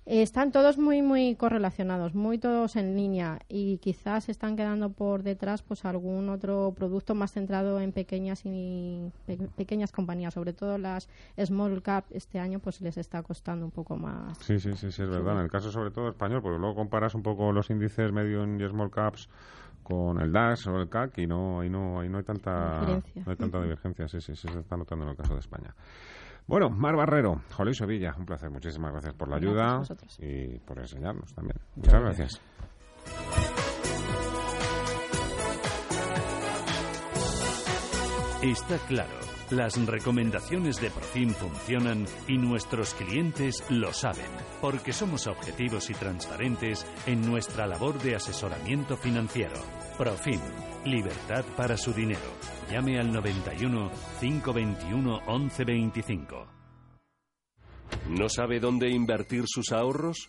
Speaker 66: Están todos muy muy correlacionados, muy todos en línea y quizás están quedando por detrás pues algún otro producto más centrado en pequeñas y pequeñas compañías, sobre todo las small cap este año pues les está costando un poco más.
Speaker 6: Sí, sí, sí, sí es verdad. En el caso sobre todo español, porque luego comparas un poco los índices medio y small caps con el DAX o el CAC y no, ahí no, ahí no hay tanta, no hay tanta divergencia. Sí, sí, sí, se está notando en el caso de España. Bueno, Mar Barrero, Jolín Sevilla, un placer. Muchísimas gracias por la ayuda y por enseñarnos también. Muchas gracias.
Speaker 2: Está claro, las recomendaciones de Profim funcionan y nuestros clientes lo saben, porque somos objetivos y transparentes en nuestra labor de asesoramiento financiero. Profim, libertad para su dinero. Llame al 91 521 1125.
Speaker 95: ¿No sabe dónde invertir sus ahorros?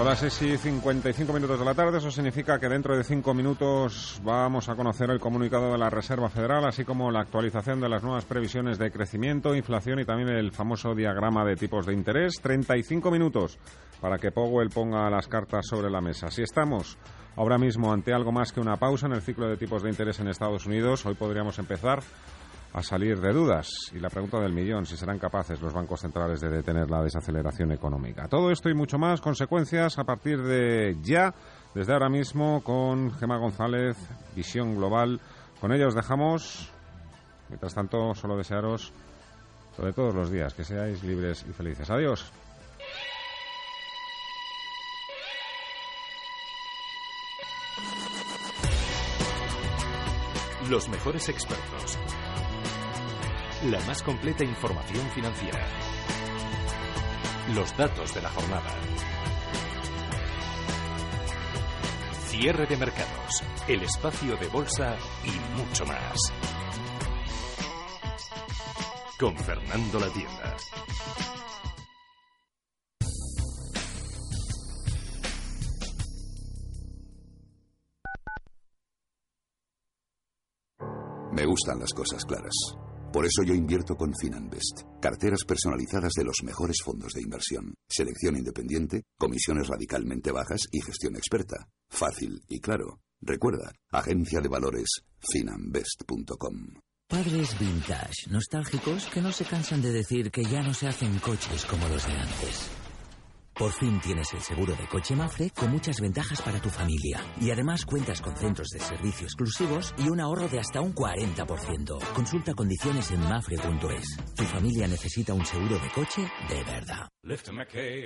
Speaker 6: Son las 6 y 55 minutos de la tarde. Eso significa que dentro de cinco minutos vamos a conocer el comunicado de la Reserva Federal, así como la actualización de las nuevas previsiones de crecimiento, inflación y también el famoso diagrama de tipos de interés. 35 minutos para que Powell ponga las cartas sobre la mesa. Si estamos ahora mismo ante algo más que una pausa en el ciclo de tipos de interés en Estados Unidos, hoy podríamos empezar a salir de dudas. Y la pregunta del millón, si serán capaces los bancos centrales de detener la desaceleración económica. Todo esto y mucho más, consecuencias a partir de ya, desde ahora mismo, con Gema González, Visión Global. Con ella os dejamos. Mientras tanto, solo desearos de todos los días, que seáis libres y felices. Adiós.
Speaker 96: Los mejores expertos la más completa información financiera. Los datos de la jornada. Cierre de mercados, el espacio de bolsa y mucho más. Con Fernando La Tienda.
Speaker 97: Me gustan las cosas claras. Por eso yo invierto con Finanbest, carteras personalizadas de los mejores fondos de inversión, selección independiente, comisiones radicalmente bajas y gestión experta. Fácil y claro. Recuerda, agencia de valores finanbest.com.
Speaker 98: Padres vintage, nostálgicos que no se cansan de decir que ya no se hacen coches como los de antes. Por fin tienes el seguro de coche Mafre con muchas ventajas para tu familia. Y además cuentas con centros de servicio exclusivos y un ahorro de hasta un 40%. Consulta condiciones en mafre.es. Tu familia necesita un seguro de coche de verdad.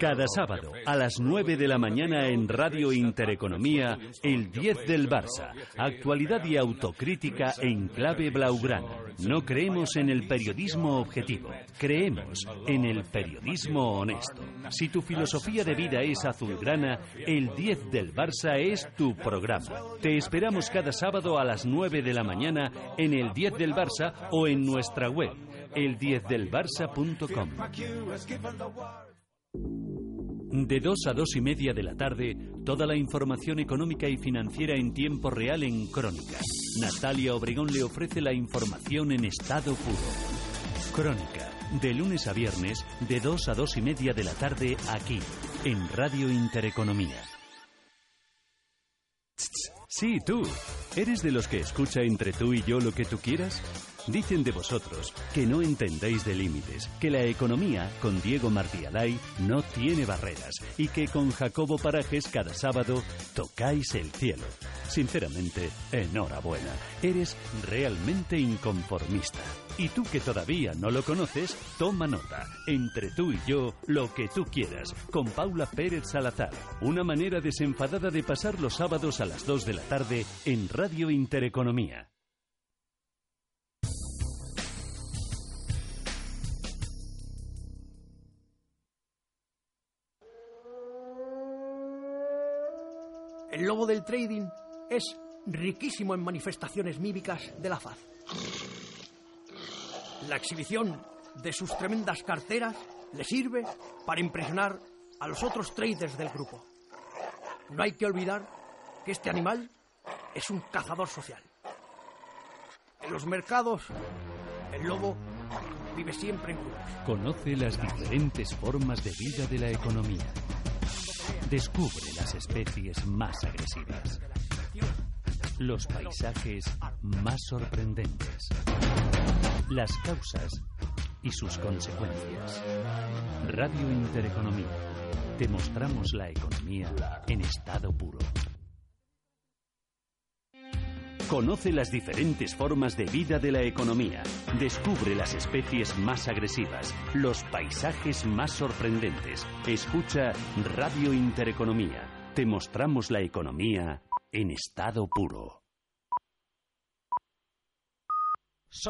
Speaker 2: Cada sábado a las 9 de la mañana en Radio Intereconomía, el 10 del Barça. Actualidad y autocrítica en clave blaugrana. No creemos en el periodismo objetivo, creemos en el periodismo honesto. Si tu filosofía de vida es azulgrana, el 10 del Barça es tu programa. Te esperamos cada sábado a las 9 de la mañana en el 10 del Barça o en nuestra web, el10delbarça.com. De 2 a 2 y media de la tarde, toda la información económica y financiera en tiempo real en Crónica. Natalia Obregón le ofrece la información en estado puro. Crónica, de lunes a viernes, de 2 a 2 y media de la tarde, aquí, en Radio Intereconomía. Sí, tú. ¿Eres de los que escucha entre tú y yo lo que tú quieras? Dicen de vosotros que no entendéis de límites, que la economía con Diego Martialay no tiene barreras y que con Jacobo Parajes cada sábado tocáis el cielo. Sinceramente, enhorabuena, eres realmente inconformista. Y tú que todavía no lo conoces, toma nota. Entre tú y yo, lo que tú quieras, con Paula Pérez Salazar. Una manera desenfadada de pasar los sábados a las 2 de la tarde en Radio Intereconomía.
Speaker 99: El lobo del trading es riquísimo en manifestaciones mímicas de la faz. La exhibición de sus tremendas carteras le sirve para impresionar a los otros traders del grupo. No hay que olvidar que este animal es un cazador social. En los mercados, el lobo vive siempre en grupos.
Speaker 2: Conoce las diferentes formas de vida de la economía. Descubre las especies más agresivas. Los paisajes más sorprendentes. Las causas y sus consecuencias. Radio Intereconomía. Te mostramos la economía en estado puro. Conoce las diferentes formas de vida de la economía. Descubre las especies más agresivas, los paisajes más sorprendentes. Escucha Radio Intereconomía. Te mostramos la economía en estado puro.